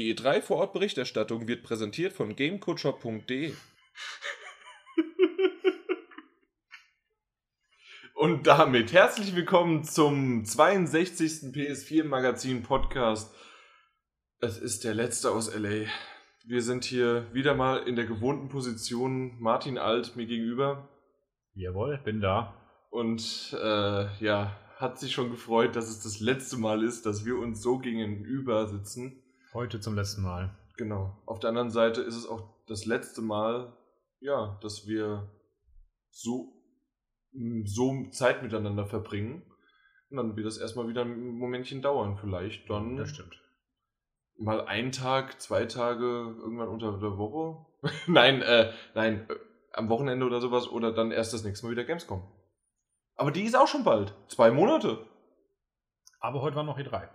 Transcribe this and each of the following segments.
Die E3 Vorortberichterstattung wird präsentiert von gamecoacher.de. Und damit herzlich willkommen zum 62. PS4 Magazin Podcast. Es ist der letzte aus LA. Wir sind hier wieder mal in der gewohnten Position. Martin Alt mir gegenüber. Jawohl, bin da. Und äh, ja, hat sich schon gefreut, dass es das letzte Mal ist, dass wir uns so gegenüber sitzen. Heute zum letzten Mal. Genau. Auf der anderen Seite ist es auch das letzte Mal, ja, dass wir so, so Zeit miteinander verbringen. Und dann wird das erstmal wieder ein Momentchen dauern, vielleicht. Dann Das stimmt. mal einen Tag, zwei Tage, irgendwann unter der Woche. nein, äh, nein, äh, am Wochenende oder sowas oder dann erst das nächste Mal wieder Gamescom. Aber die ist auch schon bald. Zwei Monate. Aber heute war noch E3.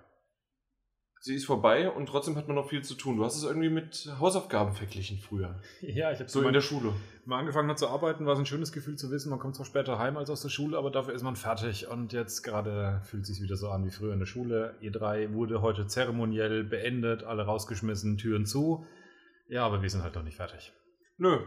Sie ist vorbei und trotzdem hat man noch viel zu tun. Du hast es irgendwie mit Hausaufgaben verglichen früher. Ja, ich habe So in der Schule. mal angefangen hat zu arbeiten, war es ein schönes Gefühl zu wissen, man kommt zwar später heim als aus der Schule, aber dafür ist man fertig. Und jetzt gerade fühlt es sich wieder so an wie früher in der Schule. E3 wurde heute zeremoniell beendet, alle rausgeschmissen, Türen zu. Ja, aber wir sind halt noch nicht fertig. Nö.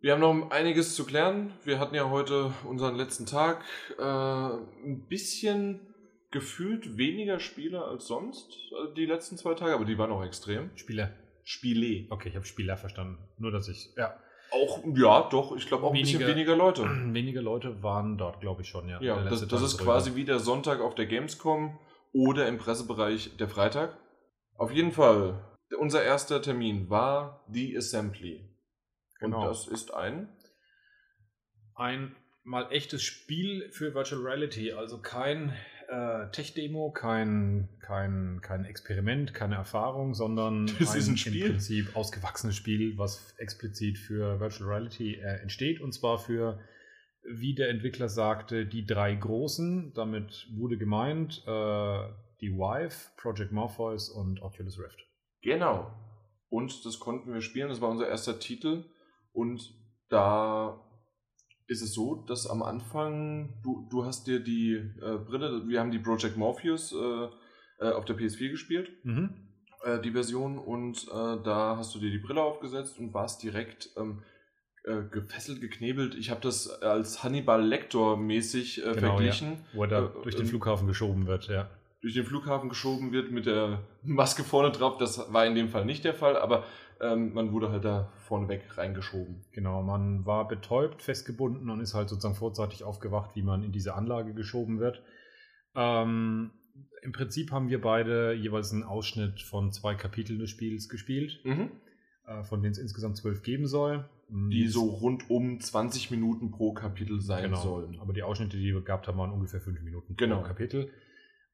Wir haben noch einiges zu klären. Wir hatten ja heute unseren letzten Tag. Äh, ein bisschen gefühlt weniger Spieler als sonst äh, die letzten zwei Tage, aber die waren auch extrem. Spieler. Spiele. Okay, ich habe Spieler verstanden. Nur, dass ich. Ja. Auch, ja, doch, ich glaube auch ein bisschen Weniger- weniger Leute. Wenige Leute waren dort, glaube ich schon, ja. Ja, das, das ist ruhiger. quasi wie der Sonntag auf der Gamescom oder im Pressebereich der Freitag. Auf jeden Fall, unser erster Termin war die Assembly. Und Genau. das ist ein ein mal echtes Spiel für Virtual Reality, also kein äh, Tech-Demo, kein, kein, kein Experiment, keine Erfahrung, sondern Das ist ein Spiel? im Prinzip ausgewachsenes Spiel, was explizit für Virtual Reality äh, entsteht und zwar für, wie der Entwickler sagte, die drei großen. Damit wurde gemeint äh, die Vive, Project Morpheus und Oculus Rift. Genau. Und das konnten wir spielen. Das war unser erster Titel. Und da ist es so, dass am Anfang, du, du hast dir die äh, Brille, wir haben die Project Morpheus äh, äh, auf der PS4 gespielt, Mhm. äh, die Version. Und äh, da hast du dir die Brille aufgesetzt und warst direkt ähm, äh, gefesselt, geknebelt. Ich habe das als Hannibal Lector mäßig Genau, verglichen. Wo er da durch den ähm, Flughafen geschoben wird, ja. durch den Flughafen geschoben wird mit der Maske vorne drauf. Das war in dem Fall nicht der Fall, aber ähm, man wurde halt da vorneweg reingeschoben. Genau, man war betäubt, festgebunden und ist halt sozusagen vorzeitig aufgewacht, wie man in diese Anlage geschoben wird. Ähm, Im Prinzip haben wir beide jeweils einen Ausschnitt von zwei Kapiteln des Spiels gespielt, äh, von denen es insgesamt zwölf geben soll. Die so rund um 20 Minuten pro Kapitel sein genau. sollen. Aber die Ausschnitte, die wir gehabt haben, waren ungefähr fünf Minuten Genau. pro Kapitel.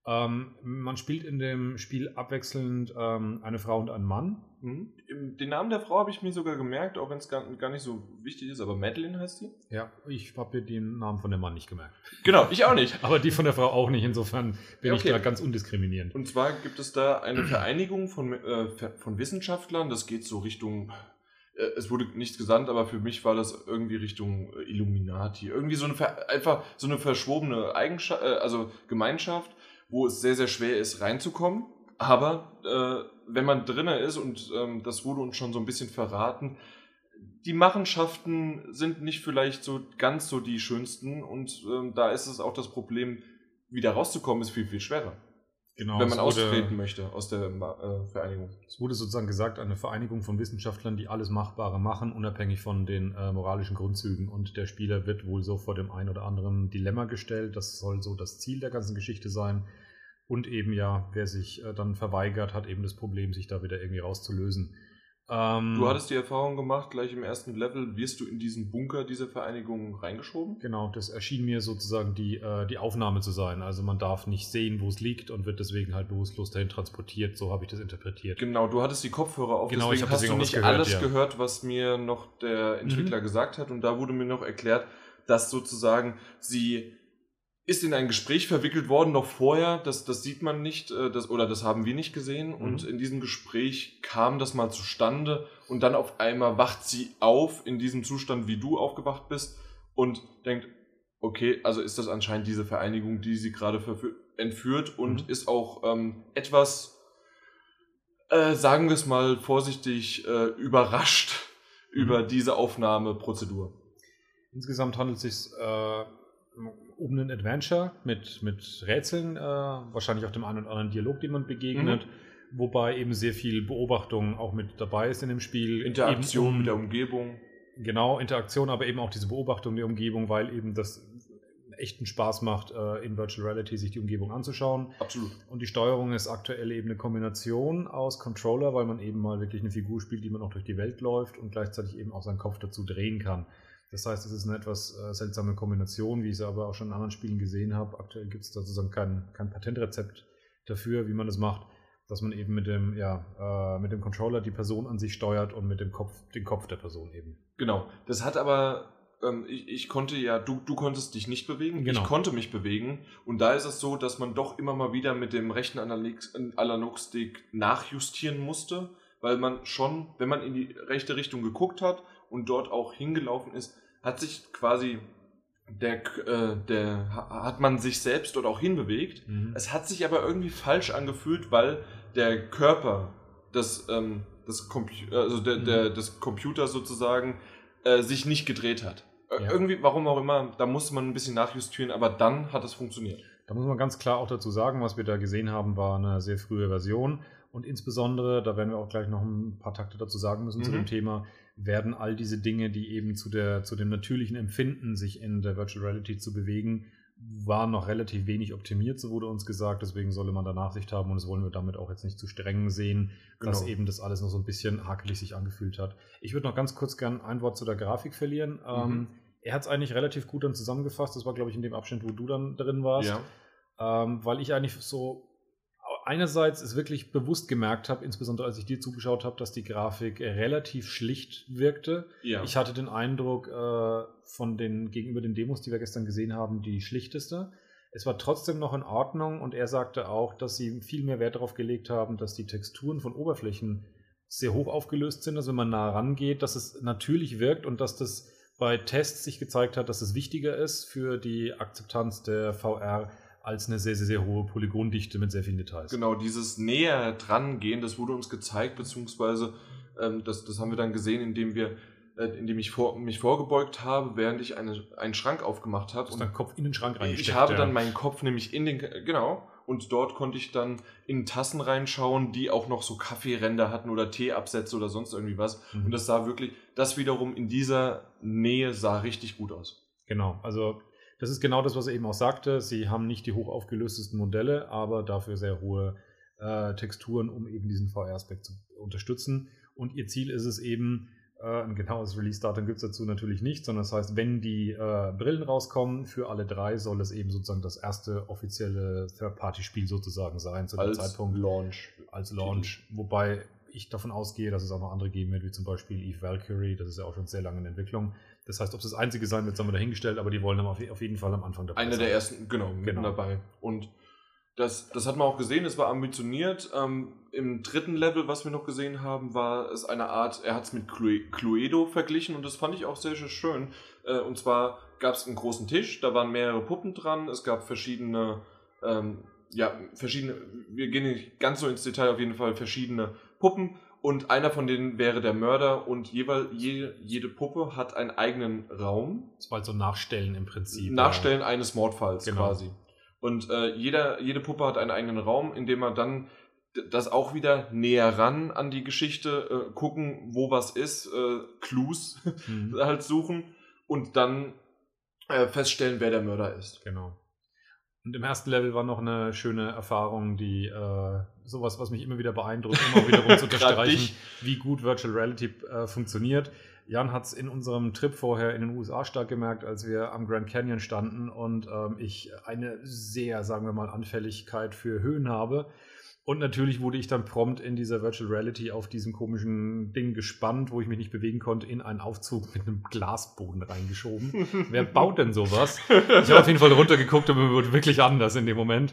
Ähm, man spielt in dem Spiel abwechselnd ähm, eine Frau und einen Mann. Mhm. Den Namen der Frau habe ich mir sogar gemerkt, auch wenn es gar, gar nicht so wichtig ist, aber Madeline heißt sie. Ja, ich habe mir den Namen von dem Mann nicht gemerkt. Genau, ich auch nicht. Aber die von der Frau auch nicht. Insofern bin Okay. ich da ganz undiskriminierend. Und zwar gibt es da eine Vereinigung von, äh, von Wissenschaftlern, das geht so Richtung, äh, es wurde nichts gesandt, aber für mich war das irgendwie Richtung Illuminati. Irgendwie so eine, einfach so eine verschwobene Eigenschaft, äh, also Gemeinschaft, wo es sehr, sehr schwer ist reinzukommen. Aber äh, wenn man drinne ist, und ähm, das wurde uns schon so ein bisschen verraten, die Machenschaften sind nicht vielleicht so ganz so die schönsten und ähm, da ist es auch das Problem, wieder rauszukommen, ist viel, viel schwerer Genau, wenn man austreten möchte aus der äh, Vereinigung. Es wurde sozusagen gesagt, eine Vereinigung von Wissenschaftlern, die alles Machbare machen, unabhängig von den äh, moralischen Grundzügen. Und der Spieler wird wohl so vor dem ein oder anderen Dilemma gestellt. Das soll so das Ziel der ganzen Geschichte sein. Und eben ja, wer sich äh, dann verweigert, hat eben das Problem, sich da wieder irgendwie rauszulösen. Ähm, Du hattest die Erfahrung gemacht, gleich im ersten Level wirst du in diesen Bunker dieser Vereinigung reingeschoben. Genau, das erschien mir sozusagen die, äh, die Aufnahme zu sein. Also man darf nicht sehen, wo es liegt und wird deswegen halt bewusstlos dahin transportiert. So habe ich das interpretiert. Genau, du hattest die Kopfhörer auf, Genau, ich deswegen hab hast deswegen du nicht gehört, alles ja. Mhm. gehört, was mir noch der Entwickler gesagt hat. Und da wurde mir noch erklärt, dass sozusagen sie ist in ein Gespräch verwickelt worden noch vorher, das, das sieht man nicht, äh, das, oder das haben wir nicht gesehen. Und Mhm. in diesem Gespräch kam das mal zustande und dann auf einmal wacht sie auf in diesem Zustand, wie du aufgewacht bist und denkt, okay, also ist das anscheinend diese Vereinigung, die sie gerade entführt und Mhm. ist auch ähm, etwas äh, sagen wir es mal vorsichtig, äh, überrascht mhm. über diese Aufnahmeprozedur. Insgesamt handelt es sich äh, um einen Adventure mit, mit Rätseln, äh, wahrscheinlich auch dem einen oder anderen Dialog, den man begegnet. Mhm. Wobei eben sehr viel Beobachtung auch mit dabei ist in dem Spiel. Interaktion um, mit der Umgebung. Genau, Interaktion, aber eben auch diese Beobachtung der Umgebung, weil eben das echten Spaß macht, äh, in Virtual Reality sich die Umgebung anzuschauen. Absolut. Und die Steuerung ist aktuell eben eine Kombination aus Controller, weil man eben mal wirklich eine Figur spielt, die man auch durch die Welt läuft und gleichzeitig eben auch seinen Kopf dazu drehen kann. Das heißt, es ist eine etwas äh, seltsame Kombination, wie ich es aber auch schon in anderen Spielen gesehen habe. Aktuell gibt es da sozusagen kein, kein Patentrezept dafür, wie man das macht, dass man eben mit dem, ja, äh, mit dem Controller die Person an sich steuert und mit dem Kopf den Kopf der Person eben. Genau. Das hat aber ähm, ich, ich, konnte ja, du, du konntest dich nicht bewegen, genau. ich konnte mich bewegen. Und da ist es so, dass man doch immer mal wieder mit dem rechten Analogstick nachjustieren musste, weil man schon, wenn man in die rechte Richtung geguckt hat und dort auch hingelaufen ist, hat sich quasi der, äh, der hat man sich selbst dort auch hinbewegt. Mhm. Es hat sich aber irgendwie falsch angefühlt, weil der Körper des, ähm, des, Compu also der, mhm. der, des Computers sozusagen äh, sich nicht gedreht hat. Ja. Irgendwie, warum auch immer, da musste man ein bisschen nachjustieren, aber dann hat es funktioniert. Da muss man ganz klar auch dazu sagen, was wir da gesehen haben, war eine sehr frühe Version. Und insbesondere, da werden wir auch gleich noch ein paar Takte dazu sagen müssen mhm. zu dem. Thema, werden all diese Dinge, die eben zu, der, zu dem natürlichen Empfinden, sich in der Virtual Reality zu bewegen, waren noch relativ wenig optimiert, so wurde uns gesagt. Deswegen solle man da Nachsicht haben und das wollen wir damit auch jetzt nicht zu streng sehen, genau. dass eben das alles noch so ein bisschen hakelig sich angefühlt hat. Ich würde noch ganz kurz gern ein Wort zu der Grafik verlieren. Mhm. Ähm, er hat es eigentlich relativ gut dann zusammengefasst. Das war, glaube ich, in dem Abschnitt, wo du dann drin warst. Ja. Ähm, weil ich eigentlich so einerseits es wirklich bewusst gemerkt habe, insbesondere als ich dir zugeschaut habe, dass die Grafik relativ schlicht wirkte. Ja. Ich hatte den Eindruck, äh, von den gegenüber den Demos, die wir gestern gesehen haben, die schlichteste. Es war trotzdem noch in Ordnung und er sagte auch, dass sie viel mehr Wert darauf gelegt haben, dass die Texturen von Oberflächen sehr hoch aufgelöst sind, also wenn man nah rangeht, dass es natürlich wirkt und dass das bei Tests sich gezeigt hat, dass es wichtiger ist für die Akzeptanz der VR als eine sehr, sehr, sehr hohe Polygondichte mit sehr vielen Details. Genau, dieses näher dran gehen, das wurde uns gezeigt, beziehungsweise ähm, das, das haben wir dann gesehen, indem wir äh, indem ich vor, mich vorgebeugt habe, während ich eine, einen Schrank aufgemacht habe. Du hast deinen Kopf in den Schrank reingesteckt. Ich habe ja. dann meinen Kopf nämlich in den, genau, und dort konnte ich dann in Tassen reinschauen, die auch noch so Kaffeeränder hatten oder Teeabsätze oder sonst irgendwie was. Mhm. Und das sah wirklich, das wiederum in dieser Nähe sah richtig gut aus. Genau, also das ist genau das, was er eben auch sagte. Sie haben nicht die hoch aufgelöstesten Modelle, aber dafür sehr hohe äh, Texturen, um eben diesen VR-Aspekt zu unterstützen. Und ihr Ziel ist es eben, äh, ein genaues Release-Datum gibt es dazu natürlich nicht, sondern das heißt, wenn die äh, Brillen rauskommen, für alle drei soll es eben sozusagen das erste offizielle Third-Party-Spiel sozusagen sein, zu dem als Zeitpunkt. Launch. Als Launch. Wobei ich davon ausgehe, dass es auch noch andere geben wird, wie zum Beispiel Eve Valkyrie, das ist ja auch schon sehr lange in Entwicklung. Das heißt, ob es das einzige sein wird, haben wir dahingestellt, aber die wollen dann auf, jeden Fall am Anfang dabei Einer sein. der ersten, genau, genau. dabei. Und das, das hat man auch gesehen, es war ambitioniert. Ähm, Im dritten Level, was wir noch gesehen haben, war es eine Art, er hat es mit Cluedo verglichen und das fand ich auch sehr, sehr schön. Äh, und zwar gab es einen großen Tisch, da waren mehrere Puppen dran, es gab verschiedene, ähm, ja, verschiedene, wir gehen nicht ganz so ins Detail, auf jeden Fall verschiedene Puppen und einer von denen wäre der Mörder und jeweil, je, jede Puppe hat einen eigenen Raum. Das war halt so Nachstellen im Prinzip. Nachstellen ja. eines Mordfalls genau. quasi. Und äh, jeder, jede Puppe hat einen eigenen Raum, in dem man dann das auch wieder näher ran an die Geschichte äh, gucken, wo was ist, äh, Clues mhm. halt suchen und dann äh, feststellen, wer der Mörder ist. Genau. Und im ersten Level war noch eine schöne Erfahrung, die äh, sowas, was mich immer wieder beeindruckt, immer wieder zu unterstreichen, wie gut Virtual Reality äh, funktioniert. Jan hat es in unserem Trip vorher in den USA stark gemerkt, als wir am Grand Canyon standen und ähm, ich eine sehr, sagen wir mal, Anfälligkeit für Höhen habe. Und natürlich wurde ich dann prompt in dieser Virtual Reality auf diesem komischen Ding gespannt, wo ich mich nicht bewegen konnte, in einen Aufzug mit einem Glasboden reingeschoben. Wer baut denn sowas? Ich habe auf jeden Fall runtergeguckt und mir wurde wirklich anders in dem Moment.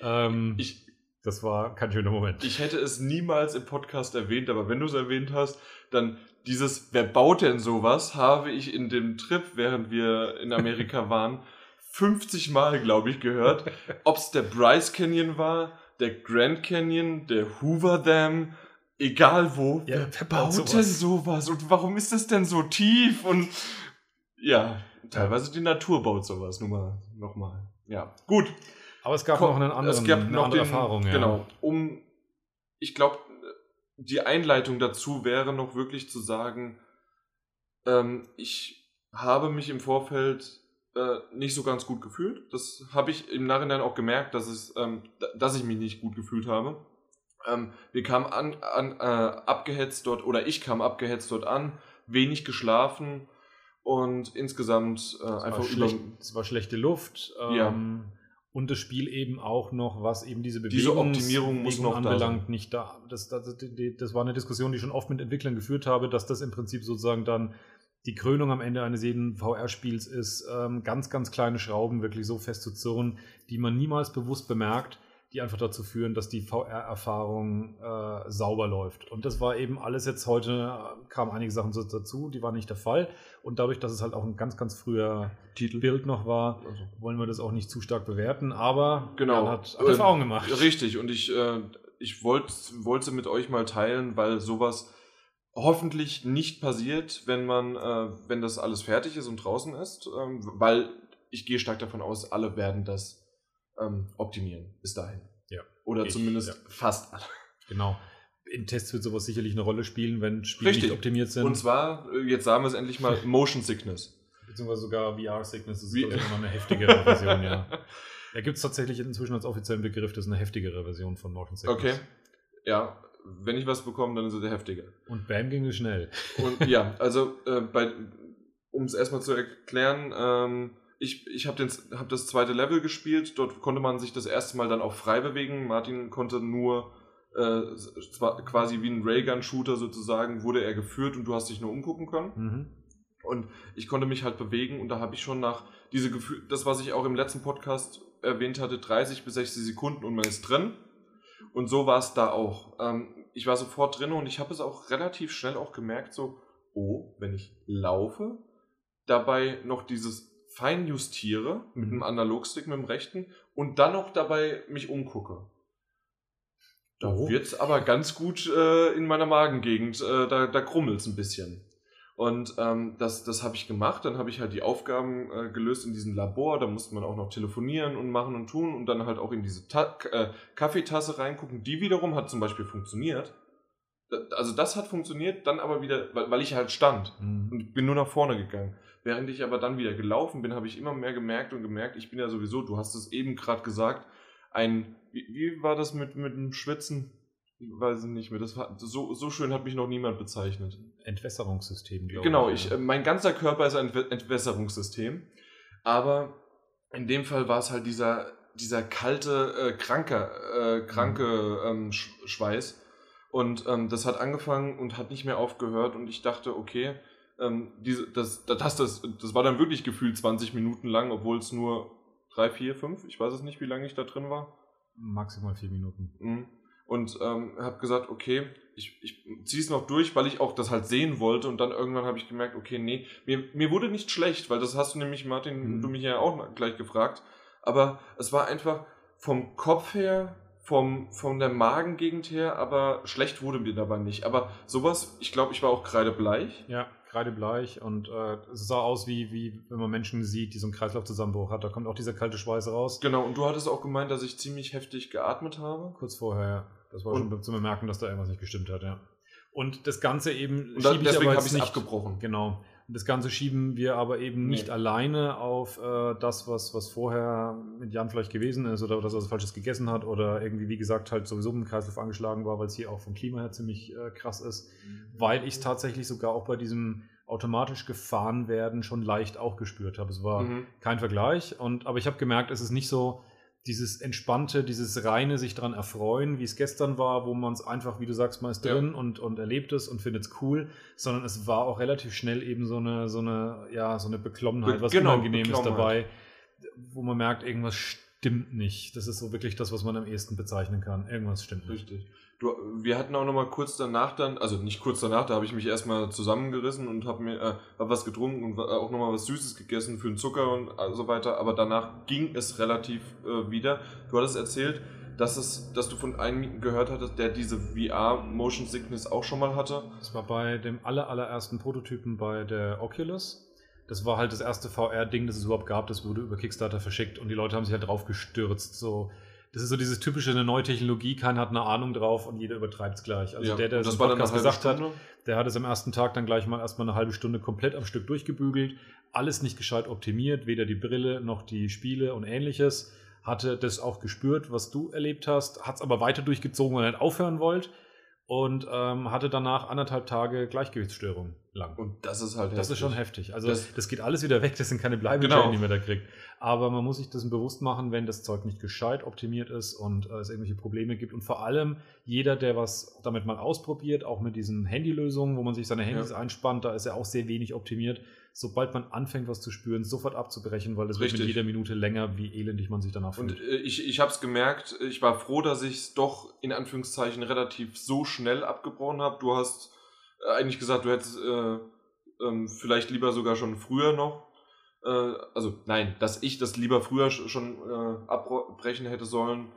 Ähm, ich, das war kein schöner Moment. Ich hätte es niemals im Podcast erwähnt, aber wenn du es erwähnt hast, dann dieses, wer baut denn sowas, habe ich in dem Trip, während wir in Amerika waren, 50 Mal, glaube ich, gehört. Ob es der Bryce Canyon war, der Grand Canyon, der Hoover Dam, egal wo, Ja, wer, baut baut denn sowas? sowas? Und warum ist das denn so tief? Und ja, teilweise die Natur baut sowas, nur mal, nochmal. Ja, gut. Aber es gab Komm, noch einen anderen, es gab eine noch andere den, Erfahrung. Ja. Genau, um, ich glaube, die Einleitung dazu wäre noch wirklich zu sagen, ähm, ich habe mich im Vorfeld äh, nicht so ganz gut gefühlt. Das habe ich im Nachhinein auch gemerkt, dass, es, ähm, dass ich mich nicht gut gefühlt habe. Ähm, wir kamen an, an äh, abgehetzt dort, oder ich kam abgehetzt dort an, wenig geschlafen und insgesamt äh, einfach über schlecht, es war schlechte Luft. Ähm, Ja. Und das Spiel eben auch noch, was eben diese Diese Bewegungs- Optimierung muss Bewegung noch da anbelangt, sein. nicht da. Das, das, das war eine Diskussion, die ich schon oft mit Entwicklern geführt habe, dass das im Prinzip sozusagen dann die Krönung am Ende eines jeden VR-Spiels ist, ähm, ganz, ganz kleine Schrauben wirklich so fest zu zurren, die man niemals bewusst bemerkt, die einfach dazu führen, dass die VR-Erfahrung äh, sauber läuft. Und das war eben alles jetzt heute, äh, kamen einige Sachen so dazu, die waren nicht der Fall. Und dadurch, dass es halt auch ein ganz, ganz früher Titel. Bild noch war, Also. wollen wir das auch nicht zu stark bewerten, aber Genau. Jan hat, hat Ähm, Erfahrung gemacht. Richtig, und ich, äh, ich wollte wollte mit euch mal teilen, weil sowas hoffentlich nicht passiert, wenn man, äh, wenn das alles fertig ist und draußen ist, ähm, weil ich gehe stark davon aus, alle werden das ähm, optimieren bis dahin. Ja. Oder Ich, zumindest ja. fast alle. Genau. In Tests wird sowas sicherlich eine Rolle spielen, wenn Spiele Richtig. nicht optimiert sind. Und zwar, äh, jetzt sagen wir es endlich mal, Motion Sickness. beziehungsweise sogar VR-Sickness, das ist ich, immer eine heftigere Version, ja. Da gibt es tatsächlich inzwischen als offiziellen Begriff, das ist eine heftigere Version von Motion Sickness. Okay. Ja, wenn ich was bekomme, dann ist es der heftige. Und bam ging es schnell. Und ja, also äh, um es erstmal zu erklären, ähm, ich, ich habe hab das zweite Level gespielt, dort konnte man sich das erste Mal dann auch frei bewegen. Martin konnte nur äh, quasi wie ein Raygun-Shooter sozusagen, wurde er geführt und du hast dich nur umgucken können. Mhm. Und ich konnte mich halt bewegen und da habe ich schon nach diese Gefühl, das was ich auch im letzten Podcast erwähnt hatte, 30 bis 60 Sekunden und man ist drin. Und so war es da auch. Ähm, ich war sofort drin und ich habe es auch relativ schnell auch gemerkt, so, oh, wenn ich laufe, dabei noch dieses Feinjustiere mit Mhm. dem Analogstick, mit dem rechten und dann noch dabei mich umgucke. Da Oh. wird's aber ganz gut äh, in meiner Magengegend, äh, da, da krummelt's ein bisschen. Und ähm, das, das habe ich gemacht. Dann habe ich halt die Aufgaben äh, gelöst in diesem Labor. Da musste man auch noch telefonieren und machen und tun und dann halt auch in diese Ta äh, Kaffeetasse reingucken. Die wiederum hat zum Beispiel funktioniert. Also das hat funktioniert, dann aber wieder, weil, weil ich halt stand Mhm. und bin nur nach vorne gegangen. Während ich aber dann wieder gelaufen bin, habe ich immer mehr gemerkt und gemerkt, ich bin ja sowieso, du hast es eben gerade gesagt, ein, wie, wie war das mit, mit dem Schwitzen? Ich weiß es nicht mehr. Das war, so, so schön hat mich noch niemand bezeichnet. Entwässerungssystem, glaube Genau, ich. ich, ja. äh, mein ganzer Körper ist ein Entwä- Entwässerungssystem. Aber in dem Fall war es halt dieser, dieser kalte, äh, kranke, äh, kranke ähm, Sch Schweiß. Und ähm, das hat angefangen und hat nicht mehr aufgehört. Und ich dachte, okay, ähm, diese, das, das, das, das war dann wirklich gefühlt 20 Minuten lang, obwohl es nur 3, 4, 5, ich weiß es nicht, wie lange ich da drin war. Maximal vier Minuten. Mhm. Und ähm, habe gesagt, okay, ich, ich ziehe es noch durch, weil ich auch das halt sehen wollte. Und dann irgendwann habe ich gemerkt, okay, nee, mir, mir wurde nicht schlecht, weil das hast du nämlich, Martin, Mhm. du mich ja auch gleich gefragt. Aber es war einfach vom Kopf her, vom, von der Magengegend her, aber schlecht wurde mir dabei nicht. Aber sowas, ich glaube, ich war auch kreidebleich. Ja, kreidebleich und äh, es sah aus wie, wie wenn man Menschen sieht, die so einen Kreislaufzusammenbruch hat. Da kommt auch dieser kalte Schweiß raus. Genau, und du hattest auch gemeint, dass ich ziemlich heftig geatmet habe. Kurz vorher, ja. Das war Und- schon zu bemerken, dass da irgendwas nicht gestimmt hat, ja. Und das Ganze eben Und da, schiebe ich deswegen aber habe ich nicht. abgebrochen. Genau. Und das Ganze schieben wir aber eben nicht Nee. alleine auf äh, das, was, was vorher mit Jan vielleicht gewesen ist oder dass er was Falsches gegessen hat oder irgendwie, wie gesagt, halt sowieso mit dem Kreislauf angeschlagen war, weil es hier auch vom Klima her ziemlich äh, krass ist. Weil ich es tatsächlich sogar auch bei diesem automatisch gefahren werden schon leicht auch gespürt habe. Es war Mhm. kein Vergleich. Und, aber ich habe gemerkt, es ist nicht so dieses entspannte, dieses reine sich daran erfreuen, wie es gestern war, wo man es einfach, wie du sagst, mal ist Ja. drin und, und erlebt es und findet es cool, sondern es war auch relativ schnell eben so eine, so eine, ja, so eine Beklommenheit, Be- was genau, Unangenehmes Beklommenheit. dabei, wo man merkt, irgendwas stimmt nicht. Das ist so wirklich das, was man am ehesten bezeichnen kann. Irgendwas stimmt nicht. Richtig. Du, wir hatten auch noch mal kurz danach dann, also nicht kurz danach, da habe ich mich erstmal zusammengerissen und habe mir äh, hab was getrunken und auch noch mal was Süßes gegessen für den Zucker und so weiter. Aber danach ging es relativ äh, wieder. Du hattest erzählt, dass, es, dass du von einem gehört hattest, der diese VR Motion Sickness auch schon mal hatte. Das war bei dem aller, allerersten Prototypen bei der Oculus. Das war halt das erste VR-Ding, das es überhaupt gab. Das wurde über Kickstarter verschickt und die Leute haben sich halt drauf gestürzt. So, das ist so dieses typische, eine neue Technologie, keiner hat eine Ahnung drauf und jeder übertreibt es gleich. Also Ja, der, der das Podcast gesagt hat, Stunde? der hat es am ersten Tag dann gleich mal erstmal eine halbe Stunde komplett am Stück durchgebügelt. Alles nicht gescheit optimiert, weder die Brille noch die Spiele und ähnliches. Hatte das auch gespürt, was du erlebt hast, hat es aber weiter durchgezogen, weil er nicht aufhören wollte. Und ähm, hatte danach anderthalb Tage Gleichgewichtsstörung lang. Und das ist halt Das ist schon heftig. Also das, Das- geht alles wieder weg, das sind keine Bleibeschäden, Genau. die man da kriegt. Aber man muss sich das bewusst machen, wenn das Zeug nicht gescheit optimiert ist und äh, es irgendwelche Probleme gibt. Und vor allem jeder, der was damit mal ausprobiert, auch mit diesen Handylösungen, wo man sich seine Handys Ja. einspannt, da ist er auch sehr wenig optimiert. Sobald man anfängt, was zu spüren, sofort abzubrechen, weil das wird mit jeder Minute länger, wie elendig man sich danach Und fühlt. äh, ich, ich habe es gemerkt, ich war froh, dass ich es doch in Anführungszeichen relativ so schnell abgebrochen habe. Du hast äh, eigentlich gesagt, du hättest äh, ähm, vielleicht lieber sogar schon früher noch. Äh, also nein, dass ich das lieber früher sch- schon äh, abbrechen hätte sollen.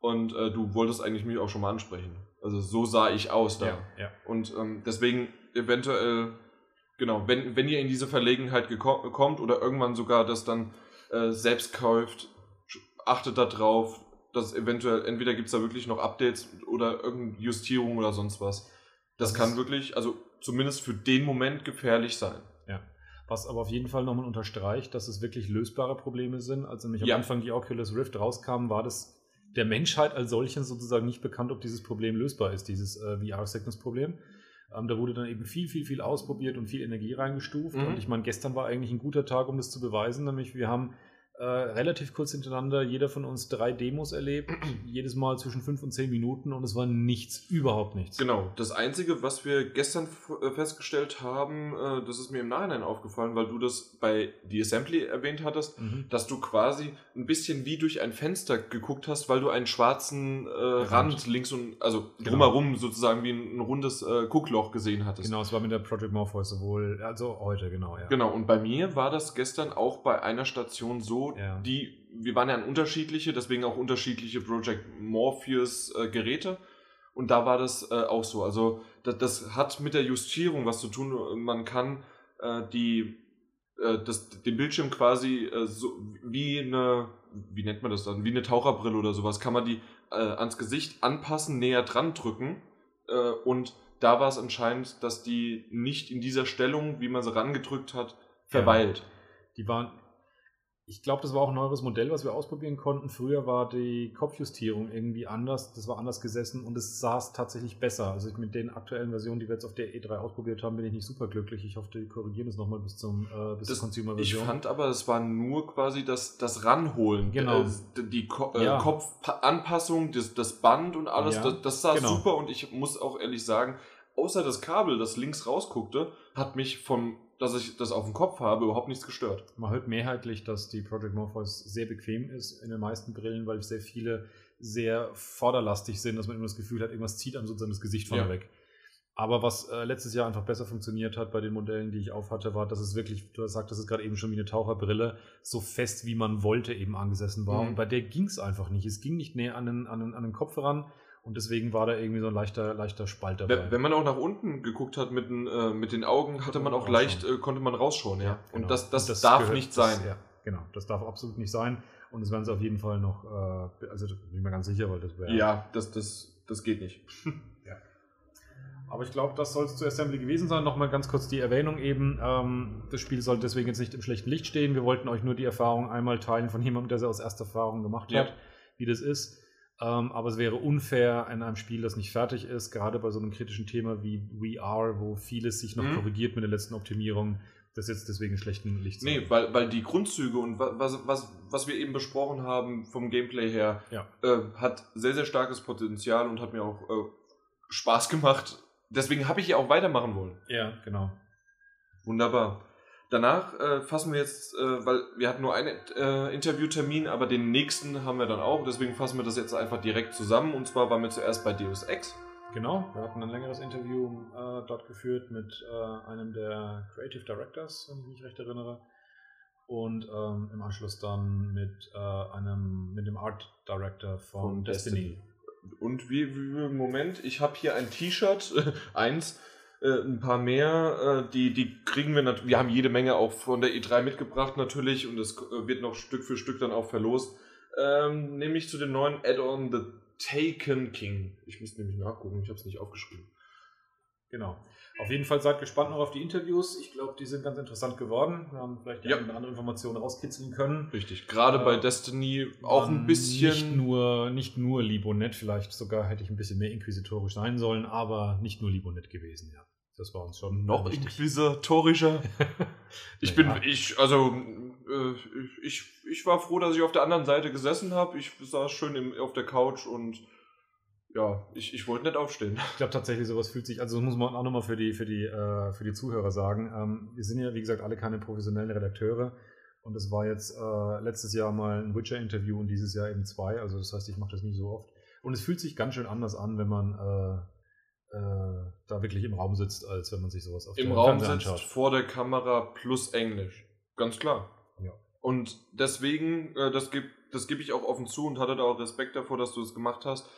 Und äh, du wolltest eigentlich mich auch schon mal ansprechen. Also so sah ich aus da. ja, ja. Und ähm, deswegen eventuell, genau, wenn, wenn ihr in diese Verlegenheit kommt oder irgendwann sogar das dann äh, selbst kauft, achtet darauf, dass eventuell, entweder gibt es da wirklich noch Updates oder irgendeine Justierung oder sonst was. Das, Das kann wirklich, also zumindest für den Moment gefährlich sein. Was aber auf jeden Fall nochmal unterstreicht, dass es wirklich lösbare Probleme sind. Als nämlich am Ja. Anfang die Oculus Rift rauskam, war das der Menschheit als solchen sozusagen nicht bekannt, ob dieses Problem lösbar ist, dieses äh, VR-Sickness-Problem. Ähm, da wurde dann eben viel, viel, viel ausprobiert und viel Energie reingestuft. Mhm. Und ich meine, gestern war eigentlich ein guter Tag, um das zu beweisen. Nämlich, wir haben äh, relativ kurz hintereinander jeder von uns drei Demos erlebt, jedes Mal zwischen fünf und zehn Minuten und es war nichts, überhaupt nichts. Genau, das Einzige, was wir gestern äh, festgestellt haben, äh, das ist mir im Nachhinein aufgefallen, weil du das bei The Assembly erwähnt hattest, Mhm. dass du quasi ein bisschen wie durch ein Fenster geguckt hast, weil du einen schwarzen äh, Rand links und also Genau. drumherum sozusagen wie ein, ein rundes äh, Guckloch gesehen hattest. Genau, es war mit der Project Morpheus sowohl, also heute, genau, ja. Genau, und bei mir war das gestern auch bei einer Station so, Ja. die, wir waren ja an unterschiedliche, deswegen auch unterschiedliche Project Morpheus äh, Geräte. Und da war das äh, auch so. Also das, das hat mit der Justierung was zu tun. Man kann äh, die, äh, das, den Bildschirm quasi äh, so wie eine, wie nennt man das dann, wie eine Taucherbrille oder sowas, kann man die äh, ans Gesicht anpassen, näher dran drücken. Und da war es anscheinend, dass die nicht in dieser Stellung, wie man sie rangedrückt hat, verweilt. Die waren, ich glaube, das war auch ein neueres Modell, was wir ausprobieren konnten. Früher war die Kopfjustierung irgendwie anders, das war anders gesessen und es saß tatsächlich besser. Also ich, mit den aktuellen Versionen, die wir jetzt auf der E3 ausprobiert haben, bin ich nicht super glücklich. Ich hoffe, die korrigieren das nochmal bis zum äh, bis Das, zur ich Consumer-Version. fand aber, es war nur quasi das, das Ranholen. Genau. Äh, Die Ko äh, Ja. Kopfanpassung, das, das Band und alles, Ja, das, das sah genau. super und ich muss auch ehrlich sagen, außer das Kabel, das links rausguckte, hat mich vom, dass ich das auf dem Kopf habe, überhaupt nichts gestört. Man hört mehrheitlich, dass die Project Morpheus sehr bequem ist in den meisten Brillen, weil sehr viele sehr vorderlastig sind, dass man immer das Gefühl hat, irgendwas zieht einem sozusagen das Gesicht vorne Ja. weg. Aber was äh, letztes Jahr einfach besser funktioniert hat bei den Modellen, die ich aufhatte, war, dass es wirklich, du hast gesagt, das ist gerade eben schon wie eine Taucherbrille, so fest wie man wollte eben angesessen war. Mhm. Und bei der ging es einfach nicht. Es ging nicht näher an den, an, den, an den Kopf ran und deswegen war da irgendwie so ein leichter, leichter Spalt dabei. Wenn, wenn man auch nach unten geguckt hat mit, den, äh, mit den Augen, hatte man auch leicht, äh, konnte man rausschauen, ja. genau. Und das, das, Und darf gehört- nicht das- sein. ja, genau, das darf absolut nicht sein. Und das werden sie auf jeden Fall noch, äh, also bin ich mir ganz sicher, weil das wäre. Ja, das, das, das geht nicht. Aber ich glaube, das soll es zu Assembly gewesen sein. Nochmal ganz kurz die Erwähnung eben. Ähm, das Spiel soll deswegen jetzt nicht im schlechten Licht stehen. Wir wollten euch nur die Erfahrung einmal teilen von jemandem, der sie aus erster Erfahrung gemacht Ja. hat, wie das ist. Ähm, aber es wäre unfair in einem Spiel, das nicht fertig ist, gerade bei so einem kritischen Thema wie VR, wo vieles sich noch Mhm. korrigiert mit der letzten Optimierung, das jetzt deswegen schlechten Licht Nee, weil, weil die Grundzüge und wa- was, was, was wir eben besprochen haben vom Gameplay her, Ja. äh, hat sehr, sehr starkes Potenzial und hat mir auch äh, Spaß gemacht. Deswegen habe ich ja auch weitermachen wollen. Ja, genau. Wunderbar. Danach äh, fassen wir jetzt, äh, weil wir hatten nur einen äh, Interviewtermin, aber den nächsten haben wir dann auch. Deswegen fassen wir das jetzt einfach direkt zusammen. Und zwar waren wir zuerst bei Deus Ex. Genau, wir hatten ein längeres Interview äh, dort geführt mit äh, einem der Creative Directors, wenn ich mich recht erinnere. und ähm, im Anschluss dann mit äh, einem mit dem Art Director von, Von Destiny. Destiny. Und wie, wie Moment, ich habe hier ein T-Shirt, eins, äh, ein paar mehr, äh, die, die kriegen wir natürlich, wir haben jede Menge auch von der E3 mitgebracht natürlich und das äh, wird noch Stück für Stück dann auch verlost. Ähm, nämlich zu dem neuen Add-on The Taken King. Ich muss nämlich nachgucken, ich habe es nicht aufgeschrieben. Genau. Auf jeden Fall seid gespannt noch auf die Interviews. Ich glaube, die sind ganz interessant geworden. Wir haben vielleicht die Ja. eine oder andere Information rauskitzeln können. Richtig, gerade Äh, bei Destiny auch ein bisschen. Nicht nur, nicht nur Libonet, vielleicht sogar hätte ich ein bisschen mehr inquisitorisch sein sollen, aber nicht nur Libonet gewesen, ja. Das war uns schon noch wichtig. inquisitorischer. Ich Naja. bin, ich, also, äh, ich, ich war froh, dass ich auf der anderen Seite gesessen habe. Ich saß schön im, auf der Couch und ja, ich, ich wollte nicht aufstehen. Ich glaube tatsächlich, sowas fühlt sich, also das muss man auch nochmal für die, für, die, äh, für die Zuhörer sagen. Ähm, wir sind ja, wie gesagt, alle keine professionellen Redakteure. Und das war jetzt äh, letztes Jahr mal ein Witcher-Interview und dieses Jahr eben zwei. Also das heißt, ich mache das nicht so oft. Und es fühlt sich ganz schön anders an, wenn man äh, äh, da wirklich im Raum sitzt, als wenn man sich sowas auf Im Raum sitzt, anschaut. vor der Kamera plus Englisch. Ganz klar. Ja. Und deswegen, äh, das gebe das geb ich auch offen zu und hatte da auch Respekt davor, dass du es gemacht hast.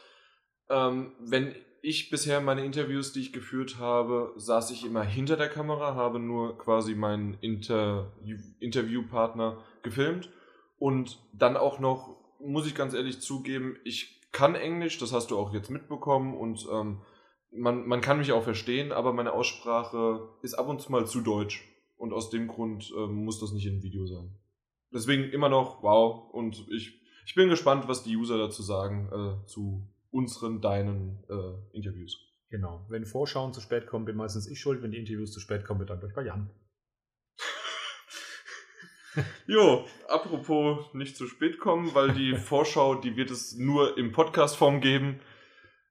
Ähm, wenn ich bisher meine Interviews, die ich geführt habe, saß ich immer hinter der Kamera, habe nur quasi meinen Inter Interviewpartner gefilmt. Und dann auch noch, muss ich ganz ehrlich zugeben, ich kann Englisch, das hast du auch jetzt mitbekommen. Und ähm, man, man kann mich auch verstehen, aber meine Aussprache ist ab und zu mal zu deutsch. Und aus dem Grund ähm, muss das nicht im Video sein. Deswegen immer noch wow. Und ich, ich bin gespannt, was die User dazu sagen äh, zu unseren, deinen äh, Interviews. Genau. Wenn Vorschauen zu spät kommen, bin meistens ich schuld. Wenn die Interviews zu spät kommen, bedankt euch bei Jan. Jo, apropos nicht zu spät kommen, weil die Vorschau, die wird es nur im Podcast-Form geben.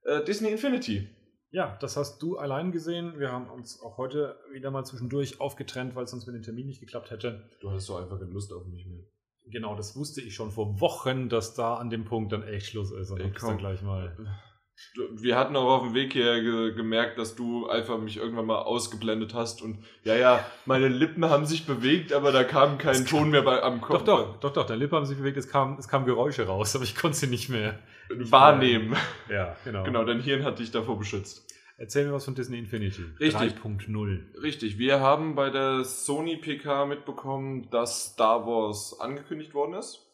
Äh, Disney Infinity. Ja, das hast du allein gesehen. Wir haben uns auch heute wieder mal zwischendurch aufgetrennt, weil es sonst mit dem Termin nicht geklappt hätte. Du hattest doch einfach keine Lust auf mich mehr. Genau, das wusste ich schon vor Wochen, dass da an dem Punkt dann echt Schluss ist. Und Ey, das dann gleich mal. Wir hatten auch auf dem Weg hierher ge gemerkt, dass du einfach mich irgendwann mal ausgeblendet hast und ja, ja, meine Lippen haben sich bewegt, aber da kam kein kam- Ton mehr bei, am Doch, Kopf. doch, doch, doch, deine Lippen haben sich bewegt, es kamen es kam Geräusche raus, aber ich konnte sie nicht mehr. Wahrnehmen. Ja, genau. Genau, dein Hirn hat dich davor beschützt. Erzähl mir was von Disney Infinity. Richtig. 3.0. Richtig, wir haben bei der Sony PK mitbekommen, dass Star Wars angekündigt worden ist.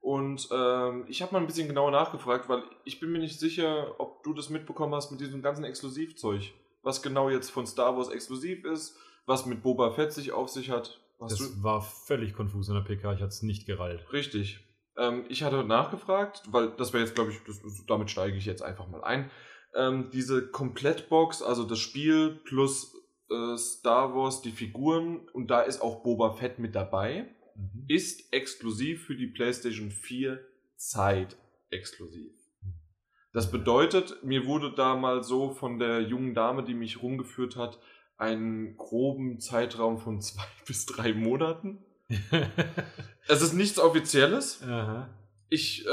Und ähm, ich habe mal ein bisschen genauer nachgefragt, weil ich bin mir nicht sicher, ob du das mitbekommen hast mit diesem ganzen Exklusivzeug. Was genau jetzt von Star Wars exklusiv ist, was mit Boba Fett sich auf sich hat. Hast du, Das war völlig konfus in der PK, ich hatte es nicht gerallt. Richtig. Ähm, ich hatte nachgefragt, weil das wäre jetzt, glaube ich, das, damit steige ich jetzt einfach mal ein. Ähm, diese Komplettbox, also das Spiel plus äh, Star Wars, die Figuren, und da ist auch Boba Fett mit dabei, Mhm. ist exklusiv für die PlayStation 4 Zeit exklusiv. Das bedeutet, mir wurde da mal so von der jungen Dame, die mich rumgeführt hat, einen groben Zeitraum von zwei bis drei Monaten. Es ist nichts Offizielles. Aha. Ich, äh,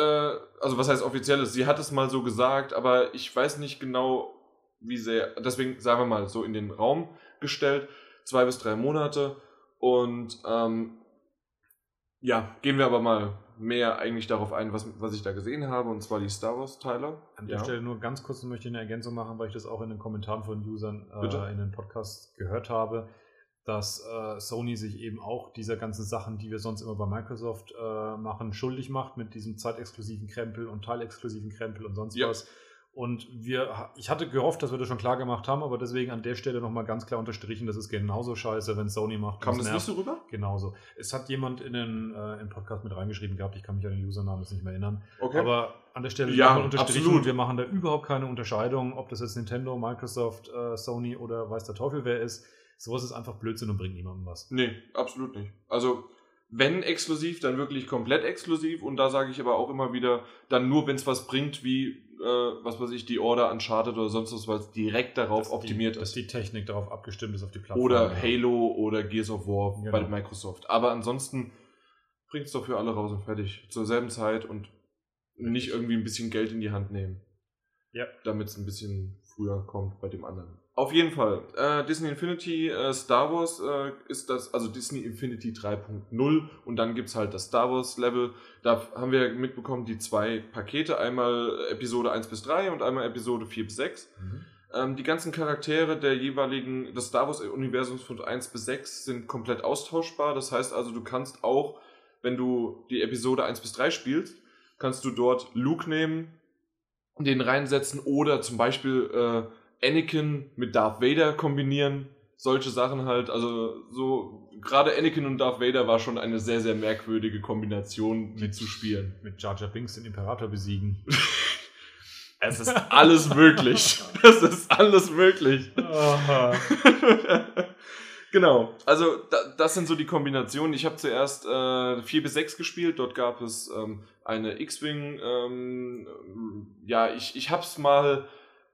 also was heißt Offizielles? Sie hat es mal so gesagt, aber ich weiß nicht genau, wie sehr. Deswegen sagen wir mal so in den Raum gestellt, zwei bis drei Monate. Und ähm, ja, gehen wir aber mal mehr eigentlich darauf ein, was, was ich da gesehen habe, und zwar die Star Wars-Teile. An der Ja. Stelle nur ganz kurz möchte ich eine Ergänzung machen, weil ich das auch in den Kommentaren von Usern äh, in den Podcasts gehört habe, dass äh, Sony sich eben auch dieser ganzen Sachen, die wir sonst immer bei Microsoft äh, machen, schuldig macht mit diesem zeitexklusiven Krempel und teilexklusiven Krempel und sonst Ja. was. Und wir, ich hatte gehofft, dass wir das schon klar gemacht haben, aber deswegen an der Stelle nochmal ganz klar unterstrichen, das ist genauso scheiße, wenn Sony macht. Kam das nicht nervt. so rüber? Genauso. Es hat jemand in den äh, im Podcast mit reingeschrieben gehabt, ich kann mich an den Usernamen jetzt nicht mehr erinnern. Okay. Aber an der Stelle Ja, nochmal unterstrichen, absolut. wir machen da überhaupt keine Unterscheidung, ob das jetzt Nintendo, Microsoft, äh, Sony oder weiß der Teufel wer ist. Sowas ist einfach Blödsinn und bringt niemandem was. Nee, absolut nicht. Also, wenn exklusiv, dann wirklich komplett exklusiv. Und da sage ich aber auch immer wieder, dann nur, wenn es was bringt, wie, äh, was weiß ich, die Order Uncharted oder sonst was, weil es direkt darauf Dass optimiert die, ist. Dass die Technik darauf abgestimmt ist auf die Plattform. Oder Ja. Halo oder Gears of War Genau. bei Microsoft. Aber ansonsten bringt es doch für alle raus und fertig. Zur selben Zeit und nicht irgendwie ein bisschen Geld in die Hand nehmen. Ja. Damit es ein bisschen früher kommt bei dem anderen. Auf jeden Fall, äh, Disney Infinity, äh, Star Wars äh, ist das, also Disney Infinity 3.0 und dann gibt es halt das Star Wars Level. Da haben wir mitbekommen die zwei Pakete, einmal Episode 1 bis 3 und einmal Episode 4 bis 6. Mhm. Ähm, die ganzen Charaktere der jeweiligen, des Star Wars Universums von 1 bis 6 sind komplett austauschbar. Das heißt also, du kannst auch, wenn du die Episode 1 bis 3 spielst, kannst du dort Luke nehmen, den reinsetzen oder zum Beispiel äh, Anakin mit Darth Vader kombinieren. Solche Sachen halt, also so, gerade Anakin und Darth Vader war schon eine sehr, sehr merkwürdige Kombination mitzuspielen. Mit Jar Jar Binks den Imperator besiegen. es ist alles möglich. Es ist alles möglich. genau, also da, das sind so die Kombinationen. Ich habe zuerst äh, 4 bis 6 gespielt, dort gab es ähm, eine X-Wing, ähm, ja, ich, ich habe es mal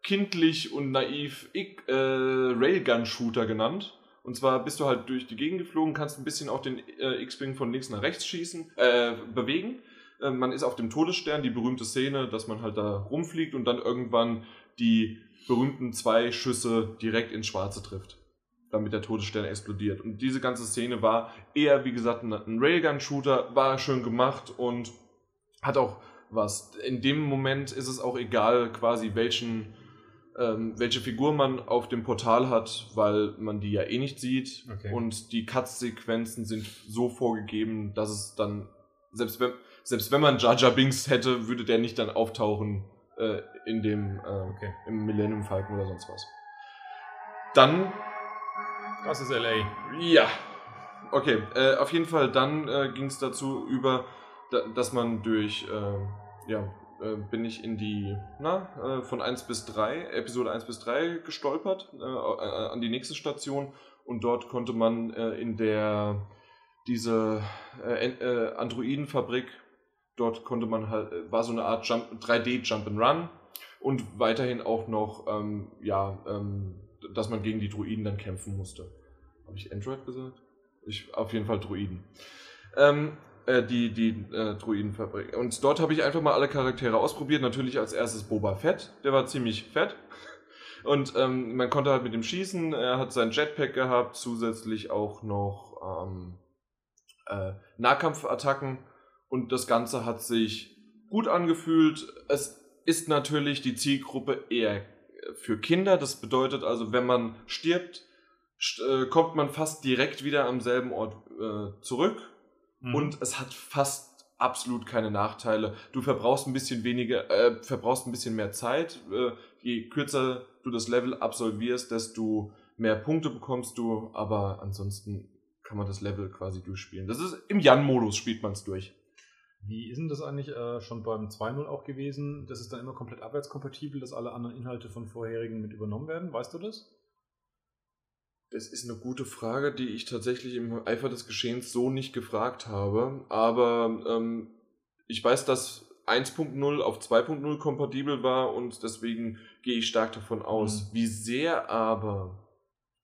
kindlich und naiv äh, Railgun-Shooter genannt. Und zwar bist du halt durch die Gegend geflogen, kannst ein bisschen auch den äh, X-Wing von links nach rechts schießen, äh, bewegen. Äh, man ist auf dem Todesstern, die berühmte Szene, dass man halt da rumfliegt und dann irgendwann die berühmten zwei Schüsse direkt ins Schwarze trifft, damit der Todesstern explodiert. Und diese ganze Szene war eher, wie gesagt, ein Railgun-Shooter, war schön gemacht und hat auch was. In dem Moment ist es auch egal, quasi welchen, ähm, welche Figur man auf dem Portal hat, weil man die ja eh nicht sieht. Okay. Und die Cut-Sequenzen sind so vorgegeben, dass es dann, selbst wenn, selbst wenn man Jar Jar Binks hätte, würde der nicht dann auftauchen äh, in dem äh, okay. im Millennium Falcon oder sonst was. Dann. Das ist LA. Ja. Okay, äh, auf jeden Fall, dann äh, ging es dazu über dass man durch, äh, ja, äh, bin ich in die, na, äh, von 1 bis 3, Episode 1 bis 3 gestolpert, äh, an die nächste Station und dort konnte man in der, diese Androidenfabrik, dort konnte man halt, war so eine Art 3D Jump and Run und weiterhin auch noch, ähm, ja, ähm, dass man gegen die Druiden dann kämpfen musste. Habe ich Android gesagt? Ich, auf jeden Fall Druiden. Ähm, äh, die, die äh, Druidenfabrik. Und dort habe ich einfach mal alle Charaktere ausprobiert. Natürlich als erstes Boba Fett, der war ziemlich fett. Und ähm, man konnte halt mit ihm schießen. Er hat sein Jetpack gehabt, zusätzlich auch noch ähm, äh, Nahkampfattacken. Und das Ganze hat sich gut angefühlt. Es ist natürlich die Zielgruppe eher für Kinder. Das bedeutet also, wenn man stirbt, äh, kommt man fast direkt wieder am selben Ort äh, zurück Mhm. Und es hat fast absolut keine Nachteile. Du verbrauchst ein bisschen weniger, äh, verbrauchst ein bisschen mehr Zeit. Äh, je kürzer du das Level absolvierst, desto mehr Punkte bekommst du. Aber ansonsten kann man das Level quasi durchspielen. Das ist im Jan-Modus spielt man es durch. Wie ist denn das eigentlich äh, schon beim 2.0 auch gewesen? Das ist dann immer komplett abwärtskompatibel, dass alle anderen Inhalte von vorherigen mit übernommen werden. Weißt du das? Das ist eine gute Frage, die ich tatsächlich im Eifer des Geschehens so nicht gefragt habe. Aber ähm, ich weiß, dass 1.0 auf 2.0 kompatibel war und deswegen gehe ich stark davon aus. Mhm. Wie sehr aber,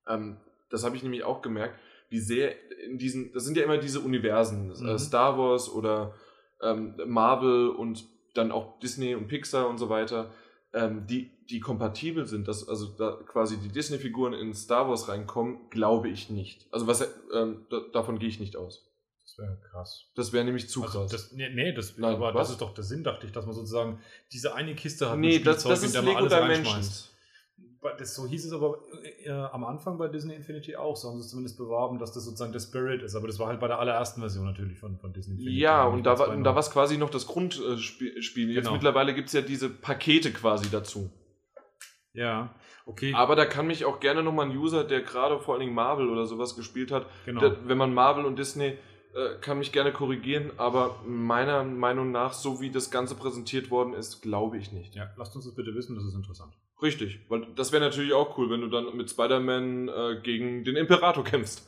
ähm, das habe ich nämlich auch gemerkt, wie sehr in diesen, das sind ja immer diese Universen, äh, mhm. Star Wars oder ähm, Marvel und dann auch Disney und Pixar und so weiter ähm, die, die kompatibel sind, dass also da quasi die Disney-Figuren in Star Wars reinkommen, glaube ich nicht. Also was ähm, da, davon gehe ich nicht aus. Das wäre krass. Das wäre nämlich zu also krass. Das, nee, nee das, Nein, aber was? das ist doch der Sinn, dachte ich, dass man sozusagen diese eine Kiste hat nee, mit das, das ist in der man alles reinschmeißt das, so hieß es aber äh, am Anfang bei Disney Infinity auch, so haben sie es zumindest beworben, dass das sozusagen der Spirit ist, aber das war halt bei der allerersten Version natürlich von, von Disney Infinity. Ja, und da, war, und da war es quasi noch das Grundspiel. Jetzt genau. mittlerweile gibt es ja diese Pakete quasi dazu. Ja, okay. Aber da kann mich auch gerne nochmal ein User, der gerade vor allen Dingen Marvel oder sowas gespielt hat, genau. der, wenn man Marvel und Disney äh, kann mich gerne korrigieren, aber meiner Meinung nach, so wie das Ganze präsentiert worden ist, glaube ich nicht. Ja, lasst uns das bitte wissen, das ist interessant. Richtig, weil das wäre natürlich auch cool, wenn du dann mit Spider-Man äh, gegen den Imperator kämpfst.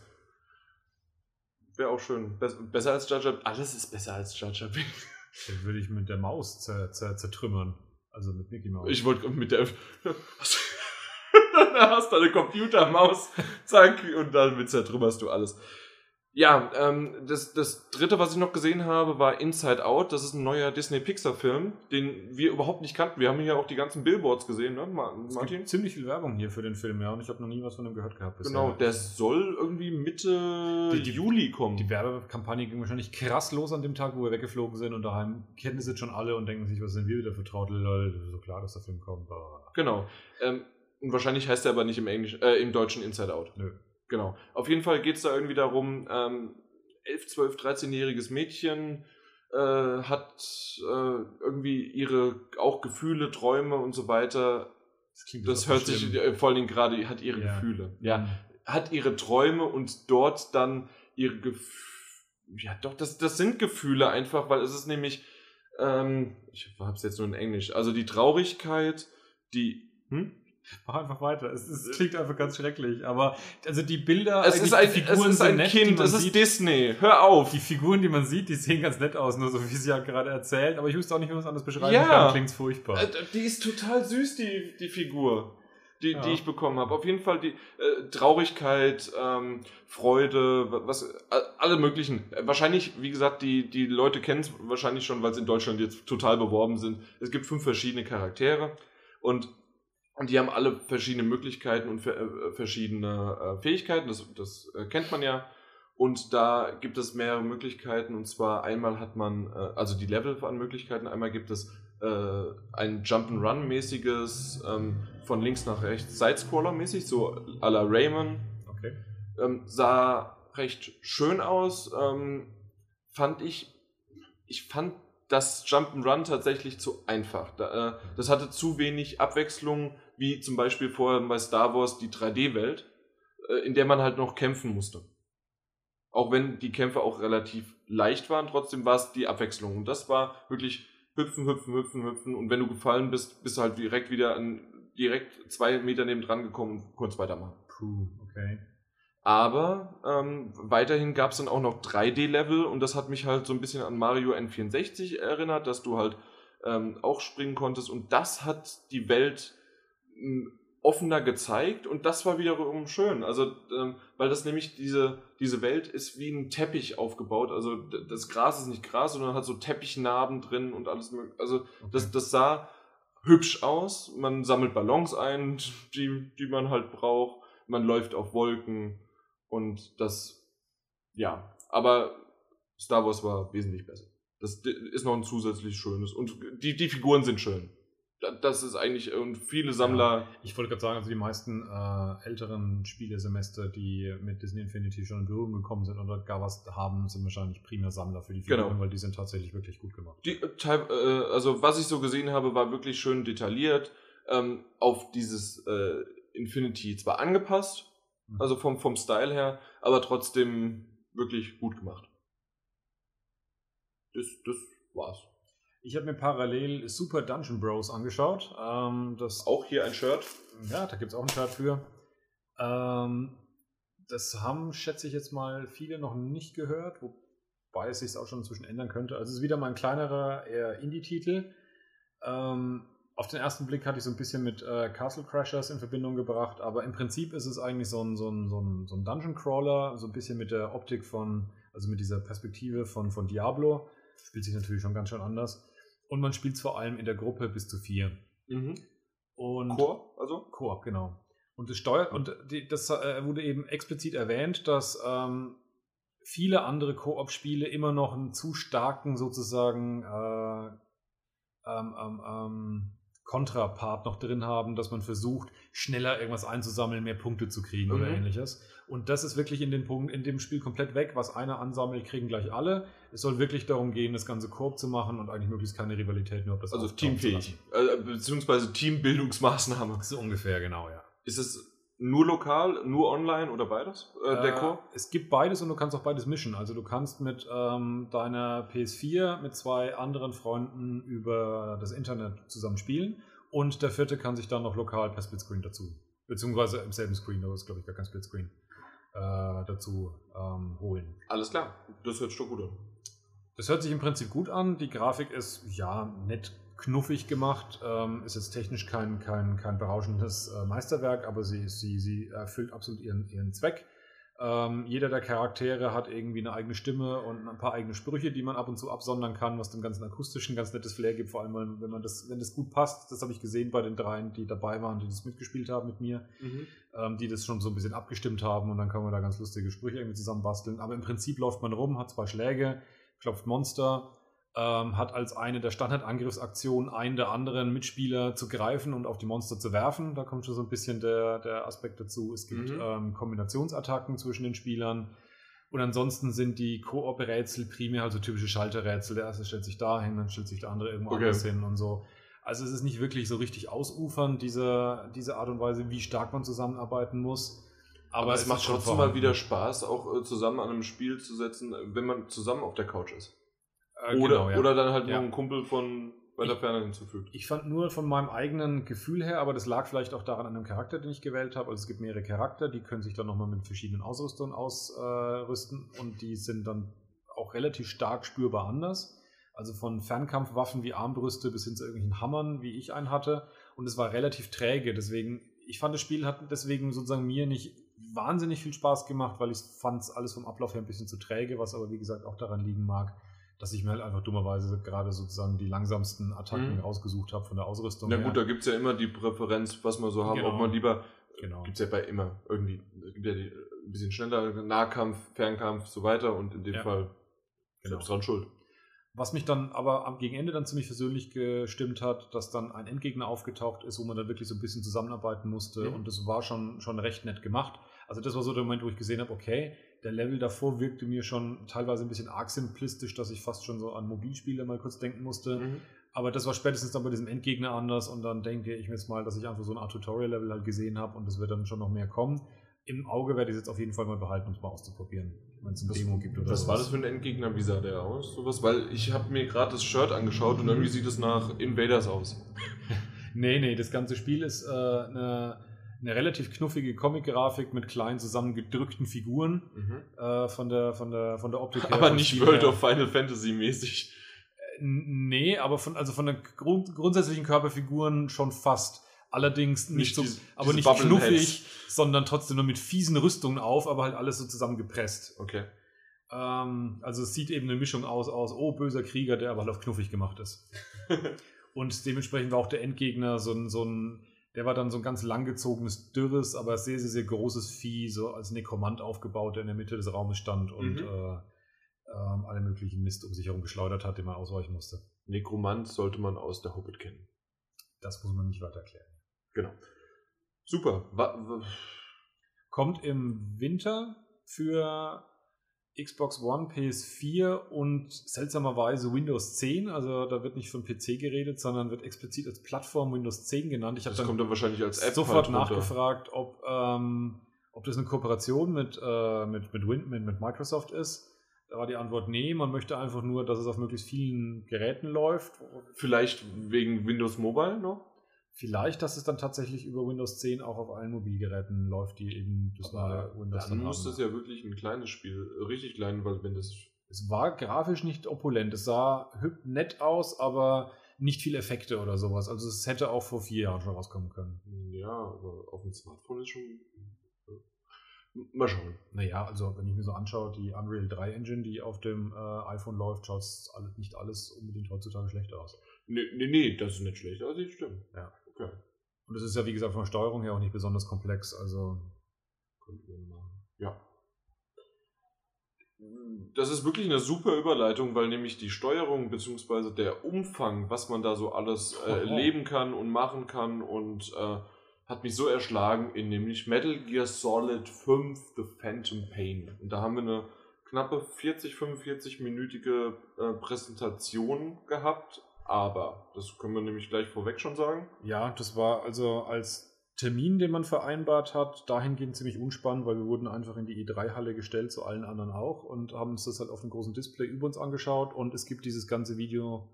Wäre auch schön. Be besser als Jar Alles ist besser als Jar Binks. Den würde ich mit der Maus zertrümmern. Also mit Mickey Mouse. Ich wollte mit der. da hast du eine Computermaus, zack, und dann zertrümmerst du alles. Ja, ähm, das, das dritte, was ich noch gesehen habe, war Inside Out. Das ist ein neuer Disney-Pixar-Film, den wir überhaupt nicht kannten. Wir haben hier auch die ganzen Billboards gesehen, ne, Martin? Ziemlich viel Werbung hier für den Film, ja, und ich habe noch nie was von dem gehört gehabt. Bisher. Genau, der soll irgendwie Mitte die, die, Juli kommen. Die Werbekampagne ging wahrscheinlich krass los an dem Tag, wo wir weggeflogen sind und daheim kennen es jetzt schon alle und denken sich, was sind wir wieder für Trottel, so klar, dass der Film kommt. Aber genau. Ähm, und wahrscheinlich heißt er aber nicht im Englisch, äh, im Deutschen Inside Out. Nö. Genau. Auf jeden Fall geht es da irgendwie darum, ähm, 11, 12, 13-jähriges Mädchen äh, hat äh, irgendwie ihre auch Gefühle, Träume und so weiter. Das, das hört sich. Äh, vor allen Dingen gerade, hat ihre ja. Gefühle. Ja. Mhm. Hat ihre Träume und dort dann ihre Gefühle. Ja, doch, das, das sind Gefühle einfach, weil es ist nämlich, ähm, ich hab's jetzt nur in Englisch, also die Traurigkeit, die, hm? Mach einfach weiter. Es, es, klingt einfach ganz schrecklich. Aber also die Bilder, es ist ein, Figuren es ist ein nett, Kind, es ist sieht, Disney. Hör auf. Die Figuren, die man sieht, die sehen ganz nett aus, nur so wie sie ja gerade erzählt. Aber ich wusste auch nicht, wie man es anders beschreiben ja. kann. Klingt furchtbar. Äh, die ist total süß, die, die Figur. Die, ja. die ich bekommen habe. Auf jeden Fall die äh, Traurigkeit, ähm, Freude, was, alle möglichen. Wahrscheinlich, wie gesagt, die, die Leute kennen es wahrscheinlich schon, weil es in Deutschland jetzt total beworben sind. Es gibt fünf verschiedene Charaktere und und die haben alle verschiedene Möglichkeiten und äh, verschiedene äh, Fähigkeiten, das, das äh, kennt man ja. Und da gibt es mehrere Möglichkeiten. Und zwar einmal hat man, also die Level an Möglichkeiten, einmal gibt es ein Jump'n'Run-mäßiges, ähm, von links nach rechts, Sidescroller-mäßig, so à la Rayman. Okay. Ähm, sah recht schön aus. Ähm, fand ich, ich fand das Jump'n'Run tatsächlich zu einfach. Da, das hatte zu wenig Abwechslung wie zum Beispiel vorher bei Star Wars die 3D-Welt, äh, in der man halt noch kämpfen musste. Auch wenn die Kämpfe auch relativ leicht waren, trotzdem war es die Abwechslung. Und das war wirklich hüpfen, hüpfen, hüpfen, hüpfen. Und wenn du gefallen bist, bist du halt direkt wieder an, direkt zwei Meter neben dran gekommen und kurz weitermachen. Puh, okay. Aber ähm, weiterhin gab es dann auch noch 3D-Level und das hat mich halt so ein bisschen an Mario N64 erinnert, dass du halt ähm, auch springen konntest und das hat die Welt offener gezeigt und das war wiederum schön. Also, ähm, weil das nämlich diese, diese Welt ist wie ein Teppich aufgebaut. Also das Gras ist nicht Gras, sondern hat so Teppichnarben drin und alles mögliche. Also okay. das, das sah hübsch aus. Man sammelt Ballons ein, die, die man halt braucht. Man läuft auf Wolken und das, ja. Aber Star Wars war wesentlich besser. Das ist noch ein zusätzlich schönes und die, die Figuren sind schön das ist eigentlich, und viele Sammler. Ja, ich wollte gerade sagen, also die meisten äh, älteren Spielesemester, die mit Disney Infinity schon in Berührung gekommen sind oder gar was haben, sind wahrscheinlich primär Sammler für die Figuren, genau. weil die sind tatsächlich wirklich gut gemacht. Die, äh, also, was ich so gesehen habe, war wirklich schön detailliert, ähm, auf dieses äh, Infinity zwar angepasst, mhm. also vom, vom Style her, aber trotzdem wirklich gut gemacht. Das, das war's. Ich habe mir parallel Super Dungeon Bros angeschaut. Ähm, das auch hier ein Shirt. Ja, da gibt es auch ein Shirt für. Ähm, das haben, schätze ich jetzt mal, viele noch nicht gehört, wobei es sich auch schon inzwischen ändern könnte. Also es ist wieder mal ein kleinerer, eher Indie-Titel. Ähm, auf den ersten Blick hatte ich so ein bisschen mit äh, Castle Crashers in Verbindung gebracht, aber im Prinzip ist es eigentlich so ein, so ein, so ein, so ein Dungeon Crawler, so ein bisschen mit der Optik von, also mit dieser Perspektive von, von Diablo. Spielt sich natürlich schon ganz schön anders. Und man spielt vor allem in der Gruppe bis zu vier. Mhm. Und Koop, also? Koop, genau. Und das steuert, und die, das äh, wurde eben explizit erwähnt, dass ähm, viele andere Koop-Spiele immer noch einen zu starken sozusagen äh, ähm, ähm, ähm Kontrapart noch drin haben, dass man versucht, schneller irgendwas einzusammeln, mehr Punkte zu kriegen mhm. oder ähnliches. Und das ist wirklich in, den Punkt, in dem Spiel komplett weg. Was einer ansammelt, kriegen gleich alle. Es soll wirklich darum gehen, das ganze Koop zu machen und eigentlich möglichst keine Rivalität nur, ob das Also teamfähig, äh, beziehungsweise Teambildungsmaßnahme. So ungefähr, genau, ja. Ist es nur lokal, nur online oder beides? Äh, der Core? Äh, es gibt beides und du kannst auch beides mischen. Also du kannst mit ähm, deiner PS4 mit zwei anderen Freunden über das Internet zusammen spielen und der vierte kann sich dann noch lokal per Splitscreen dazu, beziehungsweise im selben Screen, aber ist glaube ich gar kein Splitscreen, äh, dazu ähm, holen. Alles klar, das hört sich doch gut an. Das hört sich im Prinzip gut an. Die Grafik ist ja nett knuffig gemacht. Ähm, ist jetzt technisch kein, kein, kein berauschendes äh, Meisterwerk, aber sie, sie, sie erfüllt absolut ihren, ihren Zweck. Ähm, jeder der Charaktere hat irgendwie eine eigene Stimme und ein paar eigene Sprüche, die man ab und zu absondern kann, was dem ganzen akustischen ganz nettes Flair gibt, vor allem wenn man das, wenn das gut passt. Das habe ich gesehen bei den dreien, die dabei waren, die das mitgespielt haben mit mir, mhm. ähm, die das schon so ein bisschen abgestimmt haben und dann kann man da ganz lustige Sprüche irgendwie zusammen basteln. Aber im Prinzip läuft man rum, hat zwei Schläge, klopft Monster, ähm, hat als eine der Standardangriffsaktionen einen der anderen Mitspieler zu greifen und auf die Monster zu werfen. Da kommt schon so ein bisschen der, der Aspekt dazu. Es gibt mhm. ähm, Kombinationsattacken zwischen den Spielern. Und ansonsten sind die Koop-Rätsel primär also typische Schalterrätsel. Der erste stellt sich da hin, dann stellt sich der andere irgendwo okay. anders hin und so. Also es ist nicht wirklich so richtig ausufern, diese, diese Art und Weise, wie stark man zusammenarbeiten muss. Aber, Aber es, es macht trotzdem mal wieder Spaß, auch äh, zusammen an einem Spiel zu setzen, wenn man zusammen auf der Couch ist. Äh, oder, genau, ja. oder dann halt ja. noch ein Kumpel von weiter Ferne hinzufügt. Ich fand nur von meinem eigenen Gefühl her, aber das lag vielleicht auch daran an dem Charakter, den ich gewählt habe. Also es gibt mehrere Charakter, die können sich dann nochmal mit verschiedenen Ausrüstungen ausrüsten und die sind dann auch relativ stark spürbar anders. Also von Fernkampfwaffen wie Armbrüste bis hin zu irgendwelchen Hammern, wie ich einen hatte. Und es war relativ träge. Deswegen, ich fand das Spiel hat deswegen sozusagen mir nicht wahnsinnig viel Spaß gemacht, weil ich fand alles vom Ablauf her ein bisschen zu träge, was aber wie gesagt auch daran liegen mag, dass ich mir halt einfach dummerweise gerade sozusagen die langsamsten Attacken mhm. rausgesucht habe von der Ausrüstung. Na gut, her. da gibt es ja immer die Präferenz, was man so haben, genau. ob man lieber. Genau. Gibt es ja bei immer irgendwie. Es gibt ja die, ein bisschen schneller Nahkampf, Fernkampf, so weiter und in dem ja. Fall genau. selbst dran schuld. Was mich dann aber am Gegenende dann ziemlich versöhnlich gestimmt hat, dass dann ein Endgegner aufgetaucht ist, wo man dann wirklich so ein bisschen zusammenarbeiten musste mhm. und das war schon, schon recht nett gemacht. Also das war so der Moment, wo ich gesehen habe, okay, der Level davor wirkte mir schon teilweise ein bisschen arg simplistisch, dass ich fast schon so an Mobilspiele mal kurz denken musste. Mhm. Aber das war spätestens dann bei diesem Endgegner anders und dann denke ich mir jetzt mal, dass ich einfach so ein Art Tutorial-Level halt gesehen habe und es wird dann schon noch mehr kommen. Im Auge werde ich es jetzt auf jeden Fall mal behalten, um es mal auszuprobieren, wenn es ein Demo gibt oder Was sowas. war das für ein Endgegner? Wie sah der aus? Sowas? Weil ich habe mir gerade das Shirt angeschaut und irgendwie sieht es nach Invaders aus. nee, nee, das ganze Spiel ist äh, eine eine relativ knuffige Comic-Grafik mit kleinen zusammengedrückten Figuren mhm. äh, von, der, von, der, von der Optik her. Aber nicht World her. of Final Fantasy mäßig. Äh, nee, aber von, also von den Grund, grundsätzlichen Körperfiguren schon fast. Allerdings nicht, nicht so, diese, aber diese nicht knuffig, sondern trotzdem nur mit fiesen Rüstungen auf, aber halt alles so zusammengepresst. Okay. Ähm, also es sieht eben eine Mischung aus, aus, oh, böser Krieger, der aber halt auf knuffig gemacht ist. Und dementsprechend war auch der Endgegner so ein, so ein der war dann so ein ganz langgezogenes, dürres, aber sehr, sehr, sehr großes Vieh, so als Nekromant aufgebaut, der in der Mitte des Raumes stand und mhm. äh, äh, alle möglichen Mist um sich herum geschleudert hat, den man ausweichen musste. Nekromant sollte man aus der Hobbit kennen. Das muss man nicht weiter erklären. Genau. Super. Kommt im Winter für Xbox One, PS4 und seltsamerweise Windows 10. Also da wird nicht von PC geredet, sondern wird explizit als Plattform Windows 10 genannt. Ich habe dann, kommt dann wahrscheinlich als App sofort halt nachgefragt, ob, ähm, ob das eine Kooperation mit, äh, mit, mit, Win mit, mit Microsoft ist. Da war die Antwort nee, man möchte einfach nur, dass es auf möglichst vielen Geräten läuft. Vielleicht wegen Windows Mobile noch? Vielleicht, dass es dann tatsächlich über Windows 10 auch auf allen Mobilgeräten läuft, die eben das neue Windows dann, dann muss haben. das ja wirklich ein kleines Spiel, richtig klein, weil wenn das... Es war grafisch nicht opulent, es sah nett aus, aber nicht viel Effekte oder sowas. Also es hätte auch vor vier Jahren schon rauskommen können. Ja, aber auf dem Smartphone ist schon... Mal schauen. Naja, also wenn ich mir so anschaue, die Unreal 3 Engine, die auf dem äh, iPhone läuft, schaut nicht alles unbedingt heutzutage schlecht aus. Nee, nee, nee, das ist nicht schlecht, also das stimmt. Ja. Okay. Und es ist ja, wie gesagt, von der Steuerung her auch nicht besonders komplex, also. Ja. Das ist wirklich eine super Überleitung, weil nämlich die Steuerung bzw. der Umfang, was man da so alles äh, erleben kann und machen kann und äh, hat mich so erschlagen in nämlich Metal Gear Solid 5 The Phantom Pain. Und da haben wir eine knappe 40, 45-minütige äh, Präsentation gehabt aber. Das können wir nämlich gleich vorweg schon sagen. Ja, das war also als Termin, den man vereinbart hat, dahingehend ziemlich unspannend, weil wir wurden einfach in die E3-Halle gestellt, zu allen anderen auch, und haben uns das halt auf dem großen Display über uns angeschaut und es gibt dieses ganze Video.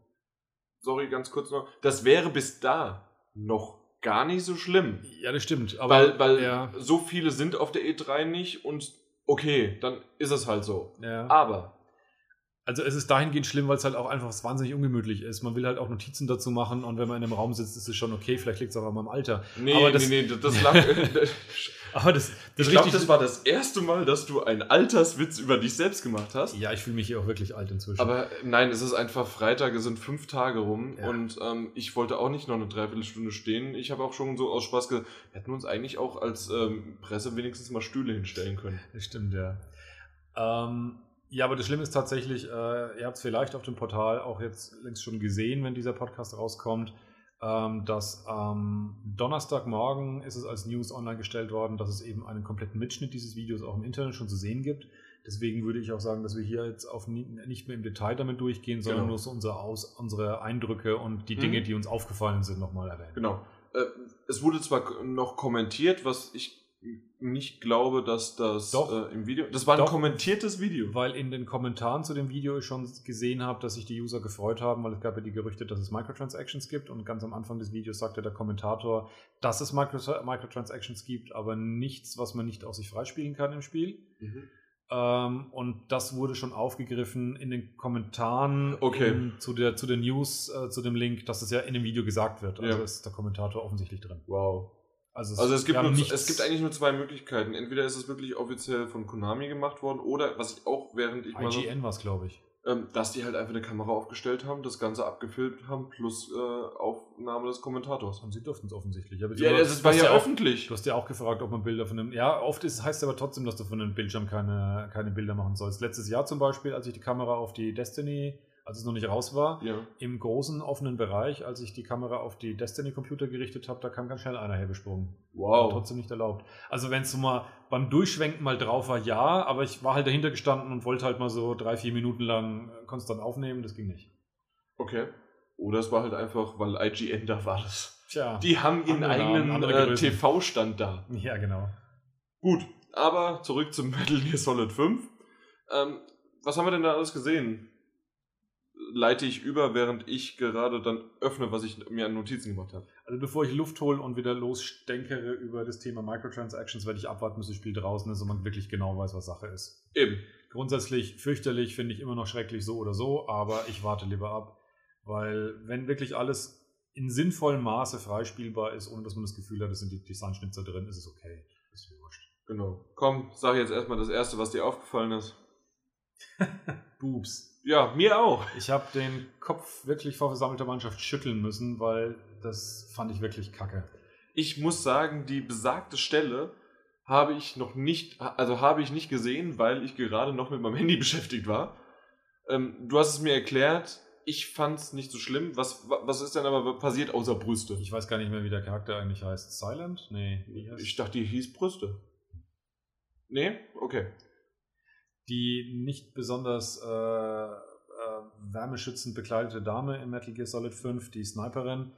Sorry, ganz kurz noch. Das wäre bis da noch gar nicht so schlimm. Ja, das stimmt. weil weil ja. so viele sind auf der E3 nicht und okay, dann ist es halt so. Ja. Aber also es ist dahingehend schlimm, weil es halt auch einfach wahnsinnig ungemütlich ist. Man will halt auch Notizen dazu machen und wenn man in einem Raum sitzt, ist es schon okay, vielleicht liegt es auch an meinem Alter. Nee, Aber das, nee, nee, das lag. Aber das, das Ich glaube, das war das erste Mal, dass du einen Alterswitz über dich selbst gemacht hast. Ja, ich fühle mich hier auch wirklich alt inzwischen. Aber nein, es ist einfach Freitag, es sind fünf Tage rum Ja. und ähm, ich wollte auch nicht noch eine Dreiviertelstunde stehen. Ich habe auch schon so aus Spaß gesagt, hätten wir uns eigentlich auch als ähm, Presse wenigstens mal Stühle hinstellen können. Das stimmt, ja. Ähm, ja, aber das Schlimme ist tatsächlich, äh, ihr habt es vielleicht auf dem Portal auch jetzt längst schon gesehen, wenn dieser Podcast rauskommt, ähm, dass am Donnerstagmorgen ist es als News online gestellt worden, dass es eben einen kompletten Mitschnitt dieses Videos auch im Internet schon zu sehen gibt. Deswegen würde ich auch sagen, dass wir hier jetzt auf nie, nicht mehr im Detail damit durchgehen, sondern Genau. nur so unser Aus, unsere Eindrücke und die Mhm. Dinge, die uns aufgefallen sind, nochmal erwähnen. Genau. Äh, es wurde zwar noch kommentiert, was ich nicht glaube, dass das äh, im Video. Das war ein Doch. kommentiertes Video. Weil in den Kommentaren zu dem Video ich schon gesehen habe, dass sich die User gefreut haben, weil es gab ja die Gerüchte, dass es Microtransactions gibt und ganz am Anfang des Videos sagte der Kommentator, dass es Micro Microtransactions gibt, aber nichts, was man nicht aus sich freispielen kann im Spiel. Mhm. Ähm, und das wurde schon aufgegriffen in den Kommentaren Okay. in, zu, der, zu der News, äh, zu dem Link, dass es ja in dem Video gesagt wird. Also Ja. ist der Kommentator offensichtlich drin. Wow. Also Also es gibt, nur, es gibt eigentlich nur zwei Möglichkeiten. Entweder ist es wirklich offiziell von Konami gemacht worden oder, was ich auch während ich mal so, IGN war es, glaube ich. ähm, dass die halt einfach eine Kamera aufgestellt haben, das Ganze abgefilmt haben, plus äh, Aufnahme des Kommentators. Und sie durften es offensichtlich. Ja, beziehungsweise das war ja auch- öffentlich. Du hast ja auch gefragt, ob man Bilder von einem. Ja, oft ist, heißt es aber trotzdem, dass du von einem Bildschirm keine, keine Bilder machen sollst. Letztes Jahr zum Beispiel, als ich die Kamera auf die Destiny, als es noch nicht raus war, Ja. im großen offenen Bereich, als ich die Kamera auf die Destiny-Computer gerichtet habe, da kam ganz schnell einer hergesprungen. War Wow. trotzdem nicht erlaubt. Also wenn es so mal beim Durchschwenken mal drauf war, ja, aber ich war halt dahinter gestanden und wollte halt mal so drei, vier Minuten lang äh, konstant aufnehmen, das ging nicht. Okay. Oder es war halt einfach, weil IGN da war das. Tja. Die haben ihren eigenen äh. TV-Stand da. ja, genau. Gut, aber zurück zum Metal Gear Solid 5. Ähm, was haben wir denn da alles gesehen? Leite ich über, während ich gerade dann öffne, was ich mir an Notizen gemacht habe. Also bevor ich Luft hole und wieder losstenkere über das Thema Microtransactions, werde ich abwarten, bis das Spiel draußen ist und man wirklich genau weiß, was Sache ist. Eben. Grundsätzlich fürchterlich, finde ich immer noch schrecklich so oder so, aber ich warte lieber ab, weil wenn wirklich alles in sinnvollem Maße freispielbar ist, ohne dass man das Gefühl hat, es sind die Designschnitzer drin, ist es okay. Ist mir wurscht. Genau. Komm, sag jetzt erstmal das Erste, was dir aufgefallen ist. Boobs. Ja, mir auch. Ich habe den Kopf wirklich vor versammelter Mannschaft schütteln müssen, weil das fand ich wirklich kacke. Ich muss sagen, die besagte Stelle habe ich noch nicht, also habe ich nicht gesehen, weil ich gerade noch mit meinem Handy beschäftigt war. Ähm, du hast es mir erklärt. Ich fand es nicht so schlimm. Was, was ist denn aber passiert außer Brüste? Ich weiß gar nicht mehr, wie der Charakter eigentlich heißt. Silent? Nee, Ich dachte, die hieß Brüste. Nee? Okay. Die nicht besonders äh, äh, wärmeschützend bekleidete Dame in Metal Gear Solid 5, die Sniperin,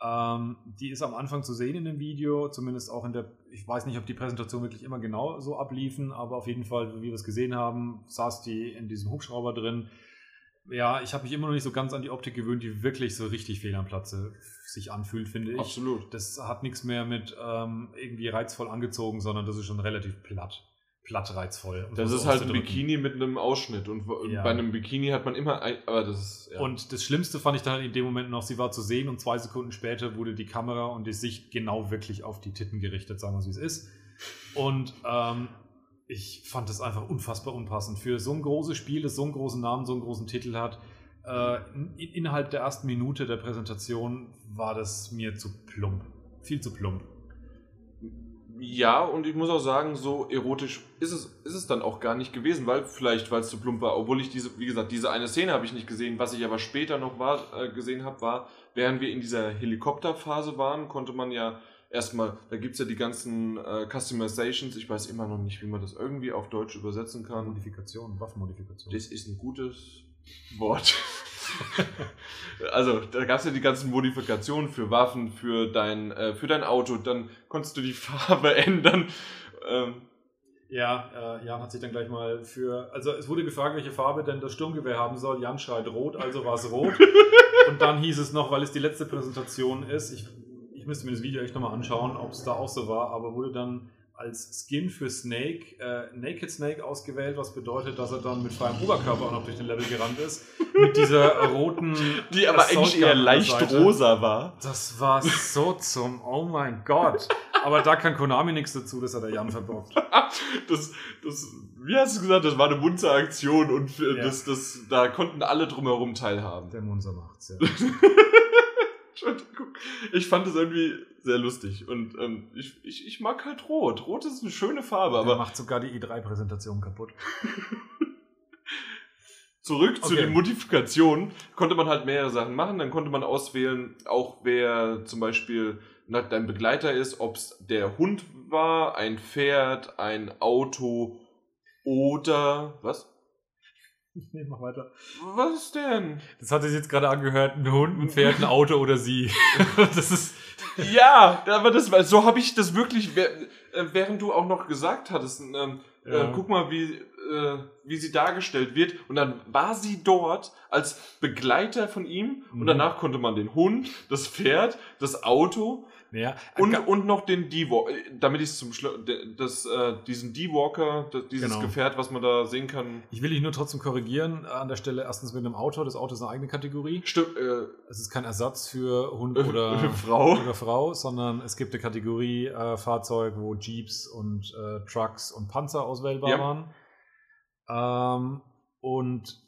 ähm, die ist am Anfang zu sehen in dem Video, zumindest auch in der, ich weiß nicht, ob die Präsentation wirklich immer genau so abliefen, aber auf jeden Fall, wie wir es gesehen haben, saß die in diesem Hubschrauber drin. Ja, ich habe mich immer noch nicht so ganz an die Optik gewöhnt, die wirklich so richtig fehl am Platze sich anfühlt, finde ich. Absolut. Das hat nichts mehr mit ähm, irgendwie reizvoll angezogen, sondern das ist schon relativ platt. Platt reizvoll. um Das ist halt ein. Bikini mit einem Ausschnitt. Und Ja. bei einem Bikini hat man immer ein. Aber das ist. Ja. Und das Schlimmste fand ich dann in dem Moment noch, sie war zu sehen und zwei Sekunden später wurde die Kamera und die Sicht genau wirklich auf die Titten gerichtet, sagen wir wie es ist. Und ähm, ich fand das einfach unfassbar unpassend. Für so ein großes Spiel, das so einen großen Namen, so einen großen Titel hat, äh, in, innerhalb der ersten Minute der Präsentation war das mir zu plump. Viel zu plump. Ja, und ich muss auch sagen, so erotisch ist es, ist es dann auch gar nicht gewesen, weil vielleicht, weil es zu plump war. Obwohl ich diese, wie gesagt, diese eine Szene habe ich nicht gesehen. Was ich aber später noch war, äh, gesehen habe, war, während wir in dieser Helikopterphase waren, konnte man ja erstmal, da gibt es ja die ganzen äh, Customizations. Ich weiß immer noch nicht, wie man das irgendwie auf Deutsch übersetzen kann. Modifikation, Waffenmodifikation. Das ist ein gutes Wort. also, da gab es ja die ganzen Modifikationen für Waffen, für dein, äh, für dein Auto. Dann konntest du die Farbe ändern. Ähm, Ja, äh, Jan hat sich dann gleich mal für. Also es wurde gefragt, welche Farbe denn das Sturmgewehr haben soll. Jan schreit rot, also war es rot. Und dann hieß es noch, weil es die letzte Präsentation ist, ich, ich müsste mir das Video echt nochmal anschauen, ob es da auch so war, aber wurde dann als Skin für Snake äh, Naked Snake ausgewählt, was bedeutet, dass er dann mit freiem Oberkörper auch noch durch den Level gerannt ist. Mit dieser roten. die aber eigentlich eher leicht rosa war. Das war so zum. Oh mein Gott. Aber da kann Konami nichts dazu, das hat der Jan verbockt. das, das, wie hast du gesagt, das war eine munter Aktion und äh, Ja. das, das, da konnten alle drumherum teilhaben. Der Munzer macht's, ja. Entschuldigung. Ich fand es irgendwie sehr lustig und ähm, ich, ich, ich mag halt Rot. Rot ist eine schöne Farbe, Aber aber macht sogar die E3-Präsentation kaputt. zurück zu Okay. den Modifikationen konnte man halt mehrere Sachen machen. Dann konnte man auswählen, auch wer zum Beispiel na, dein Begleiter ist, ob es der Hund war, ein Pferd, ein Auto oder was? Nee, mach weiter. Was denn? Das hat sich jetzt gerade angehört, ein Hund, ein Pferd, ein Auto oder sie. das ist. Ja, aber das war, so habe ich das wirklich, äh, während du auch noch gesagt hattest, ähm, Ja. äh, guck mal, wie, äh, wie sie dargestellt wird. Und dann war sie dort als Begleiter von ihm Mhm. und danach konnte man den Hund, das Pferd, das Auto Ja, und, ga- und noch den D-Walker, damit ich zum Schluss, das, äh, diesen D-Walker, dieses Genau. Gefährt, was man da sehen kann. ich will dich nur trotzdem korrigieren. An der Stelle erstens mit einem Auto. Das Auto ist eine eigene Kategorie. Stimmt, äh, Es ist kein Ersatz für Hund oder, Frau. oder Frau, sondern es gibt eine Kategorie äh, Fahrzeug, wo Jeeps und äh, Trucks und Panzer auswählbar Ja. waren. Ähm, und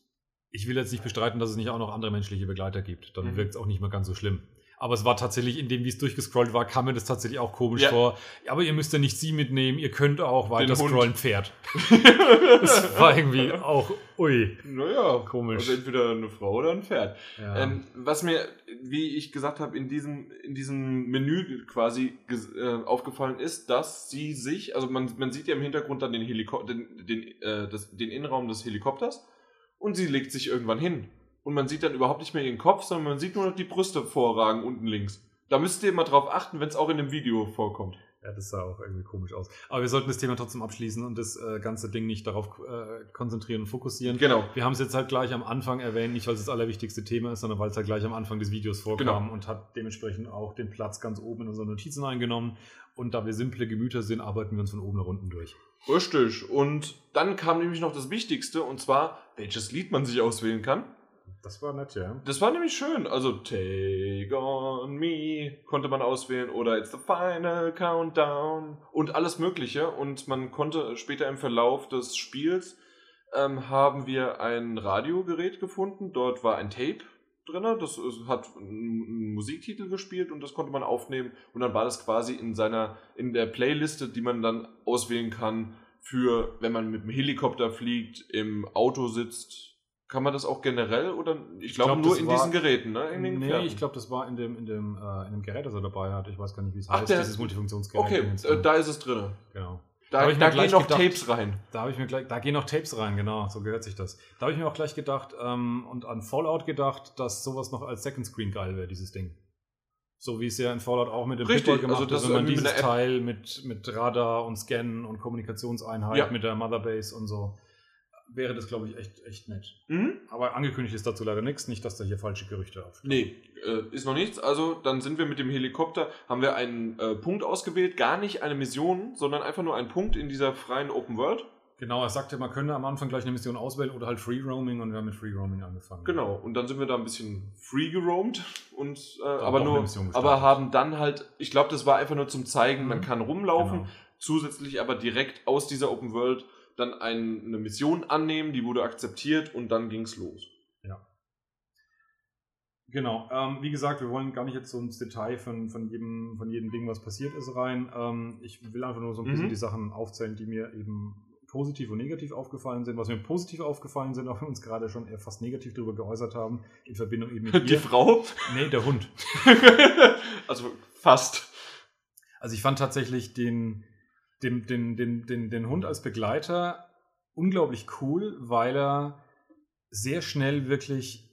ich will jetzt nicht bestreiten, dass es nicht auch noch andere menschliche Begleiter gibt. Dann Mhm. wirkt es auch nicht mehr ganz so schlimm. Aber es war tatsächlich, in dem, wie es durchgescrollt war, kam mir das tatsächlich auch komisch Ja. vor. Aber ihr müsst ja nicht sie mitnehmen, ihr könnt auch weiter scrollen, Pferd. Das war irgendwie auch, ui, naja, Komisch. Also entweder eine Frau oder ein Pferd. ja. Ähm, was mir, wie ich gesagt habe, in diesem, in diesem Menü quasi äh, aufgefallen ist, dass sie sich, also man, man sieht ja im Hintergrund dann den, Heliko den, den, äh, das, den Innenraum des Helikopters und sie legt sich irgendwann hin. Und man sieht dann überhaupt nicht mehr ihren Kopf, sondern man sieht nur noch die Brüste vorragen unten links. Da müsst ihr mal drauf achten, wenn es auch in dem Video vorkommt. Ja, das sah auch irgendwie komisch aus. Aber wir sollten das Thema trotzdem abschließen und das äh, ganze Ding nicht darauf äh, konzentrieren und fokussieren. Genau. Wir haben es jetzt halt gleich am Anfang erwähnt, nicht weil es das allerwichtigste Thema ist, sondern weil es halt gleich am Anfang des Videos vorkam Genau. und hat dementsprechend auch den Platz ganz oben in unseren Notizen eingenommen. Und da wir simple Gemüter sind, arbeiten wir uns von oben nach unten durch. Richtig. Und dann kam nämlich noch das Wichtigste, und zwar, welches Lied man sich auswählen kann. Das war nett, ja. Das war nämlich schön. Also Take on Me konnte man auswählen oder It's the Final Countdown und alles Mögliche. Und man konnte später im Verlauf des Spiels ähm, haben wir ein Radiogerät gefunden. Dort war ein Tape drin. Das hat einen Musiktitel gespielt und das konnte man aufnehmen. Und dann war das quasi in seiner in der Playliste, die man dann auswählen kann für, wenn man mit dem Helikopter fliegt, im Auto sitzt. Kann man das auch generell oder ich, glaube glaub, nur in war- diesen Geräten, ne? In nee, Gefährten. ich glaube, das war in dem, in, dem, äh, in dem Gerät, das er dabei hat. Ich weiß gar nicht, wie es Ach, heißt, dieses Multifunktionsgerät. Okay, äh, da ist es drin. genau. Da, mir da gehen noch gedacht. Tapes rein. Da habe ich mir gleich, da gehen noch Tapes rein, genau, so gehört sich das. Da habe ich mir auch gleich gedacht ähm, und an Fallout gedacht, dass sowas noch als Second Screen geil wäre, dieses Ding. So wie es ja in Fallout auch mit dem Richtig, Pitbull gemacht also das ist, wenn man mit dieses App- Teil mit, mit Radar und Scannen und Kommunikationseinheit Ja. mit der Motherbase und so, wäre das, glaube ich, echt, echt nett. Mhm. Aber angekündigt ist dazu leider nichts, nicht, dass da hier falsche Gerüchte auf. Nee, äh, ist noch nichts. Also dann sind wir mit dem Helikopter, haben wir einen äh, Punkt ausgewählt, gar nicht eine Mission, sondern einfach nur einen Punkt in dieser freien Open World. Genau, er sagte, man könne am Anfang gleich eine Mission auswählen oder halt Free Roaming und wir haben mit Free Roaming angefangen. Genau, und dann sind wir da ein bisschen free geroamt und äh, aber nur aber haben dann halt, ich glaube, das war einfach nur zum zeigen, man Mhm. kann rumlaufen, Genau. zusätzlich aber direkt aus dieser Open World dann ein, eine Mission annehmen, die wurde akzeptiert und dann ging's los. Genau, ähm, wie gesagt, wir wollen gar nicht jetzt so ins Detail von, von, jedem, von jedem Ding, was passiert ist, rein. Ähm, ich will einfach nur so ein bisschen Mhm. die Sachen aufzählen, die mir eben positiv und negativ aufgefallen sind. Was mir positiv aufgefallen sind, auch wenn wir uns gerade schon eher fast negativ darüber geäußert haben, in Verbindung eben mit Die ihr. Frau? Nee, der Hund. also fast. Also ich fand tatsächlich den, den, den, den, den, den Hund als Begleiter unglaublich cool, weil er sehr schnell wirklich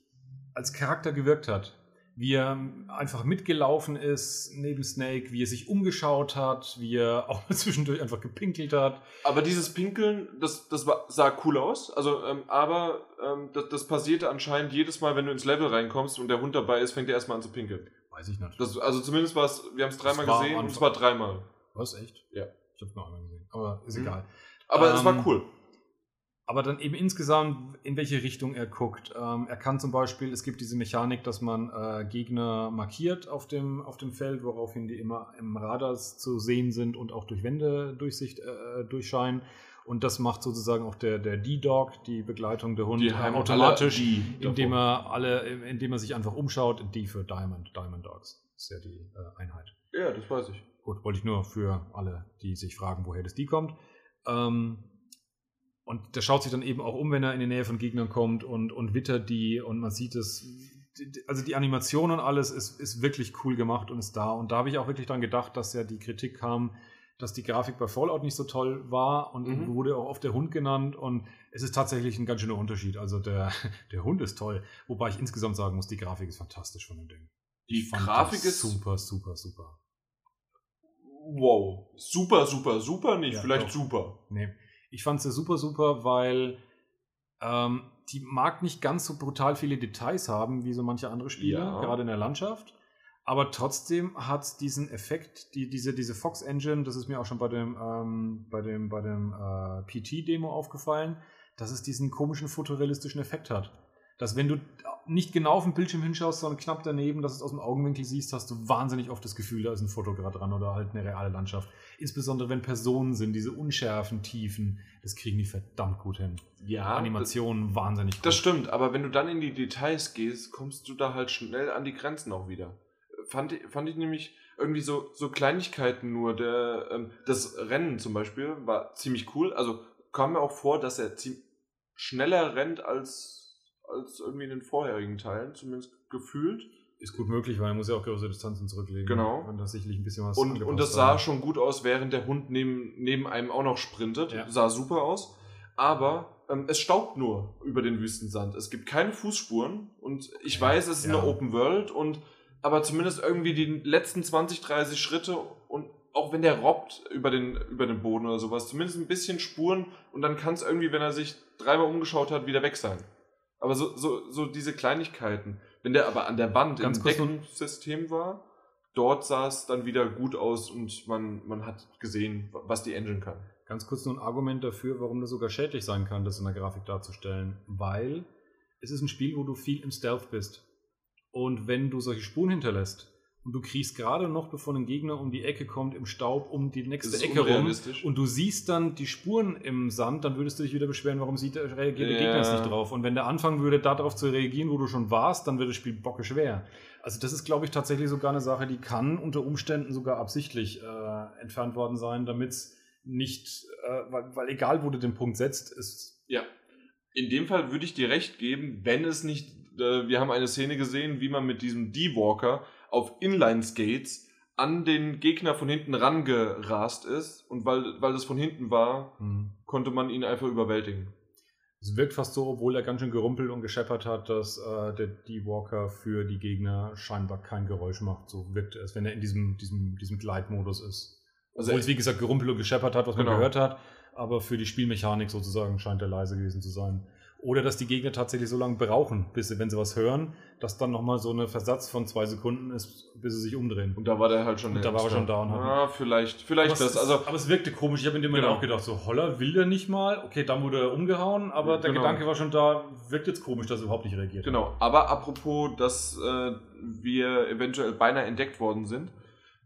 als Charakter gewirkt hat. Wie er einfach mitgelaufen ist neben Snake, wie er sich umgeschaut hat, wie er auch zwischendurch einfach gepinkelt hat. Aber dieses Pinkeln, das, das war, sah cool aus. Also, ähm, aber ähm, das, das passierte anscheinend jedes Mal, wenn du ins Level reinkommst und der Hund dabei ist, fängt er erstmal an zu pinkeln. Weiß ich nicht. Das, also zumindest war es, wir haben es dreimal war gesehen und zwar dreimal. Was, echt? Ja. Ich hab's noch einmal gesehen. Aber ist Mhm. egal. Aber es war Ähm, cool. aber dann eben insgesamt, in welche Richtung er guckt. Ähm, er kann zum Beispiel, es gibt diese Mechanik, dass man äh, Gegner markiert auf dem, auf dem Feld, woraufhin die immer im Radar zu sehen sind und auch durch Wände Durchsicht äh, durchscheinen. Und das macht sozusagen auch der, der D-Dog, die Begleitung der Hund, Die äh, automatisch, indem er alle, indem er sich einfach umschaut. D für Diamond, Diamond Dogs. ist ja die äh, Einheit. Ja, das weiß ich. Gut, wollte ich nur für alle, die sich fragen, woher das die kommt. Ähm, und der schaut sich dann eben auch um, wenn er in die Nähe von Gegnern kommt und, und wittert die und man sieht es. Also die Animation und alles ist, ist wirklich cool gemacht und ist da. Und da habe ich auch wirklich dran gedacht, dass ja die Kritik kam, dass die Grafik bei Fallout nicht so toll war und Mhm. wurde auch oft der Hund genannt. Und es ist tatsächlich ein ganz schöner Unterschied. Also der, der Hund ist toll. Wobei ich insgesamt sagen muss, die Grafik ist fantastisch von dem Ding. Die Grafik ist super, super, super. Wow. Super, super, super nicht. Ja, Vielleicht doch. super. Nee. Ich fand sie super, super, weil ähm, die mag nicht ganz so brutal viele Details haben wie so manche andere Spiele, Ja. gerade in der Landschaft. Aber trotzdem hat es diesen Effekt, die, diese, diese Fox Engine, das ist mir auch schon bei dem, ähm, bei dem, bei dem äh, PT-Demo aufgefallen, dass es diesen komischen fotorealistischen Effekt hat. Dass wenn du nicht genau auf den Bildschirm hinschaust, sondern knapp daneben, dass du es aus dem Augenwinkel siehst, hast du wahnsinnig oft das Gefühl, da ist ein Foto gerade dran oder halt eine reale Landschaft. Insbesondere wenn Personen sind, diese unschärfen Tiefen, das kriegen die verdammt gut hin. Ja. Animationen wahnsinnig gut. Das stimmt, aber wenn du dann in die Details gehst, kommst du da halt schnell an die Grenzen auch wieder. Fand, ich- fand ich nämlich irgendwie so, so Kleinigkeiten nur. Der, ähm, das Rennen zum Beispiel war ziemlich cool. Also kam mir auch vor, dass er ziem- schneller rennt als, als irgendwie in den vorherigen Teilen, zumindest gefühlt. Ist gut möglich, weil er muss ja auch größere Distanzen zurücklegen. Genau. Und da sicherlich ein bisschen was Und, und das sah schon gut aus, während der Hund neben, neben einem auch noch sprintet. Ja. Sah super aus. Aber ähm, es staubt nur über den Wüstensand. Es gibt keine Fußspuren. Und ich weiß, es ist ja. eine Open World. Und, aber zumindest irgendwie die letzten 20, 30 Schritte und auch wenn der robbt über den, über den Boden oder sowas, zumindest ein bisschen Spuren und dann kann es irgendwie, wenn er sich dreimal umgeschaut hat, wieder weg sein. Aber so, so, so diese Kleinigkeiten. Wenn der aber an der Wand Ganz im Deckensystem war, dort sah es dann wieder gut aus und man, man hat gesehen, was die Engine kann. Ganz kurz nur ein Argument dafür, warum das sogar schädlich sein kann, das in der Grafik darzustellen. Weil es ist ein Spiel, wo du viel im Stealth bist. Und wenn du solche Spuren hinterlässt und du kriegst gerade noch, bevor ein Gegner um die Ecke kommt, im Staub um die nächste Ecke rum und du siehst dann die Spuren im Sand, dann würdest du dich wieder beschweren, warum sieht, reagiert der Ja. Gegner jetzt nicht drauf. Und wenn der anfangen würde, darauf zu reagieren, wo du schon warst, dann wird das Spiel bocke schwer. Also das ist, glaube ich, tatsächlich sogar eine Sache, die kann unter Umständen sogar absichtlich äh, entfernt worden sein, damit es nicht, äh, weil, weil egal, wo du den Punkt setzt, ist Ja. In dem Fall würde ich dir recht geben, wenn es nicht, äh, wir haben eine Szene gesehen, wie man mit diesem D-Walker auf Inline-Skates an den Gegner von hinten rangerast ist und weil, weil das von hinten war, konnte man ihn einfach überwältigen. Es wirkt fast so, obwohl er ganz schön gerumpelt und gescheppert hat, dass äh, der D-Walker für die Gegner scheinbar kein Geräusch macht. So wirkt es, wenn er in diesem, diesem, diesem Gleitmodus ist. Also Obwohl es, wie gesagt, gerumpelt und gescheppert hat, was man Genau. gehört hat. Aber für die Spielmechanik sozusagen scheint er leise gewesen zu sein. Oder dass die Gegner tatsächlich so lange brauchen, bis sie, wenn sie was hören, dass dann nochmal so eine Versatz von zwei Sekunden ist, bis sie sich umdrehen. Und da war der halt schon. Und da war er schon da und hat- Ja, vielleicht, vielleicht aber, das. es, Also, aber es wirkte komisch. Ich habe in dem Moment Genau. auch gedacht, so Holler will der nicht mal. Okay, dann wurde er umgehauen, aber der Genau. Gedanke war schon da, wirkt jetzt komisch, dass er überhaupt nicht reagiert. Genau, aber apropos, dass äh, wir eventuell beinahe entdeckt worden sind,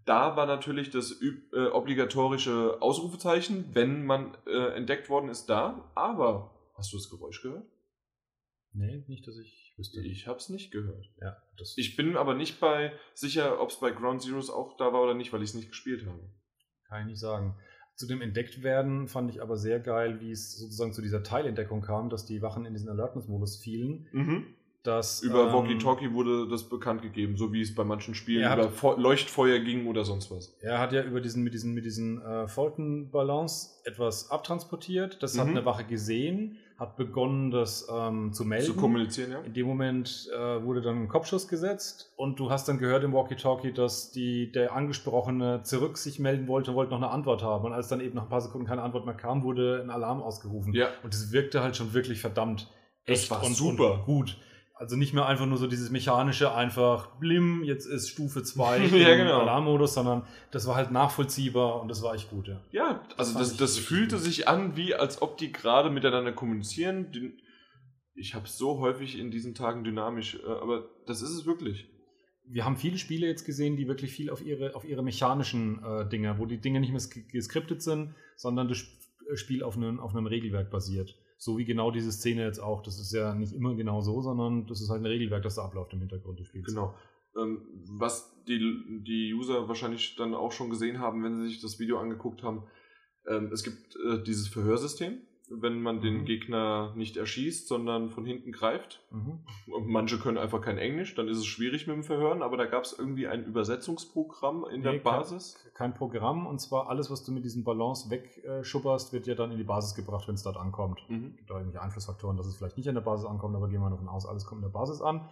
da war natürlich das äh, obligatorische Ausrufezeichen, wenn man äh, entdeckt worden ist, da. Aber hast du das Geräusch gehört? Nee, nicht, dass ich wüsste. Ich habe es nicht gehört. Ja, Ich bin aber nicht bei sicher, ob es bei Ground Zeroes auch da war oder nicht, weil ich es nicht gespielt habe. kann ich nicht sagen. Zu dem Entdecktwerden fand ich aber sehr geil, wie es sozusagen zu dieser Teilentdeckung kam, dass die Wachen in diesen Alertness-Modus fielen. Dass, Über ähm, Walkie-Talkie wurde das bekannt gegeben, so wie es bei manchen Spielen hat- über Feu- Leuchtfeuer ging oder sonst was. Er hat ja über diesen, mit diesen, mit diesen äh, Fulton-Ballons etwas abtransportiert. Das hat Mhm. eine Wache gesehen, hat begonnen, das ähm, zu melden. Zu kommunizieren, ja? In dem Moment äh, wurde dann ein Kopfschuss gesetzt und du hast dann gehört im Walkie-Talkie, dass die, der Angesprochene zurück sich melden wollte und wollte noch eine Antwort haben. Und als dann eben nach ein paar Sekunden keine Antwort mehr kam, wurde ein Alarm ausgerufen. Ja. Und es wirkte halt schon wirklich verdammt Das echt war und, super. und gut. Also nicht mehr einfach nur so dieses mechanische, einfach blim, jetzt ist Stufe 2 ja, genau. Alarmmodus, sondern das war halt nachvollziehbar und das war echt gut, ja. Ja, also das, das, das fühlte gut. sich an, wie als ob die gerade miteinander kommunizieren. Ich habe es so häufig in diesen Tagen dynamisch, äh, aber das ist es wirklich. Wir haben viele Spiele jetzt gesehen, die wirklich viel auf ihre, auf ihre mechanischen äh, Dinge, wo die Dinge nicht mehr geskriptet sind, sondern das Spiel auf einem, auf einem Regelwerk basiert. So wie genau diese Szene jetzt auch. Das ist ja nicht immer genau so, sondern das ist halt ein Regelwerk, das da abläuft im Hintergrund des Spiels. Genau. Ähm, was die, die User wahrscheinlich dann auch schon gesehen haben, wenn sie sich das Video angeguckt haben, ähm, es gibt äh, dieses Verhörsystem wenn man den mhm. Gegner nicht erschießt, sondern von hinten greift. Mhm. Manche können einfach kein Englisch, dann ist es schwierig mit dem Verhören, aber da gab es irgendwie ein Übersetzungsprogramm in nee, der Basis. Kein, kein, Programm und zwar alles, was du mit diesem Balance wegschubberst, wird ja dann in die Basis gebracht, wenn es dort ankommt. Mhm. Gibt da irgendwelche Einflussfaktoren, dass es vielleicht nicht an der Basis ankommt, aber gehen wir davon aus, alles kommt in der Basis an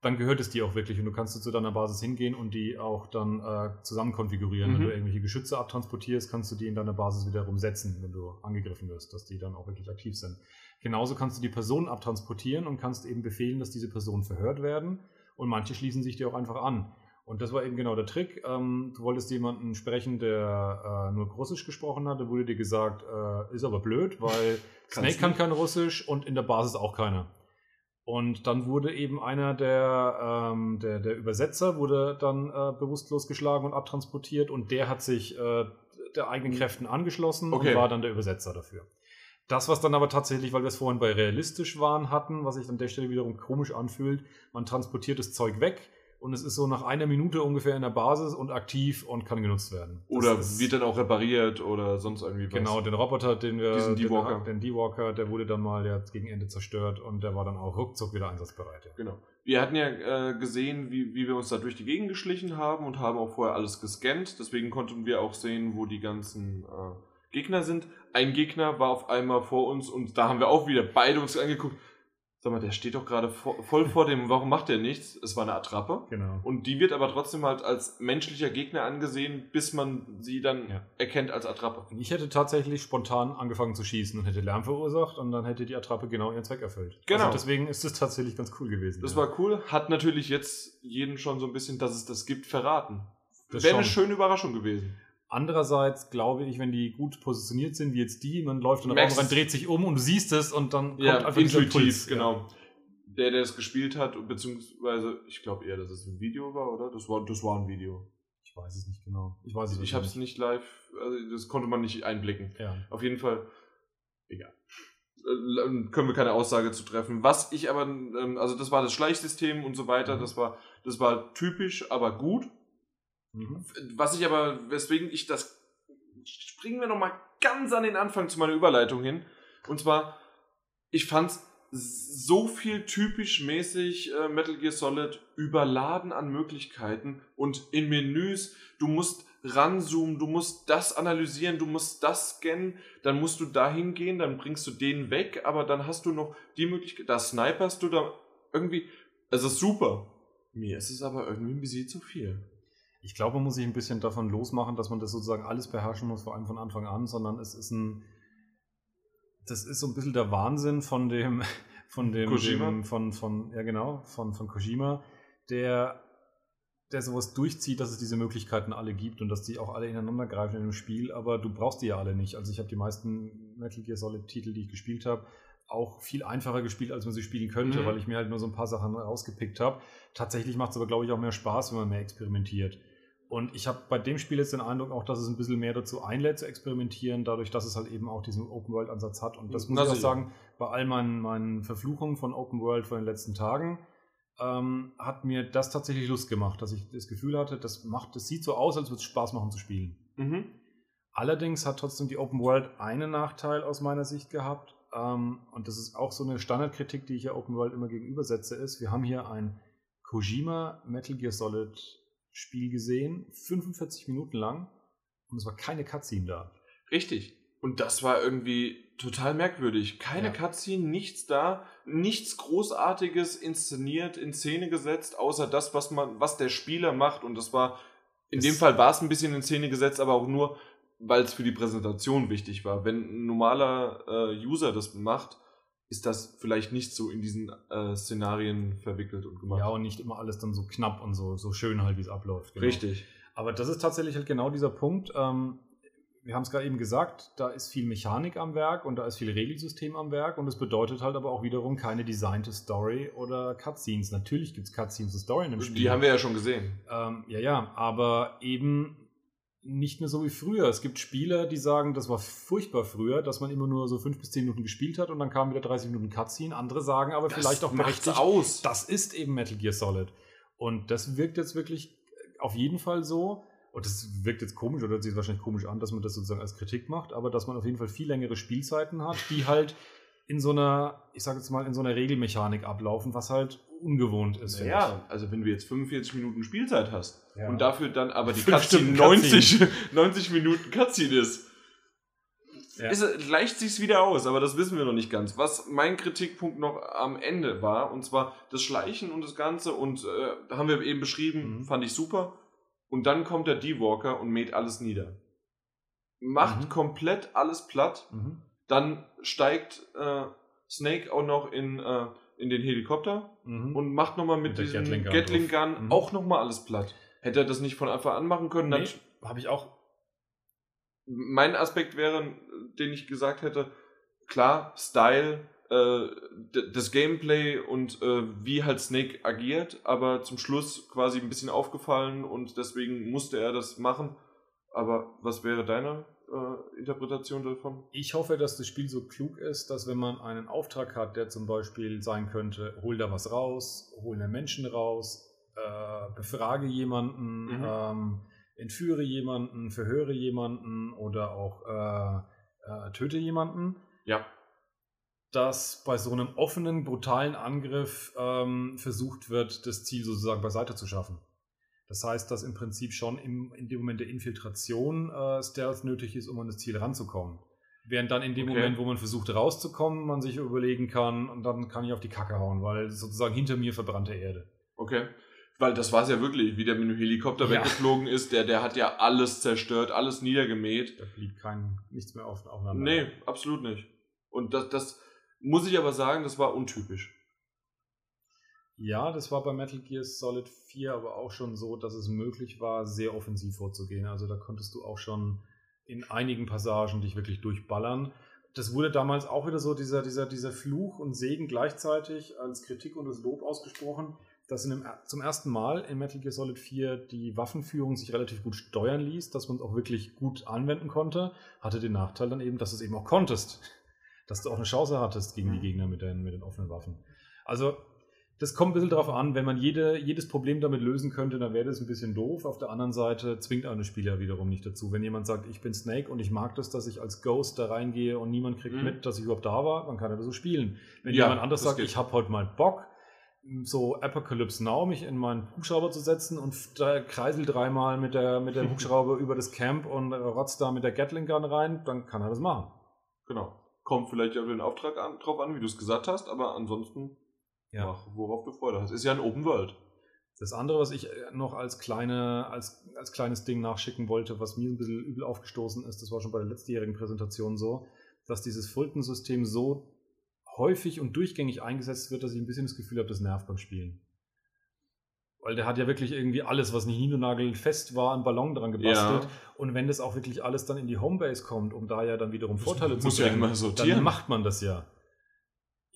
dann gehört es dir auch wirklich und du kannst zu deiner Basis hingehen und die auch dann äh, zusammen konfigurieren. Mhm. Wenn du irgendwelche Geschütze abtransportierst, kannst du die in deiner Basis wiederum setzen, wenn du angegriffen wirst, dass die dann auch wirklich aktiv sind. Genauso kannst du die Personen abtransportieren und kannst eben befehlen, dass diese Personen verhört werden und manche schließen sich dir auch einfach an. Und das war eben genau der Trick. Ähm, du wolltest jemanden sprechen, der äh, nur Russisch gesprochen hat. Da wurde dir gesagt, äh, ist aber blöd, weil Snake kann kein Russisch und in der Basis auch keiner. Und dann wurde eben einer der, ähm, der, der Übersetzer wurde dann äh, bewusstlos geschlagen und abtransportiert und der hat sich äh, der eigenen mhm. Kräften angeschlossen okay. und war dann der Übersetzer dafür. Das, was dann aber tatsächlich, weil wir es vorhin bei realistisch waren hatten, was sich an der Stelle wiederum komisch anfühlt, man transportiert das Zeug weg, und es ist so nach einer Minute ungefähr in der Basis und aktiv und kann genutzt werden. Oder wird dann auch repariert oder sonst irgendwie was. Genau, den Roboter, den wir. Diesen D-Walker. Den D-Walker, der wurde dann mal der gegen Ende zerstört und der war dann auch ruckzuck wieder einsatzbereit. Ja. Genau. Wir hatten ja äh, gesehen, wie, wie wir uns da durch die Gegend geschlichen haben und haben auch vorher alles gescannt. Deswegen konnten wir auch sehen, wo die ganzen äh, Gegner sind. Ein Gegner war auf einmal vor uns und da haben wir auch wieder beide uns angeguckt Sag mal, der steht doch gerade voll vor dem, warum macht der nichts? Es war eine Attrappe. Genau. Und die wird aber trotzdem halt als menschlicher Gegner angesehen, bis man sie dann ja. erkennt als Attrappe. Ich hätte tatsächlich spontan angefangen zu schießen und hätte Lärm verursacht und dann hätte die Attrappe genau ihren Zweck erfüllt. Genau. Also deswegen ist es tatsächlich ganz cool gewesen. Das ja. war cool. Hat natürlich jetzt jeden schon so ein bisschen, dass es das gibt, verraten. Wäre eine schöne Überraschung gewesen. Andererseits glaube ich, wenn die gut positioniert sind, wie jetzt die, man läuft in den Raum rein, dreht sich um und du siehst es und dann kommt ja, einfach intuitiv, Puls. genau. Ja. Der, der es gespielt hat, beziehungsweise ich glaube eher, dass es ein Video war, oder? Das war, das war ein Video. Ich weiß es nicht genau. Ich weiß es Ich habe es nicht live, also das konnte man nicht einblicken. Ja. Auf jeden Fall, egal. Äh, können wir keine Aussage zu treffen. Was ich aber, ähm, also das war das Schleichsystem und so weiter, mhm. das war, das war typisch, aber gut. Mhm. Was ich aber, weswegen ich das, springen wir nochmal ganz an den Anfang zu meiner Überleitung hin. Und zwar, ich fand's so viel typisch mäßig äh, Metal Gear Solid überladen an Möglichkeiten und in Menüs, du musst ranzoomen, du musst das analysieren, du musst das scannen, dann musst du dahin gehen, dann bringst du den weg, aber dann hast du noch die Möglichkeit, da sniperst du da irgendwie, es ist super. Mir ist es aber irgendwie ein bisschen zu viel. Ich glaube, man muss sich ein bisschen davon losmachen, dass man das sozusagen alles beherrschen muss, vor allem von Anfang an, sondern es ist ein, das ist so ein bisschen der Wahnsinn von dem, von dem, dem von, von, ja genau, von, von Kojima, der, der sowas durchzieht, dass es diese Möglichkeiten alle gibt und dass die auch alle ineinander greifen in dem Spiel, aber du brauchst die ja alle nicht. Also ich habe die meisten Metal Gear Solid Titel, die ich gespielt habe, auch viel einfacher gespielt, als man sie spielen könnte, mhm. weil ich mir halt nur so ein paar Sachen rausgepickt habe. Tatsächlich macht es aber, glaube ich, auch mehr Spaß, wenn man mehr experimentiert. Und ich habe bei dem Spiel jetzt den Eindruck auch, dass es ein bisschen mehr dazu einlädt zu experimentieren, dadurch, dass es halt eben auch diesen Open-World-Ansatz hat. Und das muss das ich auch sagen, bei all meinen, meinen Verfluchungen von Open-World von den letzten Tagen, ähm, hat mir das tatsächlich Lust gemacht, dass ich das Gefühl hatte, das macht, das sieht so aus, als würde es Spaß machen zu spielen. Mhm. Allerdings hat trotzdem die Open World einen Nachteil aus meiner Sicht gehabt. Ähm, und das ist auch so eine Standardkritik, die ich ja Open World immer gegenübersetze, ist, wir haben hier ein Kojima Metal Gear Solid Spiel gesehen, 45 Minuten lang und es war keine Cutscene da. Richtig. Und das war irgendwie total merkwürdig. Keine ja. Cutscene, nichts da, nichts Großartiges inszeniert, in Szene gesetzt, außer das, was man, was der Spieler macht. Und das war, in es dem Fall war es ein bisschen in Szene gesetzt, aber auch nur, weil es für die Präsentation wichtig war. Wenn ein normaler äh, User das macht, ist das vielleicht nicht so in diesen äh, Szenarien verwickelt und gemacht. Ja, und nicht immer alles dann so knapp und so, so schön halt, wie es abläuft. Genau. Richtig. Aber das ist tatsächlich halt genau dieser Punkt. Ähm, wir haben es gerade eben gesagt, da ist viel Mechanik am Werk und da ist viel Regelsystem am Werk und das bedeutet halt aber auch wiederum keine designte Story oder Cutscenes. Natürlich gibt es Cutscenes und Story in dem Spiel. Die haben wir ja schon gesehen. Ähm, ja, ja, aber eben nicht mehr so wie früher. Es gibt Spieler, die sagen, das war furchtbar früher, dass man immer nur so fünf bis zehn Minuten gespielt hat und dann kam wieder 30 Minuten Cutscene. Andere sagen aber das vielleicht auch berechtigt, aus. das ist eben Metal Gear Solid. Und das wirkt jetzt wirklich auf jeden Fall so. Und das wirkt jetzt komisch oder sieht wahrscheinlich komisch an, dass man das sozusagen als Kritik macht, aber dass man auf jeden Fall viel längere Spielzeiten hat, die halt in so einer, ich sage jetzt mal, in so einer Regelmechanik ablaufen, was halt ungewohnt ist. Ja, also wenn du jetzt 45 Minuten Spielzeit hast ja. und dafür dann aber die Cutscene 90, 90 Minuten Cutscene ist, ja. ist gleicht sich's wieder aus, aber das wissen wir noch nicht ganz. Was mein Kritikpunkt noch am Ende war, und zwar das Schleichen und das Ganze, und äh, haben wir eben beschrieben, mhm. fand ich super. Und dann kommt der D-Walker und mäht alles nieder. Macht mhm. komplett alles platt. Mhm. Dann steigt äh, Snake auch noch in äh, in den Helikopter mhm. und macht nochmal mit, mit diesem Gatling Gun, Gatling Gun mhm. auch nochmal alles platt. Hätte er das nicht von Anfang an machen können, nee, habe ich auch. Mein Aspekt wäre, den ich gesagt hätte, klar, Style, äh, das Gameplay und äh, wie halt Snake agiert, aber zum Schluss quasi ein bisschen aufgefallen und deswegen musste er das machen. Aber was wäre deine äh, Interpretation davon? Ich hoffe, dass das Spiel so klug ist, dass wenn man einen Auftrag hat, der zum Beispiel sein könnte, hol da was raus, hol einen Menschen raus, äh, befrage jemanden, mhm. ähm, entführe jemanden, verhöre jemanden oder auch äh, äh, töte jemanden. Ja. Dass bei so einem offenen, brutalen Angriff ähm, versucht wird, das Ziel sozusagen beiseite zu schaffen. Das heißt, dass im Prinzip schon im, in dem Moment der Infiltration äh, Stealth nötig ist, um an das Ziel ranzukommen. Während dann in dem okay. Moment, wo man versucht rauszukommen, man sich überlegen kann, und dann kann ich auf die Kacke hauen, weil sozusagen hinter mir verbrannte Erde. Okay. Weil das war es ja wirklich, wie der mit dem Helikopter ja. weggeflogen ist, der, der hat ja alles zerstört, alles niedergemäht. Da blieb kein, nichts mehr auf, aufeinander. Nee, absolut nicht. Und das, das muss ich aber sagen, das war untypisch. Ja, das war bei Metal Gear Solid 4 aber auch schon so, dass es möglich war, sehr offensiv vorzugehen. Also da konntest du auch schon in einigen Passagen dich wirklich durchballern. Das wurde damals auch wieder so, dieser, dieser, dieser Fluch und Segen gleichzeitig als Kritik und als Lob ausgesprochen, dass in dem, zum ersten Mal in Metal Gear Solid 4 die Waffenführung sich relativ gut steuern ließ, dass man es auch wirklich gut anwenden konnte, hatte den Nachteil dann eben, dass du es eben auch konntest. Dass du auch eine Chance hattest gegen die mhm. Gegner mit den, mit den offenen Waffen. Also das kommt ein bisschen darauf an, wenn man jede, jedes Problem damit lösen könnte, dann wäre das ein bisschen doof. Auf der anderen Seite zwingt eine Spieler wiederum nicht dazu. Wenn jemand sagt, ich bin Snake und ich mag das, dass ich als Ghost da reingehe und niemand kriegt mhm. mit, dass ich überhaupt da war, dann kann er das so spielen. Wenn ja, jemand anders sagt, geht. ich habe heute mal Bock, so Apocalypse Now, mich in meinen Hubschrauber zu setzen und da kreisel dreimal mit der, mit dem Hubschrauber über das Camp und rotzt da mit der Gatling Gun rein, dann kann er das machen. Genau. Kommt vielleicht auf den Auftrag an, drauf an, wie du es gesagt hast, aber ansonsten ja. Mach, worauf du Freude hast. Ist ja ein Open World. Das andere, was ich äh, noch als, kleine, als, als kleines Ding nachschicken wollte, was mir ein bisschen übel aufgestoßen ist, das war schon bei der letztjährigen Präsentation so, dass dieses Fulton-System so häufig und durchgängig eingesetzt wird, dass ich ein bisschen das Gefühl habe, das nervt beim Spielen. Weil der hat ja wirklich irgendwie alles, was nicht niedernagel fest war, einen Ballon dran gebastelt. Ja. Und wenn das auch wirklich alles dann in die Homebase kommt, um da ja dann wiederum Vorteile das zu bringen, ja dann macht man das ja.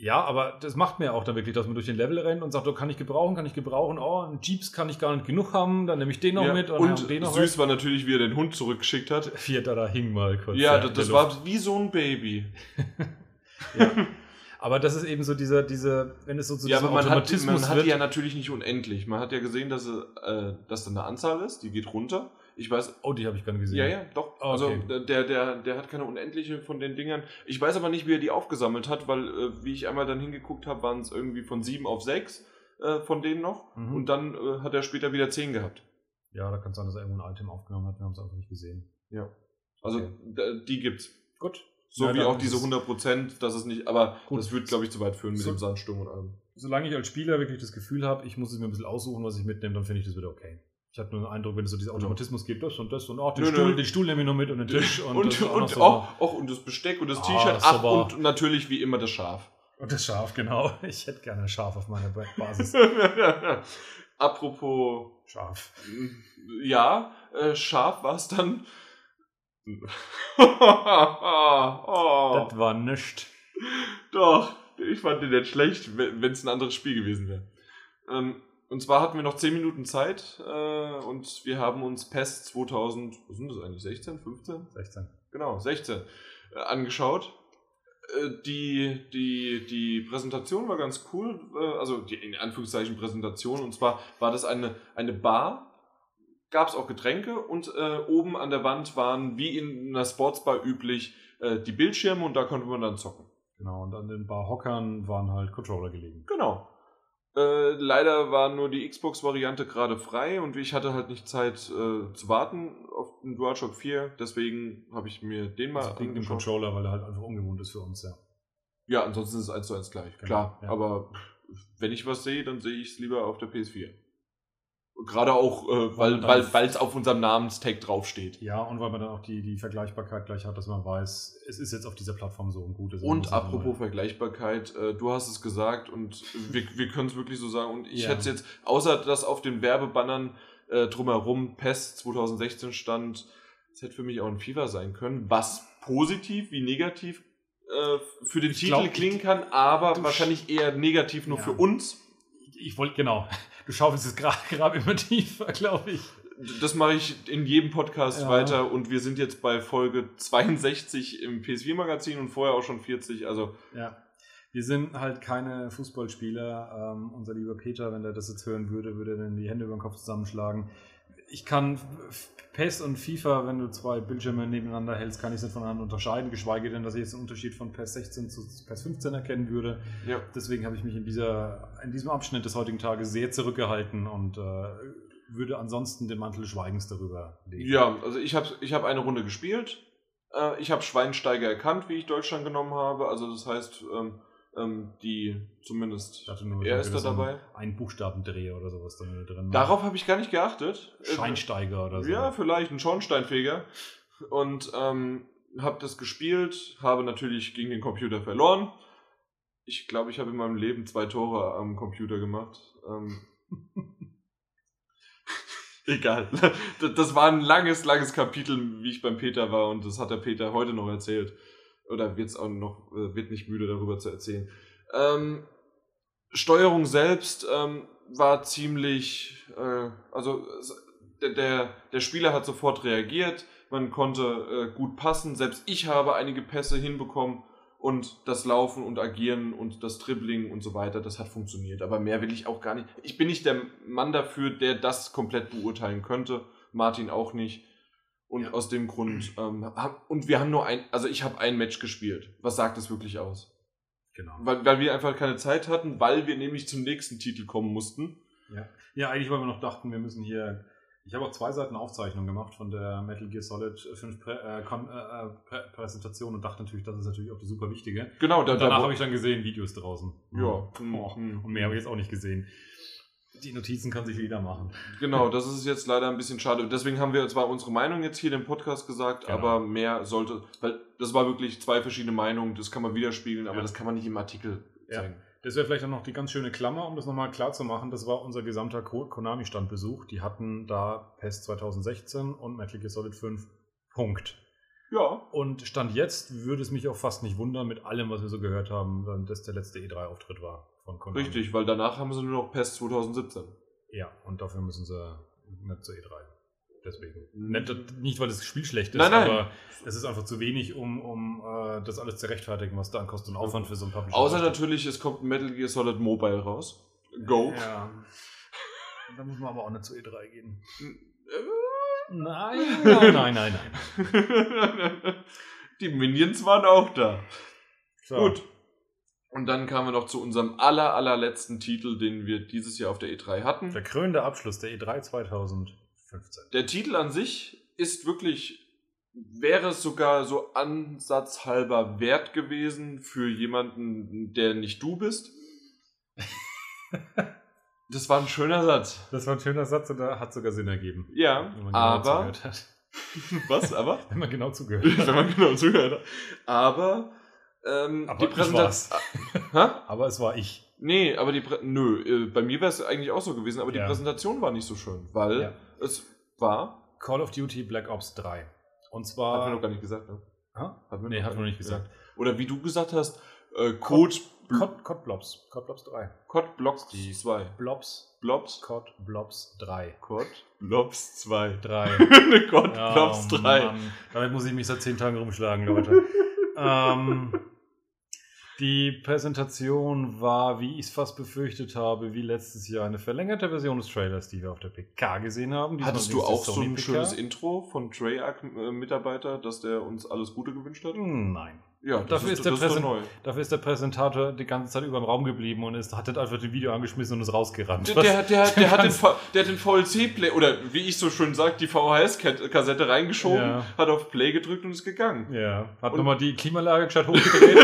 Ja, aber das macht mir auch dann wirklich, dass man durch den Level rennt und sagt, oh, kann ich gebrauchen, kann ich gebrauchen, oh, einen Jeeps kann ich gar nicht genug haben, dann nehme ich den noch ja, mit und, und den noch süß mit. war natürlich, wie er den Hund zurückgeschickt hat. Vierter da hing mal kurz. Ja, das, das war wie so ein Baby. ja. Aber das ist eben so dieser, diese, wenn es so zu ja, aber man Automatismus hat, man hat die ja natürlich nicht unendlich. Man hat ja gesehen, dass, äh, dass da eine Anzahl ist, die geht runter. Ich weiß. Oh, die habe ich gar nicht gesehen. Ja, ja, doch. Oh, also der, der, der hat keine unendliche von den Dingern. Ich weiß aber nicht, wie er die aufgesammelt hat, weil, äh, wie ich einmal dann hingeguckt habe, waren es irgendwie von sieben auf sechs äh, von denen noch. Mhm. Und dann äh, hat er später wieder zehn gehabt. Ja, da kann es sein, dass er irgendwo ein Item aufgenommen hat. Wir haben es einfach nicht gesehen. Ja. Also okay. die gibt's. Gut. So ja, wie auch diese 100 Prozent, dass es nicht, aber Gut. das wird, glaube ich, zu weit führen mit so, dem Sandsturm und allem. Solange ich als Spieler wirklich das Gefühl habe, ich muss es mir ein bisschen aussuchen, was ich mitnehme, dann finde ich das wieder okay. Ich hatte nur den Eindruck, wenn es so diesen Automatismus gibt, das und das und auch den, nö, Stuhl, nö. den Stuhl nehme ich noch mit und den Tisch und, und, das, und, auch, auch, und das Besteck und das ah, T-Shirt. Ach, und natürlich wie immer das Schaf. Und das Schaf, genau. Ich hätte gerne ein Schaf auf meiner Basis. Apropos Schaf. Ja, äh, scharf war es dann. Oh. Das war nichts. Doch, ich fand den nicht schlecht, wenn es ein anderes Spiel gewesen wäre. Ähm, und zwar hatten wir noch 10 Minuten Zeit äh, und wir haben uns PES 2000, was sind das eigentlich, 16, 15? 16. Genau, 16 äh, angeschaut. Äh, die, die, die Präsentation war ganz cool, äh, also die in Anführungszeichen Präsentation, und zwar war das eine, eine Bar, gab es auch Getränke und äh, oben an der Wand waren wie in einer Sportsbar üblich die Bildschirme und da konnte man dann zocken. Genau, und an den Barhockern waren halt Controller gelegen. Genau. Äh, leider war nur die Xbox-Variante gerade frei und ich hatte halt nicht Zeit äh, zu warten auf den DualShock 4, deswegen habe ich mir den mal also wegen dem Controller, weil er halt einfach ungewohnt ist für uns, ja. Ja, ansonsten ist es eins zu eins gleich, Genau, klar. ja. Aber wenn ich was sehe, dann sehe ich es lieber auf der PS4. Gerade auch, äh, weil weil weil es auf unserem Namenstag draufsteht. Ja, und weil man dann auch die, die Vergleichbarkeit gleich hat, dass man weiß, es ist jetzt auf dieser Plattform so und gut ist. Und apropos Vergleichbarkeit, äh, du hast es gesagt und wir, wir können es wirklich so sagen. Und ich Ja. hätte es jetzt, außer dass auf den Werbebannern äh, drumherum PES 2016 stand, es hätte für mich auch ein FIFA sein können, was positiv wie negativ äh, für den Ich Titel glaub, klingen kann, aber wahrscheinlich eher negativ nur Ja. für uns. Ich, ich wollte, genau. Du schaufelst es gerade grad immer tiefer, glaube ich. Das mache ich in jedem Podcast Ja. weiter und wir sind jetzt bei Folge 62 im PS4-Magazin und vorher auch schon 40. Also Ja. Wir sind halt keine Fußballspieler. Ähm, unser lieber Peter, wenn er das jetzt hören würde, würde er dann die Hände über den Kopf zusammenschlagen. Ich kann PES und FIFA, wenn du zwei Bildschirme nebeneinander hältst, kann ich es nicht voneinander unterscheiden, geschweige denn, dass ich jetzt einen Unterschied von PES 16 zu PES 15 erkennen würde. ja. Deswegen habe ich mich in, dieser, in diesem Abschnitt des heutigen Tages sehr zurückgehalten und äh, würde ansonsten den Mantel Schweigens darüber legen. Ja, also ich habe ich hab eine Runde gespielt. Äh, ich habe Schweinsteiger erkannt, wie ich Deutschland genommen habe. Also das heißt, ähm, ähm, die zumindest er da ist da dabei. Ein Buchstabendreher oder sowas dann drin. Darauf habe ich gar nicht geachtet. Äh, Scheinsteiger oder so. Ja, vielleicht ein Schornsteinfeger. Und ähm, habe das gespielt, habe natürlich gegen den Computer verloren. Ich glaube, ich habe in meinem Leben zwei Tore am Computer gemacht. Ähm, Egal. Das war ein langes, langes Kapitel, wie ich beim Peter war und das hat der Peter heute noch erzählt. Oder wird's auch noch, äh, wird nicht müde darüber zu erzählen. Ähm, Steuerung selbst ähm, war ziemlich, äh, also der, der Spieler hat sofort reagiert, man konnte äh, gut passen, selbst ich habe einige Pässe hinbekommen und das Laufen und Agieren und das Dribbling und so weiter, das hat funktioniert. Aber mehr will ich auch gar nicht. Ich bin nicht der Mann dafür, der das komplett beurteilen könnte. Martin auch nicht. Und Ja. aus dem Grund, ähm, hab, und wir haben nur ein, also ich habe ein Match gespielt. Was sagt es wirklich aus? Genau. Weil, weil wir einfach keine Zeit hatten, weil wir nämlich zum nächsten Titel kommen mussten. Ja, eigentlich, weil wir noch dachten, wir müssen hier. Ich habe auch zwei Seiten Aufzeichnung gemacht von der Metal Gear Solid 5 Prä äh, äh, äh, Prä Präsentation und dachte natürlich, das ist natürlich auch das super Wichtige. Genau, da, Und danach da habe ich dann gesehen, Videos draußen. Ja. Oh, Mhm. und mehr habe ich jetzt auch nicht gesehen. Die Notizen kann sich jeder machen. Genau, das ist jetzt leider ein bisschen schade. Deswegen haben wir zwar unsere Meinung jetzt hier im Podcast gesagt, Genau. aber mehr sollte, weil das war wirklich zwei verschiedene Meinungen, das kann man widerspiegeln, aber Ja. das kann man nicht im Artikel Ja. zeigen. Das wäre vielleicht auch noch die ganz schöne Klammer, um das nochmal klar zu machen. Das war unser gesamter Ko- Konami-Standbesuch. Die hatten da PES 2016 und Metal Gear Solid 5. Punkt. Ja, Und Stand jetzt würde es mich auch fast nicht wundern, mit allem, was wir so gehört haben, wenn das der letzte E3-Auftritt war von Konami. richtig, weil danach haben sie nur noch PES 2017. Ja, und dafür müssen sie nicht zur E3. Deswegen. Nicht, nicht weil das Spiel schlecht ist, Nein, nein. aber es ist einfach zu wenig, um, um äh, das alles zu rechtfertigen, was da an Kosten und Aufwand für so ein Publisher Außer natürlich, es kommt ein Metal Gear Solid Mobile raus. Go. Ja. Da muss man aber auch nicht zur E3 gehen. Nein, nein, nein, nein, nein. Die Minions waren auch da. So. Gut. Und dann kamen wir noch zu unserem aller, allerletzten Titel, den wir dieses Jahr auf der E3 hatten. Der krönende Abschluss der E3 2015. Der Titel an sich ist wirklich, wäre es sogar so ansatzhalber wert gewesen für jemanden, der nicht du bist. Das war ein schöner Satz. Das war ein schöner Satz und der hat sogar Sinn ergeben. Ja, Wenn man genau aber. zugehört hat. Was? Aber? Wenn man genau zugehört hat. Wenn man genau zuhört. Aber Ähm, Aber die Präsentation. Aber es war ich. Nee, aber die Prä Nö, äh, bei mir wäre es eigentlich auch so gewesen, aber die Ja. Präsentation war nicht so schön, weil Ja. es war. Call of Duty Black Ops 3. Und Hat zwar. man noch gar nicht gesagt, ne? Ha? Hat man Nee, noch hat man nicht gesagt. Oder wie du gesagt hast, äh, Code Cod, Cod Blobs. Cod Blobs 3. Code Blocks Die- 2. Blobs. Blobs. Cod Blobs 3. Code Blobs 2. 3. Eine Code Blobs 3. Mann. Damit muss ich mich seit 10 Tagen rumschlagen, Leute. ähm, die Präsentation war, wie ich es fast befürchtet habe, wie letztes Jahr eine verlängerte Version des Trailers, die wir auf der PK gesehen haben. Diesmal Hattest du auch so ein PK. schönes Intro von Treyarch-Mitarbeiter, dass der uns alles Gute gewünscht hat? Nein. Ja, Dafür ist Präsent- neu. Dafür ist der Präsentator die ganze Zeit über im Raum geblieben und ist, hat dann einfach den Video angeschmissen und ist rausgerannt. Der, der, der, der, hat den, der hat den VLC-Play, oder wie ich so schön sage, die VHS-Kassette reingeschoben, Ja. hat auf Play gedrückt und ist gegangen. ja, hat nochmal die Klimaanlage gescheit hochgedreht.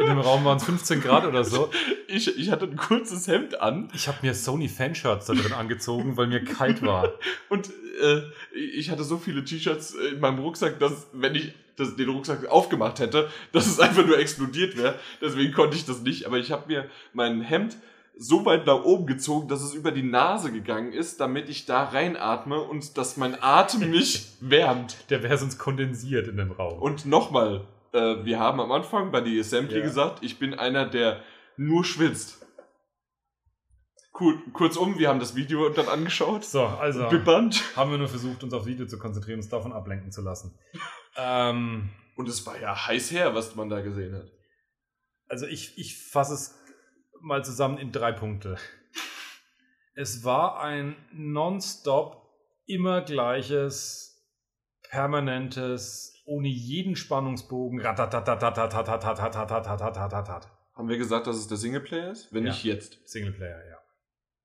In dem Raum waren es 15 Grad oder so. Ich, ich hatte ein kurzes Hemd an Ich habe mir Sony Fanshirts da drin angezogen, weil mir kalt war. und äh, ich hatte so viele T-Shirts in meinem Rucksack, dass, wenn ich das, den Rucksack aufgemacht hätte, dass es einfach nur explodiert wäre. Deswegen konnte ich das nicht. Aber ich habe mir mein Hemd so weit nach oben gezogen, dass es über die Nase gegangen ist, damit ich da reinatme und dass mein Atem mich wärmt. Der wäre sonst kondensiert in dem Raum. Und nochmal, äh, wir haben am Anfang bei die Assembly Ja. gesagt, ich bin einer, der nur schwitzt. Kur kurzum, wir haben das Video dann angeschaut. so, also Bibbernd. haben wir nur versucht, uns aufs Video zu konzentrieren, uns davon ablenken zu lassen. Ähm, und es war ja heiß her, was man da gesehen hat. Also ich, ich fasse es mal zusammen in drei Punkte. Es war ein nonstop immer gleiches, permanentes, ohne jeden Spannungsbogen. Haben wir gesagt, dass es der Singleplayer ist? Wenn ja. nicht jetzt. Singleplayer, ja.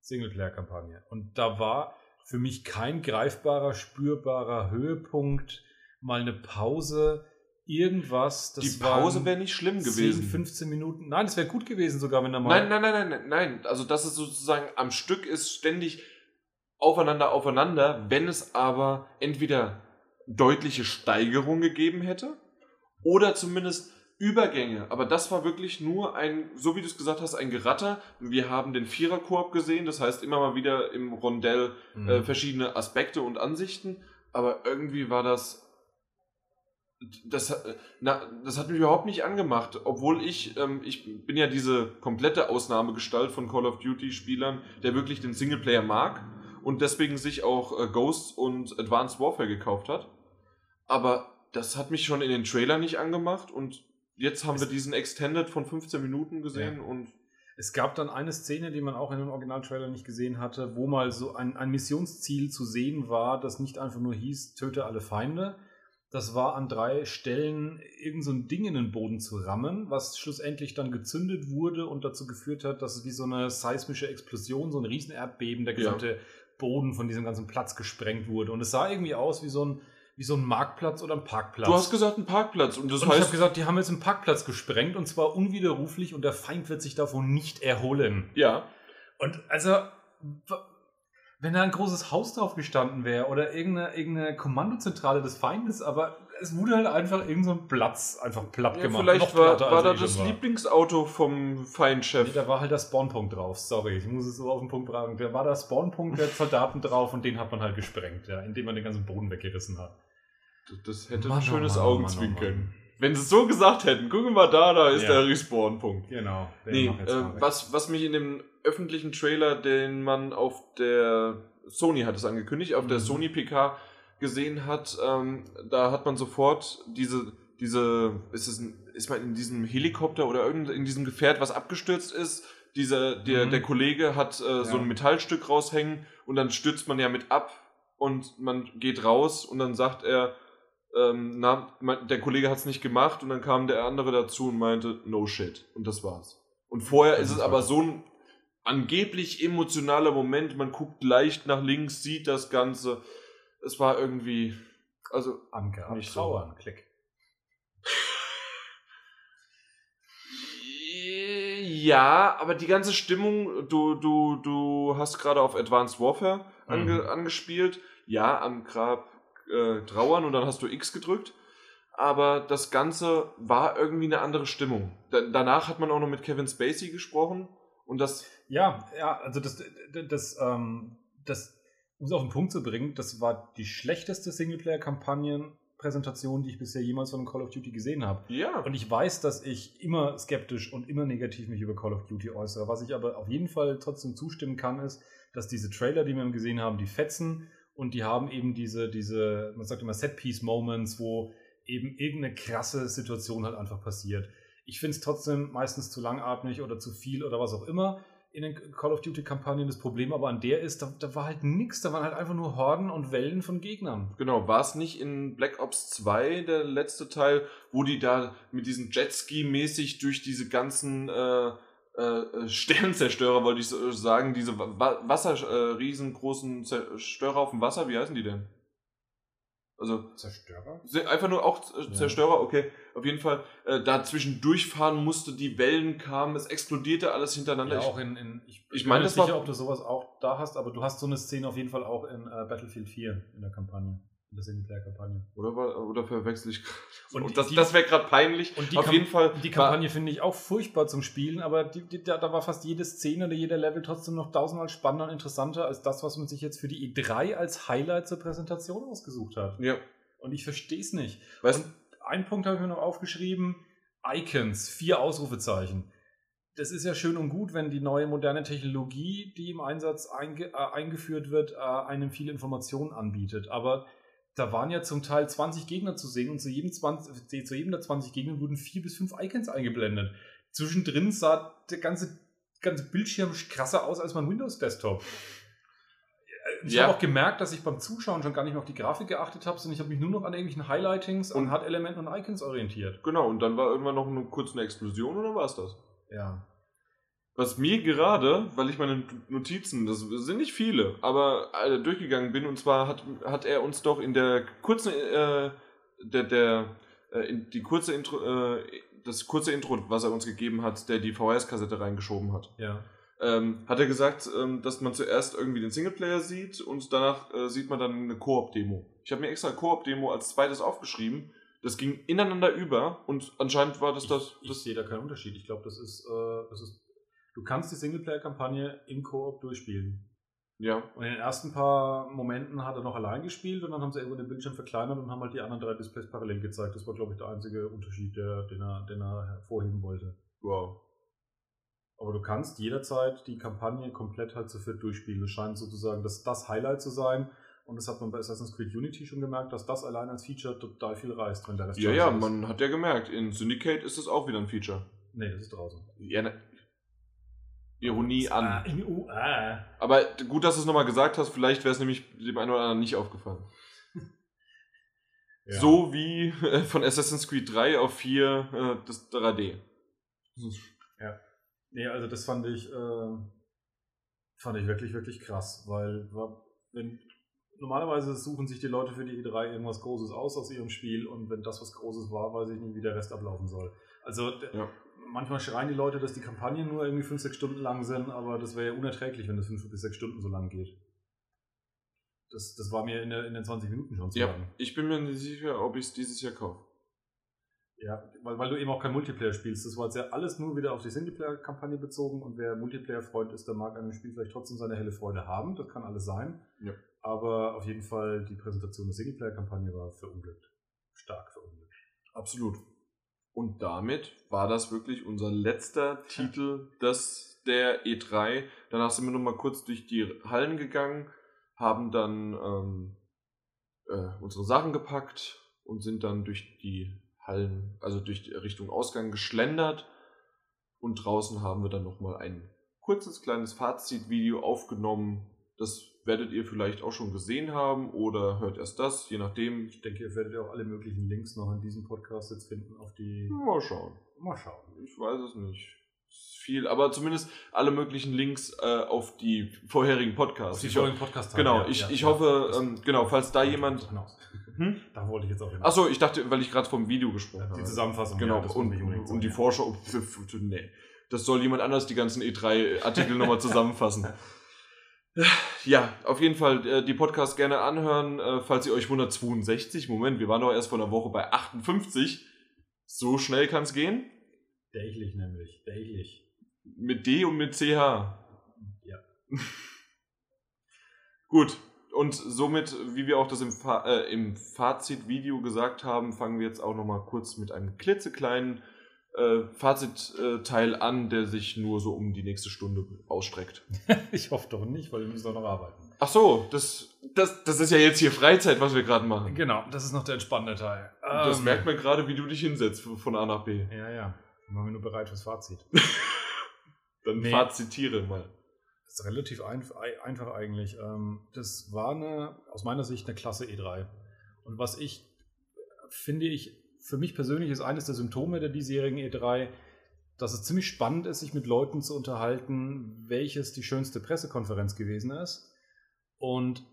Singleplayer-Kampagne. Und da war für mich kein greifbarer, spürbarer Höhepunkt mal eine Pause, irgendwas. Das die Pause wäre nicht schlimm 10, gewesen. 15 Minuten. Nein, das wäre gut gewesen sogar, wenn er mal. Nein, nein, nein, nein, nein, nein. Also, dass es sozusagen am Stück ist, ständig aufeinander, aufeinander, wenn es aber entweder deutliche Steigerung gegeben hätte oder zumindest Übergänge. Aber das war wirklich nur ein, so wie du es gesagt hast, ein Geratter. Wir haben den Viererkorb gesehen, das heißt immer mal wieder im Rondell Mhm. äh, verschiedene Aspekte und Ansichten, aber irgendwie war das. Das, hat- na, das hat mich überhaupt nicht angemacht, obwohl ich, ähm, ich bin ja diese komplette Ausnahmegestalt von Call of Duty-Spielern, der wirklich den Singleplayer mag und deswegen sich auch äh, Ghosts und Advanced Warfare gekauft hat. Aber das hat mich schon in den Trailer nicht angemacht und jetzt haben wir diesen Extended von 15 Minuten gesehen und Es gab dann eine Szene, die man auch in dem Originaltrailer nicht gesehen hatte, wo mal so ein, ein Missionsziel zu sehen war, das nicht einfach nur hieß, töte alle Feinde. Das war an drei Stellen irgend so ein Ding in den Boden zu rammen, was schlussendlich dann gezündet wurde und dazu geführt hat, dass es wie so eine seismische Explosion, so ein Riesenerdbeben, der Ja. gesamte Boden von diesem ganzen Platz gesprengt wurde. Und es sah irgendwie aus wie so ein, wie so ein Marktplatz oder ein Parkplatz. du hast gesagt, ein Parkplatz und das und ich habe heißt, gesagt, die haben jetzt einen Parkplatz gesprengt und zwar unwiderruflich und der Feind wird sich davon nicht erholen. ja, Und also, wenn da ein großes Haus drauf gestanden wäre oder irgendeine, irgendeine Kommandozentrale des Feindes, aber es wurde halt einfach irgendein so Platz einfach platt Ja, gemacht. vielleicht war, war da das war. Lieblingsauto vom Feinchef. Nee, da war halt der Spawnpunkt drauf, sorry, ich muss es so auf den Punkt bringen. Da war der Spawnpunkt der Soldaten drauf und den hat man halt gesprengt, ja, indem man den ganzen Boden weggerissen hat. das hätte Mann, ein oh schönes Mann, oh Augenzwinkern. Mann, oh. Wenn sie es so gesagt hätten, gucken wir mal da, da ist Ja. der Respawn-Punkt. Genau. Nee, äh, was, was mich in dem öffentlichen Trailer, den man auf der Sony hat es angekündigt, auf der Mhm. Sony PK gesehen hat, ähm, da hat man sofort diese, diese, ist es ein, ist man in diesem Helikopter oder irgend in diesem Gefährt, was abgestürzt ist, dieser, der, Mhm. der Kollege hat äh, so Ja. ein Metallstück raushängen und dann stürzt man ja mit ab und man geht raus und dann sagt er, ähm, na, mein, der Kollege hat es nicht gemacht und dann kam der andere dazu und meinte, no shit. Und das war's. Und vorher Das ist es aber so ein angeblich emotionaler Moment, man guckt leicht nach links, sieht das Ganze. Es war irgendwie, also Anker, nicht so. Trauern, klick. Ja, aber die ganze Stimmung, du, du, du hast gerade auf Advanced Warfare ange, Mhm. angespielt. Ja, am Grab äh, trauern und dann hast du X gedrückt. aber das Ganze war irgendwie eine andere Stimmung. Da, danach hat man auch noch mit Kevin Spacey gesprochen und das. Ja, ja, also das, das, ähm, das, um es auf den Punkt zu bringen, das war die schlechteste Singleplayer-Kampagnen Präsentation, die ich bisher jemals von Call of Duty gesehen habe. Ja. Und ich weiß, dass ich immer skeptisch und immer negativ mich über Call of Duty äußere. Was ich aber auf jeden Fall trotzdem zustimmen kann, ist, dass diese Trailer, die wir gesehen haben, die fetzen und die haben eben diese, diese, man sagt immer Set-Piece-Moments, wo eben irgendeine krasse Situation halt einfach passiert. Ich finde es trotzdem meistens zu langatmig oder zu viel oder was auch immer in den Call of Duty-Kampagnen. Das Problem aber an der ist, da, da war halt nichts, da waren halt einfach nur Horden und Wellen von Gegnern. Genau, war es nicht in Black Ops 2 der letzte Teil, wo die da mit diesem Jetski-mäßig durch diese ganzen äh, äh, Sternzerstörer, wollte ich sagen, diese Wasser, äh, riesengroßen Zerstörer auf dem Wasser, wie heißen die denn? Also Zerstörer? Einfach nur auch Zerstörer, okay. Auf jeden Fall, äh, da zwischendurch fahren musste, die Wellen kamen, es explodierte alles hintereinander. Ja, auch in, in ich, ich meine, sicher, ob du sowas auch da hast, aber du hast so eine Szene auf jeden Fall auch in äh, Battlefield 4 in der Kampagne in der Singleplayer-Kampagne. Oder, oder verwechsel ich Und, und das, das wäre gerade peinlich. Und die Auf jeden Fall. Die Kampagne finde ich auch furchtbar zum Spielen, aber die, die, da, da, war fast jede Szene oder jeder Level trotzdem noch tausendmal spannender und interessanter als das, was man sich jetzt für die E3 als Highlight zur Präsentation ausgesucht hat. Ja. Und ich verstehe es nicht. Weißt, und einen Punkt habe ich mir noch aufgeschrieben: Icons, vier Ausrufezeichen das ist ja schön und gut, wenn die neue moderne Technologie, die im Einsatz einge äh, eingeführt wird, äh, einem viele Informationen anbietet. Aber da waren ja zum Teil 20 Gegner zu sehen und zu jedem, 20, zu jedem der 20 Gegner wurden vier bis fünf Icons eingeblendet. Zwischendrin sah der ganze, ganze Bildschirm krasser aus als mein Windows-Desktop. Ich ja. habe auch gemerkt, dass ich beim Zuschauen schon gar nicht mehr auf die Grafik geachtet habe, sondern ich habe mich nur noch an irgendwelchen Highlightings, und an HUD-Elementen und Icons orientiert. Genau, und dann war irgendwann noch eine, kurz eine Explosion oder war es das? Ja. Was mir gerade, weil ich meine Notizen, das sind nicht viele, aber äh, durchgegangen bin, und zwar hat, hat er uns doch in der kurzen, äh, der, der, äh, in die kurze Intro, äh, das kurze Intro, was er uns gegeben hat, der die VHS-Kassette reingeschoben hat. Ja. Ähm, hat er gesagt, ähm, dass man zuerst irgendwie den Singleplayer sieht und danach äh, sieht man dann eine Koop-Demo. Ich habe mir extra Koop-Demo als zweites aufgeschrieben. Das ging ineinander über und anscheinend war das ich, das. Ich sehe da keinen Unterschied. Ich glaube, das ist, äh, das ist Du kannst die Singleplayer-Kampagne im Koop durchspielen. Ja. Und in den ersten paar Momenten hat er noch allein gespielt und dann haben sie irgendwo den Bildschirm verkleinert und haben halt die anderen drei Displays parallel gezeigt. Das war, glaube ich, der einzige Unterschied, der, den, er, den er hervorheben wollte. Wow. Aber du kannst jederzeit die Kampagne komplett halt zu viert durchspielen. Das scheint sozusagen das, das Highlight zu sein. Und das hat man bei Assassin's Creed Unity schon gemerkt, dass das allein als Feature total viel reißt, wenn der Rest Ja, ja, ist. man hat ja gemerkt, in Syndicate ist das auch wieder ein Feature. Nee, das ist draußen. Ja, ne, Ironie an. Ah, oh, ah. Aber gut, dass du es nochmal gesagt hast, vielleicht wäre es nämlich dem einen oder anderen nicht aufgefallen. Ja. So wie äh, von Assassin's Creed 3 auf 4 äh, das 3D. Ja. Nee, also das fand ich, äh, fand ich wirklich, wirklich krass, weil wenn, normalerweise suchen sich die Leute für die E3 irgendwas Großes aus aus ihrem Spiel und wenn das was Großes war, weiß ich nicht, wie der Rest ablaufen soll. Also ja manchmal schreien die Leute, dass die Kampagnen nur irgendwie 5, 6 Stunden lang sind, aber das wäre ja unerträglich, wenn das 5 bis 6 Stunden so lang geht. Das, das war mir in, der, in den 20 Minuten schon zu ja, lang. Ich bin mir nicht sicher, ob ich es dieses Jahr kaufe. Ja, weil, weil du eben auch kein Multiplayer spielst. Das war jetzt ja alles nur wieder auf die Singleplayer-Kampagne bezogen und wer Multiplayer-Freund ist, der mag an dem Spiel vielleicht trotzdem seine helle Freude haben. Das kann alles sein. Ja. Aber auf jeden Fall, die Präsentation der Singleplayer-Kampagne war verunglückt. Stark verunglückt. Absolut. Und damit war das wirklich unser letzter Titel des, der E3. Danach sind wir nochmal kurz durch die Hallen gegangen, haben dann ähm, äh, unsere Sachen gepackt und sind dann durch die Hallen, also durch Richtung Ausgang geschlendert. Und draußen haben wir dann nochmal ein kurzes kleines Fazitvideo aufgenommen. Das werdet ihr vielleicht auch schon gesehen haben oder hört erst das, je nachdem. Ich denke, ihr werdet auch alle möglichen Links noch in diesem Podcast jetzt finden auf die. Mal schauen. Mal schauen. Ich weiß es nicht. Viel, aber zumindest alle möglichen Links äh, auf die vorherigen Podcasts. Auf die vorherigen Podcasts. Genau, ja, ich, ja, ich ja, hoffe, ähm, genau, falls da jemand. Hm? Da wollte ich jetzt auch hin. Achso, ich dachte, weil ich gerade vom Video gesprochen habe. Die Zusammenfassung. Genau, und, und, die Vorschau. Nee, das soll jemand anders die ganzen E3-Artikel nochmal zusammenfassen. Ja, auf jeden Fall äh, die Podcast gerne anhören, äh, falls ihr euch wundert, 62. Moment, wir waren doch erst vor einer Woche bei 58. So schnell kann es gehen. Täglich nämlich, täglich. Mit D und mit CH. Ja. Gut, und somit, wie wir auch das im, Fa äh, im Fazit-Video gesagt haben, fangen wir jetzt auch nochmal kurz mit einem klitzekleinen äh, Fazitteil an, der sich nur so um die nächste Stunde ausstreckt. ich hoffe doch nicht, weil wir müssen doch noch arbeiten. Ach so, das, das, das ist ja jetzt hier Freizeit, was wir gerade machen. Genau, das ist noch der entspannende Teil. Das Ähm, merkt man gerade, wie du dich hinsetzt von A nach B. Ja, ja. Dann waren wir nur bereit fürs Fazit. Dann Nee. fazitiere mal. Das ist relativ einf ei- einfach eigentlich. Ähm, Das war eine, aus meiner Sicht eine klasse E3. Und was ich, finde ich, für mich persönlich ist eines der Symptome der diesjährigen E3, dass es ziemlich spannend ist, sich mit Leuten zu unterhalten, welches die schönste Pressekonferenz gewesen ist. Und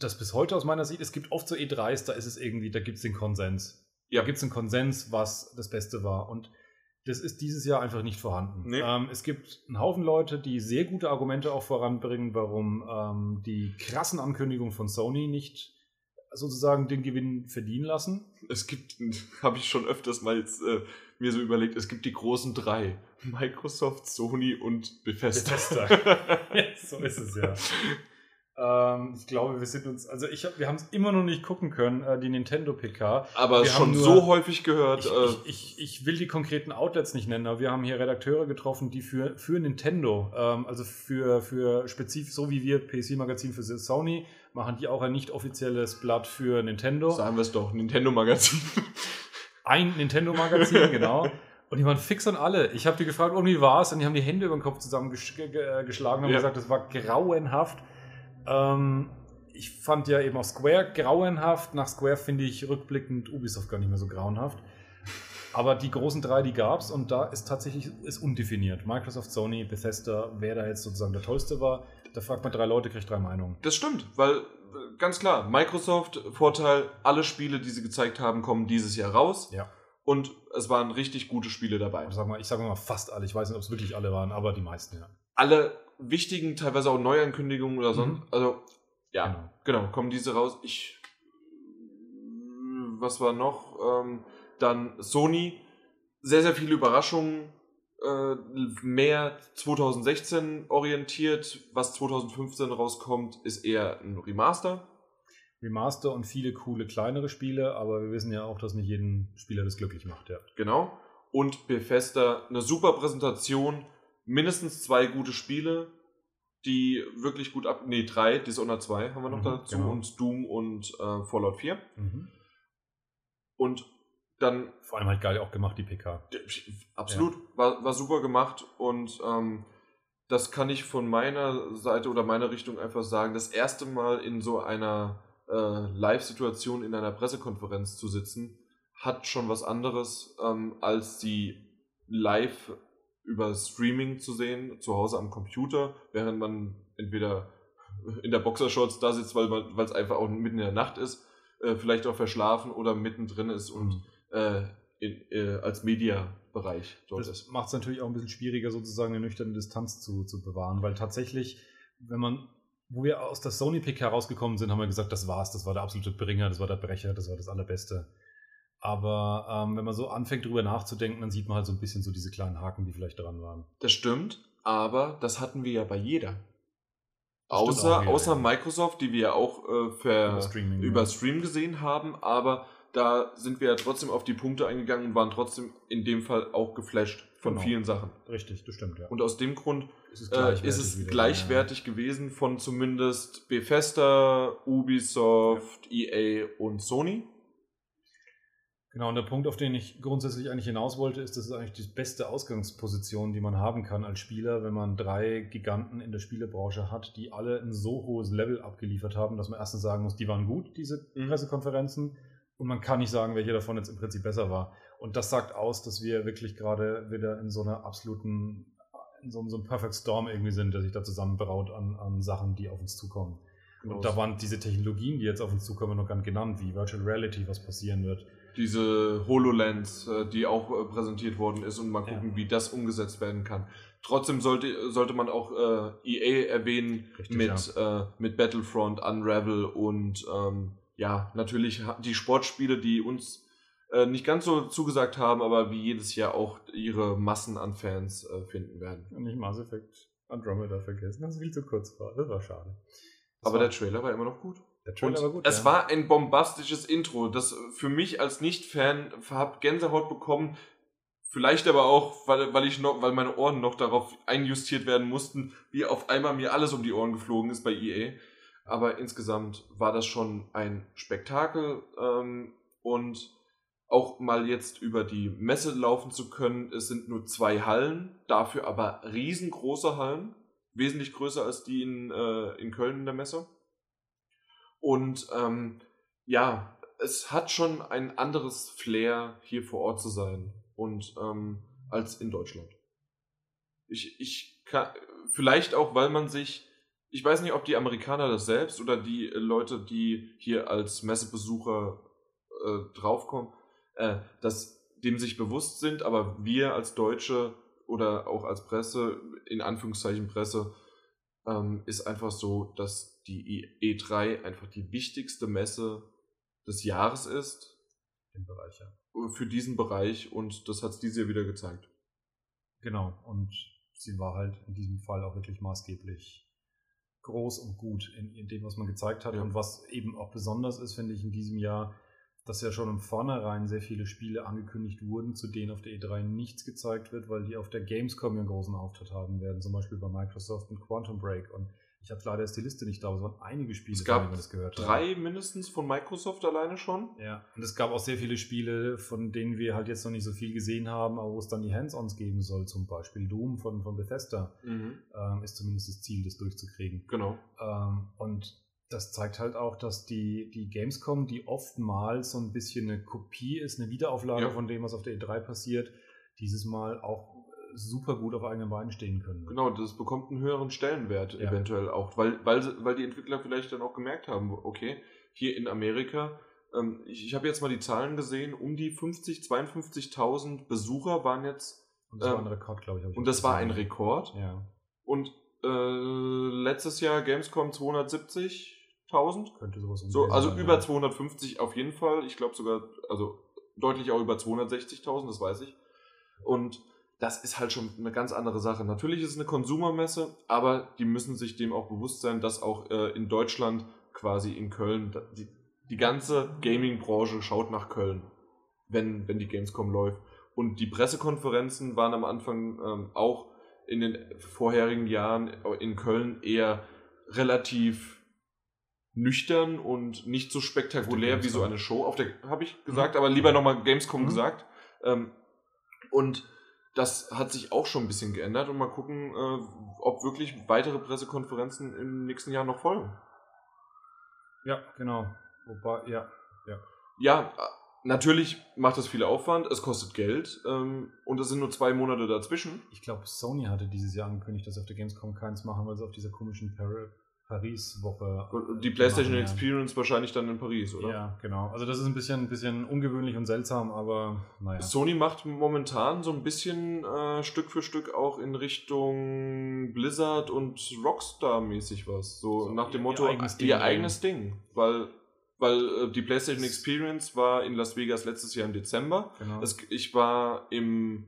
das bis heute aus meiner Sicht, es gibt oft so E3s, da ist es irgendwie, da gibt es den Konsens. Ja. Da gibt es einen Konsens, was das Beste war. Und das ist dieses Jahr einfach nicht vorhanden. Nee. Ähm, es gibt einen Haufen Leute, die sehr gute Argumente auch voranbringen, warum ähm, die krassen Ankündigungen von Sony nicht sozusagen den Gewinn verdienen lassen. Es gibt, habe ich schon öfters mal jetzt, äh, mir so überlegt, es gibt die großen drei. Microsoft, Sony und Bethesda. so ist es ja. Ähm, ich glaube, wir sind uns, also ich hab, wir haben es immer noch nicht gucken können, äh, die Nintendo PK. Aber Wir schon nur- so häufig gehört. Ich, äh, ich, ich, ich will die konkreten Outlets nicht nennen, aber wir haben hier Redakteure getroffen, die für, für Nintendo, ähm, also für, für spezifisch, so wie wir PC Magazin für Sony, machen die auch ein nicht offizielles Blatt für Nintendo. sagen wir es doch, Nintendo-Magazin. Ein Nintendo-Magazin, genau. Und die waren fix an alle. Ich habe die gefragt, oh, wie war's? Und die haben die Hände über den Kopf zusammengeschlagen und haben Ja. gesagt, das war grauenhaft. Ähm, ich fand ja eben auch Square grauenhaft. Nach Square finde ich rückblickend Ubisoft gar nicht mehr so grauenhaft. Aber die großen drei, die gab's und da ist tatsächlich ist undefiniert. Microsoft, Sony, Bethesda, wer da jetzt sozusagen der tollste war. Da fragt man drei Leute, kriegt drei Meinungen. Das stimmt, weil äh, ganz klar, Microsoft, Vorteil, alle Spiele, die sie gezeigt haben, kommen dieses Jahr raus. Ja. Und es waren richtig gute Spiele dabei. Ich sag mal, ich sage mal fast alle. Ich weiß nicht, ob es wirklich alle waren, aber die meisten, ja. Alle wichtigen, teilweise auch Neuankündigungen oder sonst. Mhm. Also, ja, Genau. genau. kommen diese raus. Ich. Was war noch? Ähm, dann Sony. Sehr, sehr viele Überraschungen. Äh, mehr 2016 orientiert. Was 2015 rauskommt, ist eher ein Remaster. Remaster und viele coole kleinere Spiele, aber wir wissen ja auch, dass nicht jeden Spieler das glücklich macht, ja. Genau. Und Bethesda, eine super Präsentation, mindestens zwei gute Spiele, die wirklich gut ab. Nee, drei, Dishonored 2 haben wir noch Mhm, dazu genau. und Doom und äh, Fallout 4. Mhm. Und dann, Vor allem halt geil auch gemacht, die PK. absolut, war, war super gemacht und ähm, das kann ich von meiner Seite oder meiner Richtung einfach sagen. Das erste Mal in so einer äh, Live-Situation in einer Pressekonferenz zu sitzen, hat schon was anderes, ähm, als die live über Streaming zu sehen, zu Hause am Computer, während man entweder in der Boxershorts da sitzt, weil es einfach auch mitten in der Nacht ist, äh, vielleicht auch verschlafen oder mittendrin ist und äh, in, äh, als Mediabereich dort Das ist. macht es natürlich auch ein bisschen schwieriger, sozusagen eine nüchterne Distanz zu, zu bewahren, weil tatsächlich, wenn man, wo wir aus der Sony PK rausgekommen sind, haben wir gesagt, das war's, das war der absolute Bringer, das war der Brecher, das war das Allerbeste. Aber ähm, wenn man so anfängt, drüber nachzudenken, dann sieht man halt so ein bisschen so diese kleinen Haken, die vielleicht dran waren. Das stimmt, aber das hatten wir ja bei jeder. Das Außer, auch außer ja. Microsoft, die wir ja auch äh, für, Über Streaming, über. Stream gesehen haben, aber da sind wir ja trotzdem auf die Punkte eingegangen und waren trotzdem in dem Fall auch geflasht von Genau. vielen Sachen. Richtig, das stimmt, ja. Und aus dem Grund es ist äh, ist es gleichwertig gewesen von zumindest Bethesda, Ubisoft, EA und Sony. Genau, und der Punkt, auf den ich grundsätzlich eigentlich hinaus wollte, ist, das ist eigentlich die beste Ausgangsposition, die man haben kann als Spieler, wenn man drei Giganten in der Spielebranche hat, die alle ein so hohes Level abgeliefert haben, dass man erstens sagen muss, die waren gut, diese Mhm. Und man kann nicht sagen, welche davon jetzt im Prinzip besser war. Und das sagt aus, dass wir wirklich gerade wieder in so einer absoluten, in so, so einem Perfect Storm irgendwie sind, der sich da zusammenbraut an, an Sachen, die auf uns zukommen. Und da waren diese Technologien, die jetzt auf uns zukommen, noch gar nicht genannt, wie Virtual Reality, was passieren wird. diese HoloLens, äh, die auch äh, präsentiert worden ist und mal gucken, Ja. wie das umgesetzt werden kann. Trotzdem sollte, sollte man auch äh, EA erwähnen Richtig, mit, äh, mit Battlefront, Unravel und ähm, ja, natürlich die Sportspiele, die uns äh, nicht ganz so zugesagt haben, aber wie jedes Jahr auch ihre Massen an Fans äh, finden werden. Und nicht Mass Effect Andromeda vergessen, das viel zu kurz war. Das war schade. Das Aber war, der Trailer war immer noch gut. der Trailer Und war gut. es ja. war ein bombastisches Intro, das für mich als Nicht-Fan hab Gänsehaut bekommen. Vielleicht aber auch, weil, weil ich noch, weil meine Ohren noch darauf einjustiert werden mussten, wie auf einmal mir alles um die Ohren geflogen ist bei EA. Aber insgesamt war das schon ein Spektakel ähm, und auch mal jetzt über die Messe laufen zu können. Es sind nur zwei Hallen, dafür aber riesengroße Hallen, wesentlich größer als die in, äh, in Köln in der Messe. Und ähm, ja, es hat schon ein anderes Flair, hier vor Ort zu sein und ähm, als in Deutschland. Ich, ich kann, vielleicht auch, weil man sich, ich weiß nicht, ob die Amerikaner das selbst oder die äh, Leute, die hier als Messebesucher äh, draufkommen, äh, dass dem sich bewusst sind, aber wir als Deutsche oder auch als Presse, in Anführungszeichen Presse, ähm, ist einfach so, dass die E3 einfach die wichtigste Messe des Jahres ist im Bereich, ja. für diesen Bereich und das hat es dieses Jahr wieder gezeigt. Genau. Und sie war halt in diesem Fall auch wirklich maßgeblich groß und gut in, in dem, was man gezeigt hat. Ja. Und was eben auch besonders ist, finde ich, in diesem Jahr, dass ja schon im Vornherein sehr viele Spiele angekündigt wurden, zu denen auf der E3 nichts gezeigt wird, weil die auf der Gamescom einen großen Auftritt haben werden, zum Beispiel bei Microsoft und Quantum Break. Und ich habe leider jetzt die Liste nicht da, aber es waren einige Spiele, Es gab das gehört haben. Drei mindestens von Microsoft alleine schon. Ja, und es gab auch sehr viele Spiele, von denen wir halt jetzt noch nicht so viel gesehen haben, aber wo es dann die Hands-ons geben soll, zum Beispiel Doom von, von Bethesda, ähm, ist zumindest das Ziel, das durchzukriegen. Genau. Ähm, und das zeigt halt auch, dass die, die Gamescom, die oftmals so ein bisschen eine Kopie ist, eine Wiederauflage Ja. von dem, was auf der E3 passiert, dieses Mal auch super gut auf eigenen Beinen stehen können. Genau, das bekommt einen höheren Stellenwert Ja. eventuell auch, weil, weil, weil die Entwickler vielleicht dann auch gemerkt haben, okay, hier in Amerika, ähm, ich, ich habe jetzt mal die Zahlen gesehen, um die 50, 52.000 Besucher waren jetzt, Und das war ähm, ein Rekord, glaube ich. ich und das war ein gesehen. Rekord. Ja, Und äh, letztes Jahr Gamescom 270.000. könnte sowas So, also sein, über ja. 250 auf jeden Fall. Ich glaube sogar, also deutlich auch über 260.000, das weiß ich. Und das ist halt schon eine ganz andere Sache. Natürlich ist es eine Konsumermesse, aber die müssen sich dem auch bewusst sein, dass auch äh, in Deutschland, quasi in Köln, die, die ganze Gaming-Branche schaut nach Köln, wenn, wenn die Gamescom läuft. Und die Pressekonferenzen waren am Anfang ähm, auch in den vorherigen Jahren in Köln eher relativ nüchtern und nicht so spektakulär wie so eine Show. Auf der habe ich gesagt, aber lieber nochmal Gamescom Mhm. gesagt. Ähm, und das hat sich auch schon ein bisschen geändert und mal gucken, äh, ob wirklich weitere Pressekonferenzen im nächsten Jahr noch folgen. Ja, genau. Wobei, ja, Ja, äh, natürlich macht das viel Aufwand, es kostet Geld ähm, und es sind nur zwei Monate dazwischen. Ich glaube, Sony hatte dieses Jahr angekündigt, dass sie auf der Gamescom keins machen, weil sie auf dieser komischen Par Paris-Woche. Und die PlayStation machen, Experience wahrscheinlich dann in Paris, Ja. oder? ja, genau. Also das ist ein bisschen, ein bisschen ungewöhnlich und seltsam, aber naja. Sony macht momentan so ein bisschen äh, Stück für Stück auch in Richtung Blizzard und Rockstar mäßig was. So, So, nach dem ihr- Motto, ihr eigenes Ding ihr bringen. eigenes Ding. Weil, weil äh, die PlayStation Experience war in Las Vegas letztes Jahr im Dezember. genau. Das, ich war im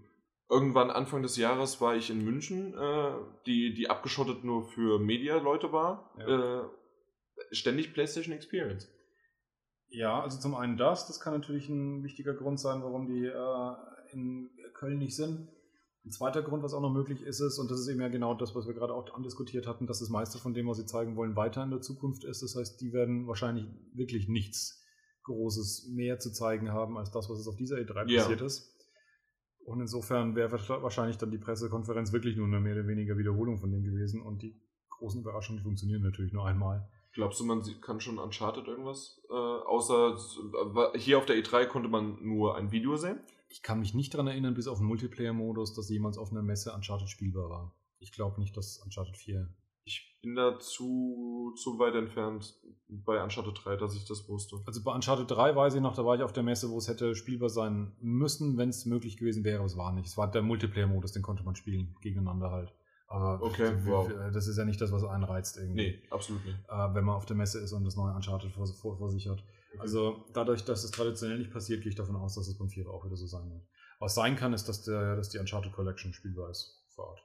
irgendwann Anfang des Jahres war ich in München, äh, die, die abgeschottet nur für Media-Leute war. Äh, ständig PlayStation Experience. Ja, also zum einen das, das kann natürlich ein wichtiger Grund sein, warum die äh, in Köln nicht sind. Ein zweiter Grund, was auch noch möglich ist, ist, und das ist eben ja genau das, was wir gerade auch andiskutiert hatten, dass das meiste von dem, was sie zeigen wollen, weiter in der Zukunft ist. Das heißt, die werden wahrscheinlich wirklich nichts Großes mehr zu zeigen haben, als das, was es auf dieser E3 Ja. passiert ist. Und insofern wäre wahrscheinlich dann die Pressekonferenz wirklich nur eine mehr oder weniger Wiederholung von dem gewesen. Und die großen Überraschungen, funktionieren natürlich nur einmal. Glaubst du, man kann schon Uncharted irgendwas? Äh, außer hier auf der E3 konnte man nur ein Video sehen. Ich kann mich nicht daran erinnern, bis auf den Multiplayer-Modus, dass jemals auf einer Messe Uncharted spielbar war. Ich glaube nicht, dass Uncharted 4. Ich bin da zu, zu weit entfernt. bei Uncharted 3, dass ich das wusste. Also bei Uncharted 3 weiß ich noch, da war ich auf der Messe, wo es hätte spielbar sein müssen, wenn es möglich gewesen wäre, aber es war nicht. Es war der Multiplayer-Modus, den konnte man spielen, gegeneinander halt. Aber Okay, wow. das ist ja nicht das, was einen reizt irgendwie. Nee, absolut nicht. Äh, wenn man auf der Messe ist und das neue Uncharted vor, vor, vor sich hat. Also dadurch, dass es traditionell nicht passiert, gehe ich davon aus, dass es beim 4 auch wieder so sein wird. Was sein kann, ist, dass, der, dass die Uncharted Collection spielbar ist vor Ort.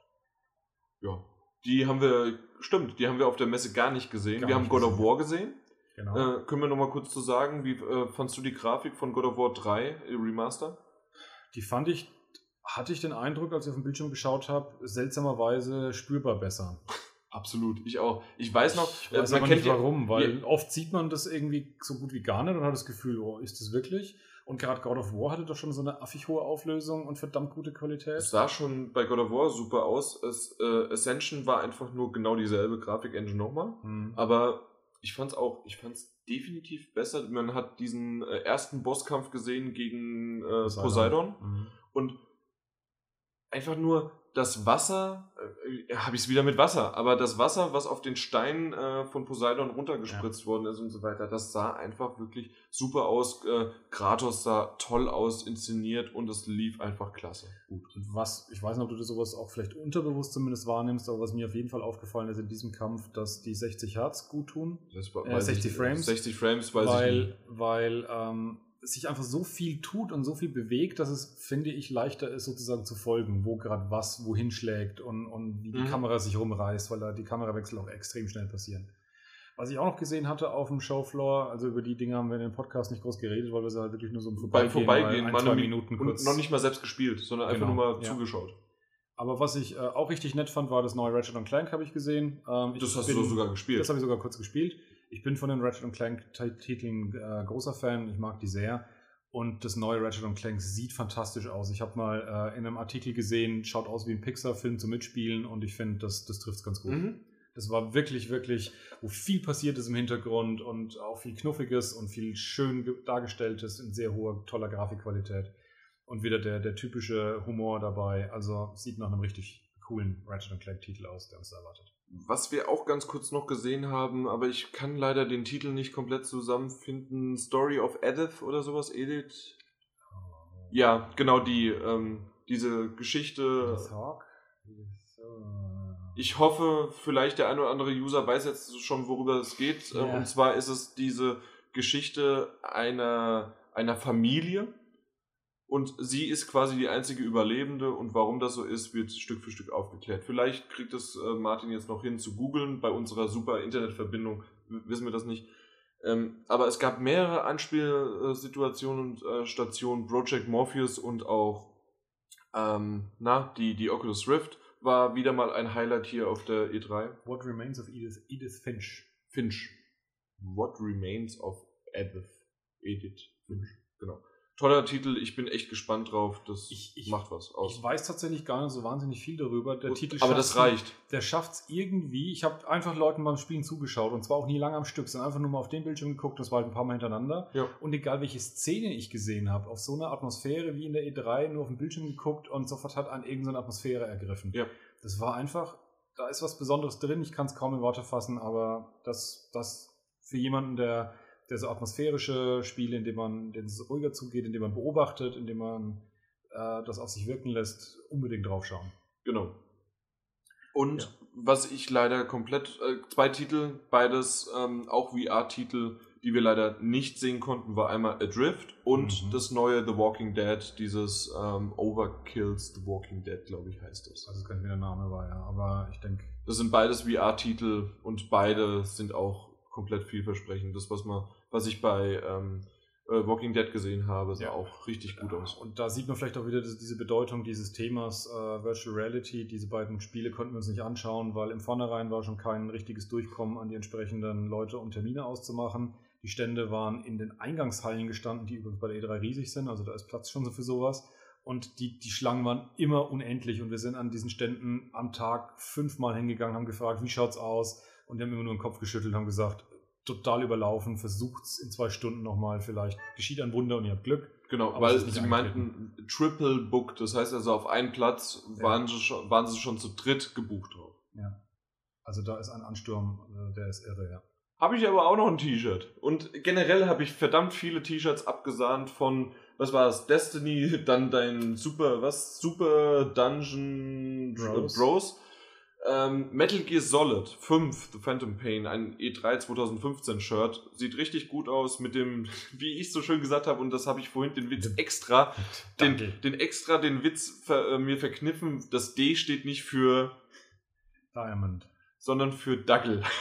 Ja. Die haben wir, stimmt, die haben wir auf der Messe gar nicht gesehen. Gar wir haben nicht God of. War gesehen. Genau. Äh, können wir nochmal kurz zu sagen, wie äh, fandst du die Grafik von God of War 3 äh, Remaster? Die fand ich, hatte ich den Eindruck, als ich auf dem Bildschirm geschaut habe, seltsamerweise spürbar besser. Absolut, ich auch. Ich weiß noch, Ich weiß äh, aber nicht ja- warum, weil oft sieht man das irgendwie so gut wie gar nicht und hat das Gefühl, oh, ist das wirklich? Und gerade God of War hatte doch schon so eine affig hohe Auflösung und verdammt gute Qualität. Es sah schon bei God of War super aus. Es, äh, Ascension war einfach nur genau dieselbe Grafik-Engine nochmal. Hm. Aber ich fand's auch, ich fand's definitiv besser. Man hat diesen äh, ersten Bosskampf gesehen gegen äh, Poseidon. Mhm. und einfach nur das Wasser, äh, habe ich es wieder mit Wasser, aber das Wasser, was auf den Stein äh, von Poseidon runtergespritzt worden ist und so weiter, das sah einfach wirklich super aus. Äh, Kratos sah toll aus, inszeniert und es lief einfach klasse. Gut. Und was, ich weiß nicht, ob du das sowas auch vielleicht unterbewusst zumindest wahrnimmst, aber was mir auf jeden Fall aufgefallen ist in diesem Kampf, dass die 60 Hertz gut tun. Das war, Äh, weiß 60 ich, Frames? 60 Frames, weiß ich weil, nicht. weil ähm, sich einfach so viel tut und so viel bewegt, dass es, finde ich, leichter ist, sozusagen zu folgen, wo gerade was wohin schlägt und, und wie die Mhm. Kamera sich rumreißt, weil da die Kamerawechsel auch extrem schnell passieren. Was ich auch noch gesehen hatte auf dem Showfloor, also über die Dinge haben wir in dem Podcast nicht groß geredet, weil wir sie halt wirklich nur so im Beim Vorbeigehen, mal mal ein, zwei Minuten und kurz. noch nicht mal selbst gespielt, sondern einfach Genau, nur mal ja. zugeschaut. Aber was ich äh, auch richtig nett fand, war das neue Ratchet Clank, habe ich gesehen. Ähm, ich Das hast bin- du sogar gespielt. Das habe ich sogar kurz gespielt. Ich bin von den Ratchet Clank-Titeln äh, großer Fan. Ich mag die sehr. Und das neue Ratchet Clank sieht fantastisch aus. Ich habe mal äh, in einem Artikel gesehen, schaut aus wie ein Pixar-Film zum Mitspielen und ich finde, das, das trifft es ganz gut. Mhm. Das war wirklich, wirklich, wo viel passiert ist im Hintergrund und auch viel Knuffiges und viel schön ge- dargestelltes in sehr hoher, toller Grafikqualität. Und wieder der, der typische Humor dabei. Also sieht nach einem richtig coolen Ratchet Clank-Titel aus, der uns da erwartet. Was wir auch ganz kurz noch gesehen haben, aber ich kann leider den Titel nicht komplett zusammenfinden. Story of Edith oder sowas, Edith? Ja, genau die, ähm, diese Geschichte. Ich hoffe, vielleicht der ein oder andere User weiß jetzt schon, worüber es geht. Ja. Ähm, Und zwar ist es diese Geschichte einer, einer Familie. Und sie ist quasi die einzige Überlebende. Und warum das so ist, wird Stück für Stück aufgeklärt. Vielleicht kriegt es äh, Martin jetzt noch hin zu googeln. Bei unserer super Internetverbindung wissen wir das nicht. Ähm, aber es gab mehrere Anspielsituationen und äh, Stationen. Project Morpheus und auch ähm, na, die, die Oculus Rift war wieder mal ein Highlight hier auf der E3. What Remains of Edith, Edith Finch. Finch. What Remains of Edith. Edith Finch. Genau. Toller Titel, ich bin echt gespannt drauf. Das Ich- ich- macht was aus. Ich weiß tatsächlich gar nicht so wahnsinnig viel darüber. Der Titel aber das reicht. Der schafft es irgendwie. Ich habe einfach Leuten beim Spielen zugeschaut und zwar auch nie lange am Stück, sondern einfach nur mal auf den Bildschirm geguckt. Das war halt ein paar Mal hintereinander. Ja. Und egal welche Szene ich gesehen habe, auf so eine Atmosphäre wie in der E3, nur auf den Bildschirm geguckt und sofort hat an irgendeine Atmosphäre ergriffen. Ja. Das war einfach, da ist was Besonderes drin. Ich kann es kaum in Worte fassen, aber das, das für jemanden, der, der so atmosphärische Spiele, in dem man, denen es ruhiger zugeht, in dem man beobachtet, in dem man äh, das auf sich wirken lässt, unbedingt draufschauen. Genau. Und Ja. was ich leider komplett, äh, zwei Titel, beides ähm, auch VR-Titel, die wir leider nicht sehen konnten, war einmal Adrift und Mhm. das neue The Walking Dead, dieses ähm, Overkills The Walking Dead, glaube ich, heißt das. Also, kein der Name war, ja. Aber ich denke, Das sind beides VR-Titel und beide sind auch komplett vielversprechend. Das, was man, was ich bei ähm, äh, Walking Dead gesehen habe, sah Ja. auch richtig gut aus. Und da sieht man vielleicht auch wieder diese Bedeutung dieses Themas äh, Virtual Reality. Diese beiden Spiele konnten wir uns nicht anschauen, weil im Vornherein war schon kein richtiges Durchkommen an die entsprechenden Leute, um Termine auszumachen. Die Stände waren in den Eingangshallen gestanden, die übrigens bei der E3 riesig sind, also da ist Platz schon so für sowas. Und die, die Schlangen waren immer unendlich und wir sind an diesen Ständen am Tag fünfmal hingegangen, haben gefragt, wie schaut's aus? Und die haben immer nur den Kopf geschüttelt, haben gesagt, total überlaufen, versucht's in zwei Stunden nochmal, vielleicht geschieht ein Wunder und ihr habt Glück. Genau, Aber weil es sie meinten Triple Book, das heißt also auf einen Platz Ja. waren, sie schon, waren sie schon zu dritt gebucht drauf. Also da ist ein Ansturm, äh, der ist irre, ja. Habe ich aber auch noch ein T-Shirt. Und generell habe ich verdammt viele T-Shirts abgesahnt von, was war das, Destiny, dann dein Super, was? Super Dungeon Bros. Bros. Ähm, Metal Gear Solid 5, The Phantom Pain, ein E3 2015 Shirt. Sieht richtig gut aus mit dem, wie ich so schön gesagt habe, und das habe ich vorhin den Witz extra, den, den extra den Witz ver, äh, mir verkniffen. Das D steht nicht für Diamond, sondern für Dackel.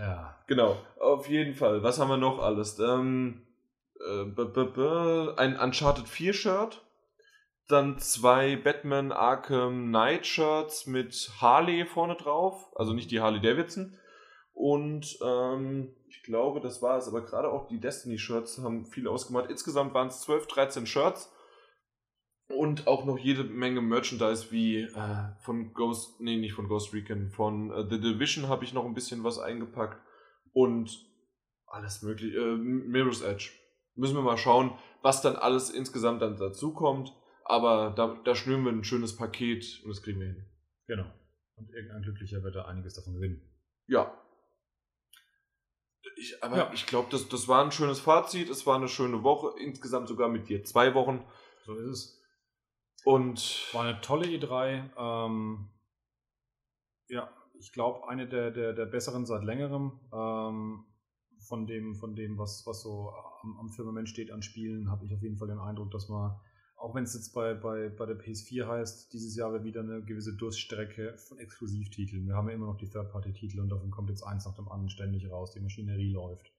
Ja. Genau, auf jeden Fall. Was haben wir noch alles? Ähm, äh, ein Uncharted 4 Shirt. Dann zwei Batman Arkham Knight Shirts mit Harley vorne drauf. Also nicht die Harley Davidson. Und ähm, ich glaube, das war es. Aber gerade auch die Destiny Shirts haben viel ausgemacht. Insgesamt waren es 12, 13 Shirts. Und auch noch jede Menge Merchandise wie äh, von Ghost, nee, nicht von Ghost Recon, von äh, The Division habe ich noch ein bisschen was eingepackt. Und alles mögliche, äh, Mirror's Edge. Müssen wir mal schauen, was dann alles insgesamt dann dazu kommt. Aber da, da schnüren wir ein schönes Paket und das kriegen wir hin. Genau. Und irgendein Glücklicher wird da einiges davon gewinnen. Ja. Ich, aber ja. ich glaube, das, das war ein schönes Fazit. Es war eine schöne Woche. Insgesamt sogar mit dir zwei Wochen. So ist es. Und war eine tolle E3. Ähm, ja, ich glaube, eine der, der, der besseren seit längerem. Ähm, von dem, von dem was, was so am, am Firmament steht an Spielen, habe ich auf jeden Fall den Eindruck, dass man, auch wenn es jetzt bei, bei, bei der PS4 heißt, dieses Jahr wird wieder eine gewisse Durststrecke von Exklusivtiteln. Wir haben ja immer noch die Third-Party-Titel und davon kommt jetzt eins nach dem anderen ständig raus. Die Maschinerie läuft.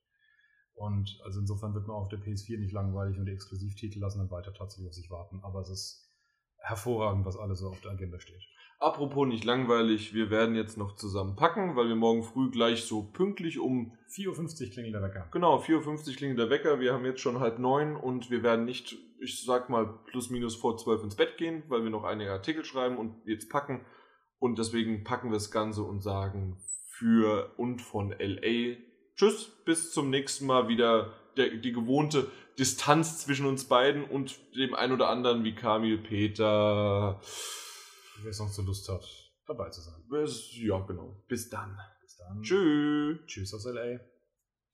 Und also insofern wird man auf der PS4 nicht langweilig und die Exklusivtitel lassen dann weiter tatsächlich auf sich warten. Aber es ist hervorragend, was alles so auf der Agenda steht. Apropos nicht langweilig, wir werden jetzt noch zusammen packen, weil wir morgen früh gleich so pünktlich um 4.50 Uhr klingelt der Wecker. Genau, 4.50 Uhr klingelt der Wecker. Wir haben jetzt schon halb neun und wir werden nicht, ich sag mal, plus minus vor zwölf ins Bett gehen, weil wir noch einige Artikel schreiben und jetzt packen. Und deswegen packen wir das Ganze und sagen für und von LA. Tschüss, bis zum nächsten Mal wieder der, die gewohnte Distanz zwischen uns beiden und dem ein oder anderen wie Kamil, Peter. Wer sonst so Lust hat, dabei zu sein. Ja, genau. Bis dann. Bis dann. Tschüss. Tschüss aus LA.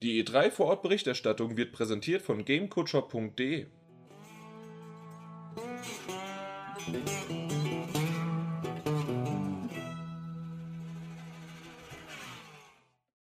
Die E3 Vorortberichterstattung wird präsentiert von gamecoacher.de.